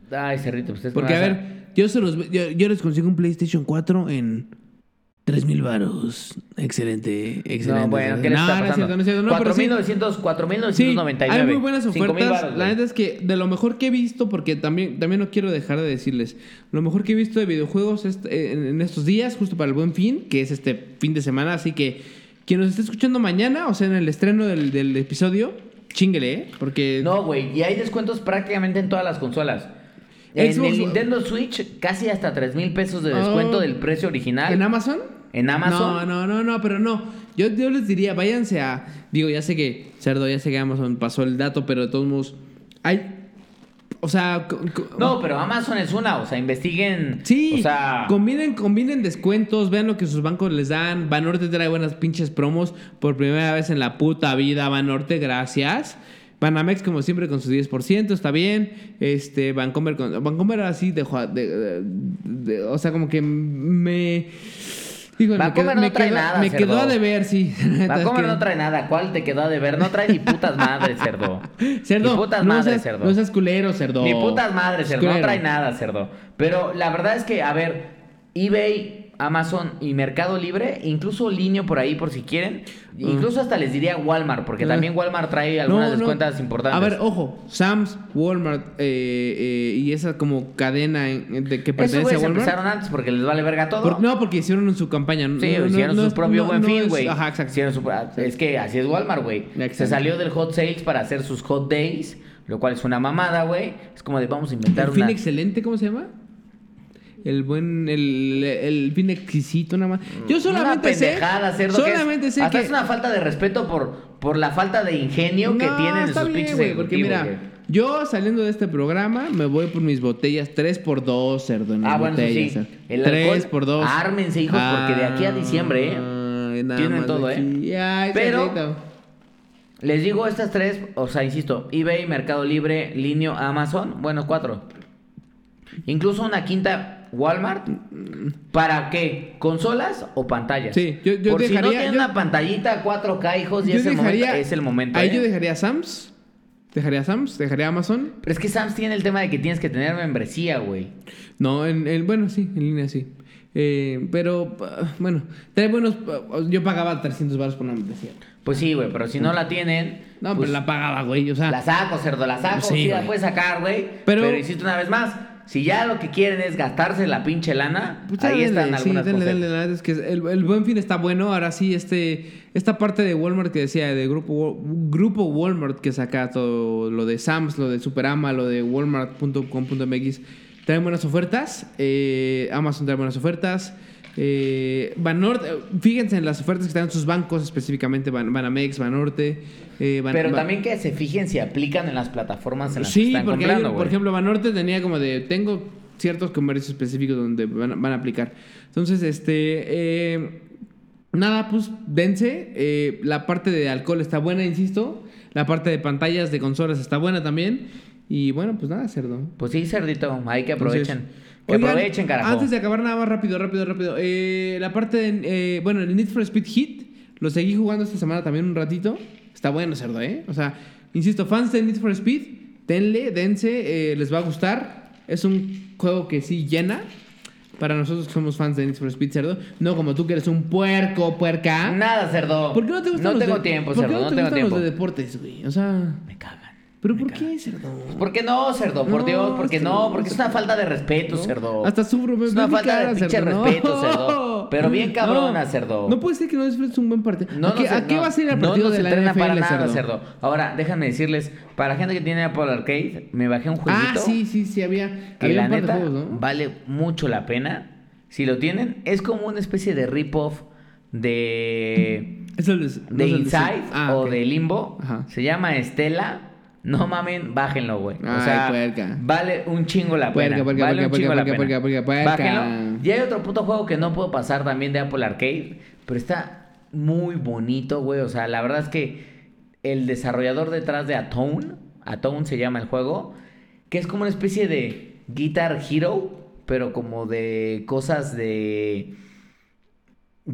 Ay, cerrito, ustedes Porque, a ver, yo, se los, yo, yo les consigo un PlayStation 4 en 3000 varos. Excelente, excelente. No, bueno, ¿qué no, está no es pasando? cierto, no es cierto. No, pero sí. 4.900, Sí, 4.999. hay muy buenas 5,000 ofertas. la neta es que de lo mejor que he visto, porque también, también no quiero dejar de decirles, lo mejor que he visto de videojuegos est- en, en estos días, justo para el buen fin, que es este fin de semana, así que quien nos esté escuchando mañana, o sea, en el estreno del, del episodio, chinguele, ¿eh? Porque... No, güey, y hay descuentos prácticamente en todas las consolas. En Xbox- el Nintendo Switch, casi hasta 3 mil pesos de descuento Oh. del precio original. ¿En Amazon? ¿En Amazon? No, no, no, no, pero no. Yo, yo les diría, váyanse a. Digo, ya sé que, cerdo, ya sé que Amazon pasó el dato, pero de todos modos. Hay. O sea. No, pero Amazon es una, o sea, investiguen. Sí, O sea, combinen, combinen descuentos, vean lo que sus bancos les dan. Banorte trae buenas pinches promos por primera vez en la puta vida. Banorte, gracias. Banamex, como siempre, con su 10%, está bien. Este, Vancomer, con, Vancomer así dejó. De, de- de- o sea, como que me. Digo, Vancomer me no trae me nada, me cerdo. quedó a deber, sí. Vancomer no trae nada. ¿Cuál te quedó de ver? No trae ni putas madres, cerdo. Cerdo, Ni putas no madres, seas, cerdo. no seas culero, cerdo. Ni putas madres, cerdo. No trae nada, cerdo. Pero la verdad es que, a ver, eBay, Amazon y Mercado Libre, incluso Linio por ahí por si quieren. Incluso hasta les diría Walmart, porque Ah. también Walmart trae algunas No, no. descuentas importantes. A ver, ojo, Sam's, Walmart eh, eh, y esa como cadena en- de que pertenece a Walmart. empezaron antes porque les vale verga todo. Por- no, porque hicieron su campaña. Sí, no- hicieron su propio buen fin, güey. Ajá, exacto. Hicieron su- Es que así es Walmart, güey. Se salió del hot sales para hacer sus hot days, lo cual es una mamada, güey. Es como de vamos a inventar ¿El fin excelente, cómo se llama? El buen, el, el fin exquisito, nada más. Yo solamente una sé. pendejada, cerdo, que es- solamente sé hasta que. es una falta de respeto por, por la falta de ingenio que tienen en está sus bien, pinches güey, porque mira, yo saliendo de este programa me voy por mis botellas 3x2, cerdo. En Ah, bueno, botellas, sí. El 3 alcohol, por 2. ármense, hijos, porque de aquí a diciembre, ¿eh? Tienen todo, ¿eh? Ay, Pero-. Les digo estas tres, o sea, insisto, eBay, Mercado Libre, Linio, Amazon, bueno, cuatro. Incluso una quinta Walmart. ¿Para qué? ¿Consolas o pantallas? Sí, yo- yo Por si no dejaría- tienen yo- una pantallita 4K, hijos, y es el, dejaría- momento, es el momento. Ahí ¿eh? yo dejaría Sam's. Dejaría Sam's, dejaría Amazon. Pero es que Sam's tiene el tema de que tienes que tener membresía, güey. No, en, en- bueno, sí, en línea sí. Eh, pero, ah, bueno, trae buenos. ah, Yo pagaba 300 baros por una membresía. Pues sí, güey, pero si no la tienen. No, pues, pero la pagaba, güey. O sea, La saco, cerdo, la saco. Sí, Sí, la puedes sacar, güey. Pero- Pero, insisto una vez más. Si ya lo que quieren es gastarse la pinche lana, Pues ahí están denle, sí, algunas denle, cosas. denle, verdad es que el, el buen fin está bueno. Ahora sí, este, esta parte de Walmart que decía, de grupo, grupo Walmart que saca todo lo de Sams, lo de Superama, lo de Walmart.com.mx, traen buenas ofertas. Eh, Amazon trae buenas ofertas. Eh, Banorte, fíjense en las ofertas que están en sus bancos, específicamente Ban- Banamex, Banorte. eh, Ban- Pero también que se fijen si aplican en las plataformas en las que Sí, están porque hay- comprando, por ejemplo, Banorte tenía como de, tengo ciertos comercios específicos donde van, a- van a aplicar. Entonces, este, eh, nada, pues dense. Eh, la parte de alcohol está buena, insisto. La parte de pantallas de consolas está buena también. Y bueno, pues nada, cerdo. Pues sí, cerdito, hay que Entonces, aprovechen. Que oigan, aprovechen, carajo. Antes de acabar, nada más rápido, rápido, rápido. Eh, la parte de, eh, bueno, el Need for Speed Hit, lo seguí jugando esta semana también un ratito. Está bueno, cerdo, ¿eh? O sea, insisto, fans de Need for Speed, denle, dense, eh, les va a gustar. Es un juego que sí llena. Para nosotros que somos fans de Need for Speed, cerdo. No como tú que eres un puerco, puerca. Nada, cerdo. ¿Por qué no te gustan No los tengo de- tiempo, ¿por qué cerdo, no no te tengo gustan tiempo. los de deportes, güey? O sea, Me cagan. ¿Pero por qué, cerdo? ¿Por qué no, cerdo? Por No, Dios, es que no, no, porque es una falta de respeto, ¿no? cerdo. Hasta me Es una falta de pinche no. respeto, cerdo. Pero bien cabrona, cerdo. No puede ser que no disfrutes un buen partido. No, ¿A qué, no, a qué no, va a ser el no partido nos de la NFL, para nada, cerdo? cerdo? Ahora, déjame decirles, para la gente que tiene Apple Arcade, me bajé un jueguito. Ah, sí, sí, sí, había, que la neta ¿no? vale mucho la pena. Si lo tienen, es como una especie de rip-off de, de, no Inside Ah, o de Limbo. Ajá. Se llama Estela. No mamen, bájenlo, güey. O Ay, sea, puerca. vale un chingo la pena. puerca, vale un chingo la puerca, pena. Bájenlo. Y hay otro puto juego que no puedo pasar también de Apple Arcade, pero está muy bonito, güey. O sea, la verdad es que el desarrollador detrás de Atone, Atone se llama el juego, que es como una especie de Guitar Hero, pero como de cosas de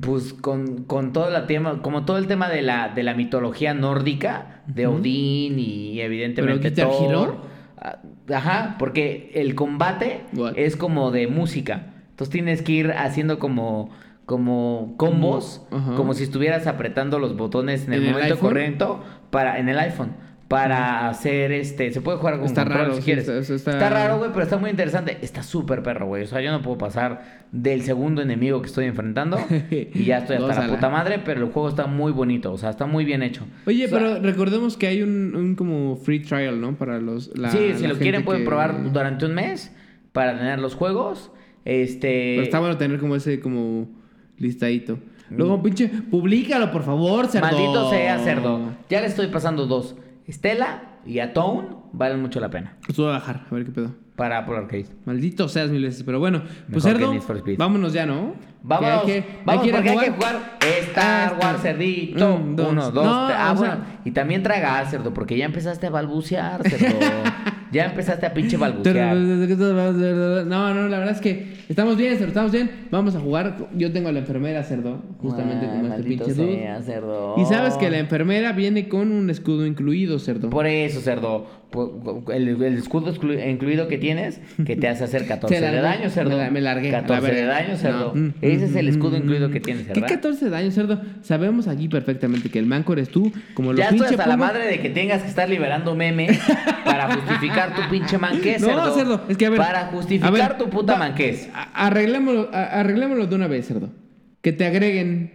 pues con, con todo el tema, como todo el tema de la, de la mitología nórdica, de. Odín y evidentemente ¿Pero Guitar Thor. Hero? Ah, Ajá, porque el combate What? es como de música. Entonces tienes que ir haciendo como, como combos, como si estuvieras apretando los botones en el ¿En el momento correcto para, en el iPhone. Para hacer este. Se puede jugar con Está control raro, si sí, quieres. está- está- está raro, güey, pero está muy interesante. Está súper perro, güey. O sea, yo no puedo pasar del segundo enemigo que estoy enfrentando. y ya estoy hasta la puta madre, pero el juego está muy bonito. O sea, está muy bien hecho. Oye, O sea, pero recordemos que hay un, un como free trial, ¿no? Para los... La, sí, si la lo quieren pueden probar durante un mes para tener los juegos. Este. Pero está bueno tener como ese como listadito. Mm. Luego, pinche, públicalo, por favor, cerdo. Maldito sea, cerdo. Ya le estoy pasando dos. Estela y Atone valen mucho la pena. Pues voy a bajar, a ver qué pedo. Para Apple Arcade. Maldito seas mil veces. Pero bueno, pues Mejor que cerdo, vámonos ya, ¿no? Que hay que- vamos, hay que hay jugar Star Ah, Wars este, Cerdito. un, dos. Uno, dos, No, tres. Ah, bueno. sea- Y también tragar, cerdo, porque ya empezaste a balbucear, cerdo. ya empezaste a pinche balbucear. No, no, la verdad es que estamos bien, cerdo, estamos bien. Vamos a jugar. Yo tengo a la enfermera, cerdo, justamente como este pinche sea, cerdo. Y sabes que la enfermera viene con un escudo incluido, cerdo. Por eso, cerdo. El, el escudo incluido que tienes, que te hace hacer 14 Se de daño, cerdo. Me la- me largué, a la 14 de daño, cerdo. No. Ese es el escudo incluido que tienes, ¿Qué ¿verdad? 14 de daño, cerdo? Sabemos aquí perfectamente que el manco eres tú, como lo Ya estoy hasta la madre de que tengas que estar liberando memes para justificar tu pinche manqués, No, cerdo. cerdo, es que a ver. Para justificar ver, tu puta va- manqués. Arreglémoslo, de una vez, cerdo. Que te agreguen.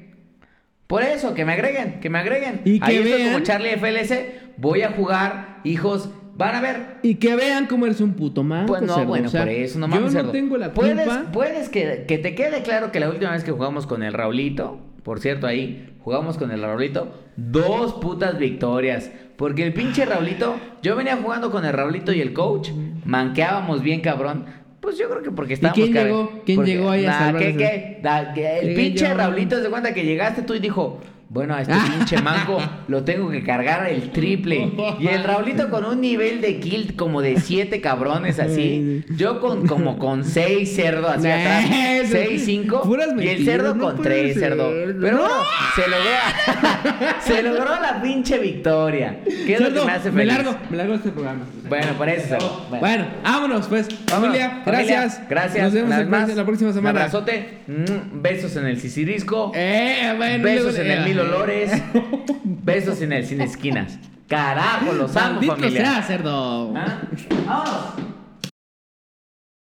Por eso, que me agreguen, que me agreguen. Y que Ahí estoy vean- como Charlie FLS. Voy a jugar, hijos. Van a ver. Y que vean cómo eres un puto manco, Pues no, cerdo. bueno, O sea, por eso, no Yo mames, no cerdo. tengo la puedes, culpa. Puedes que, que te quede claro que la última vez que jugamos con el Raulito, por cierto, ahí jugamos con el Raulito, dos putas victorias. Porque el pinche Raulito, yo venía jugando con el Raulito y el coach, manqueábamos bien cabrón. Pues yo creo que porque estábamos... quién cabe- llegó? ¿Quién porque- llegó ahí a Nah, que el pinche yo. Raulito se cuenta que llegaste tú y dijo... Bueno, a este pinche manco lo tengo que cargar el triple. Y el Raulito con un nivel de kill como de siete cabrones así. Yo con como con seis cerdo así Nah, atrás. Seis, cinco. puras Y el cerdo no con tres ser. cerdo. Pero No. bueno, se logró. se logró la pinche victoria. ¿Qué es lo que me hace me feliz? largo, me largo este programa. Bueno, por eso. Bueno. Bueno, vámonos pues. Vámonos, familia, familia, gracias. Gracias. Nos vemos el más. la próxima Un semana. abrazote. Mm, Besos en el sisirisco. Eh, bueno, Besos en el eh, Mil Olores. Besos en el Sin Esquinas. Carajo, los amo, Maldito familia. sea, cerdo. ¿Ah? ¡Vámonos!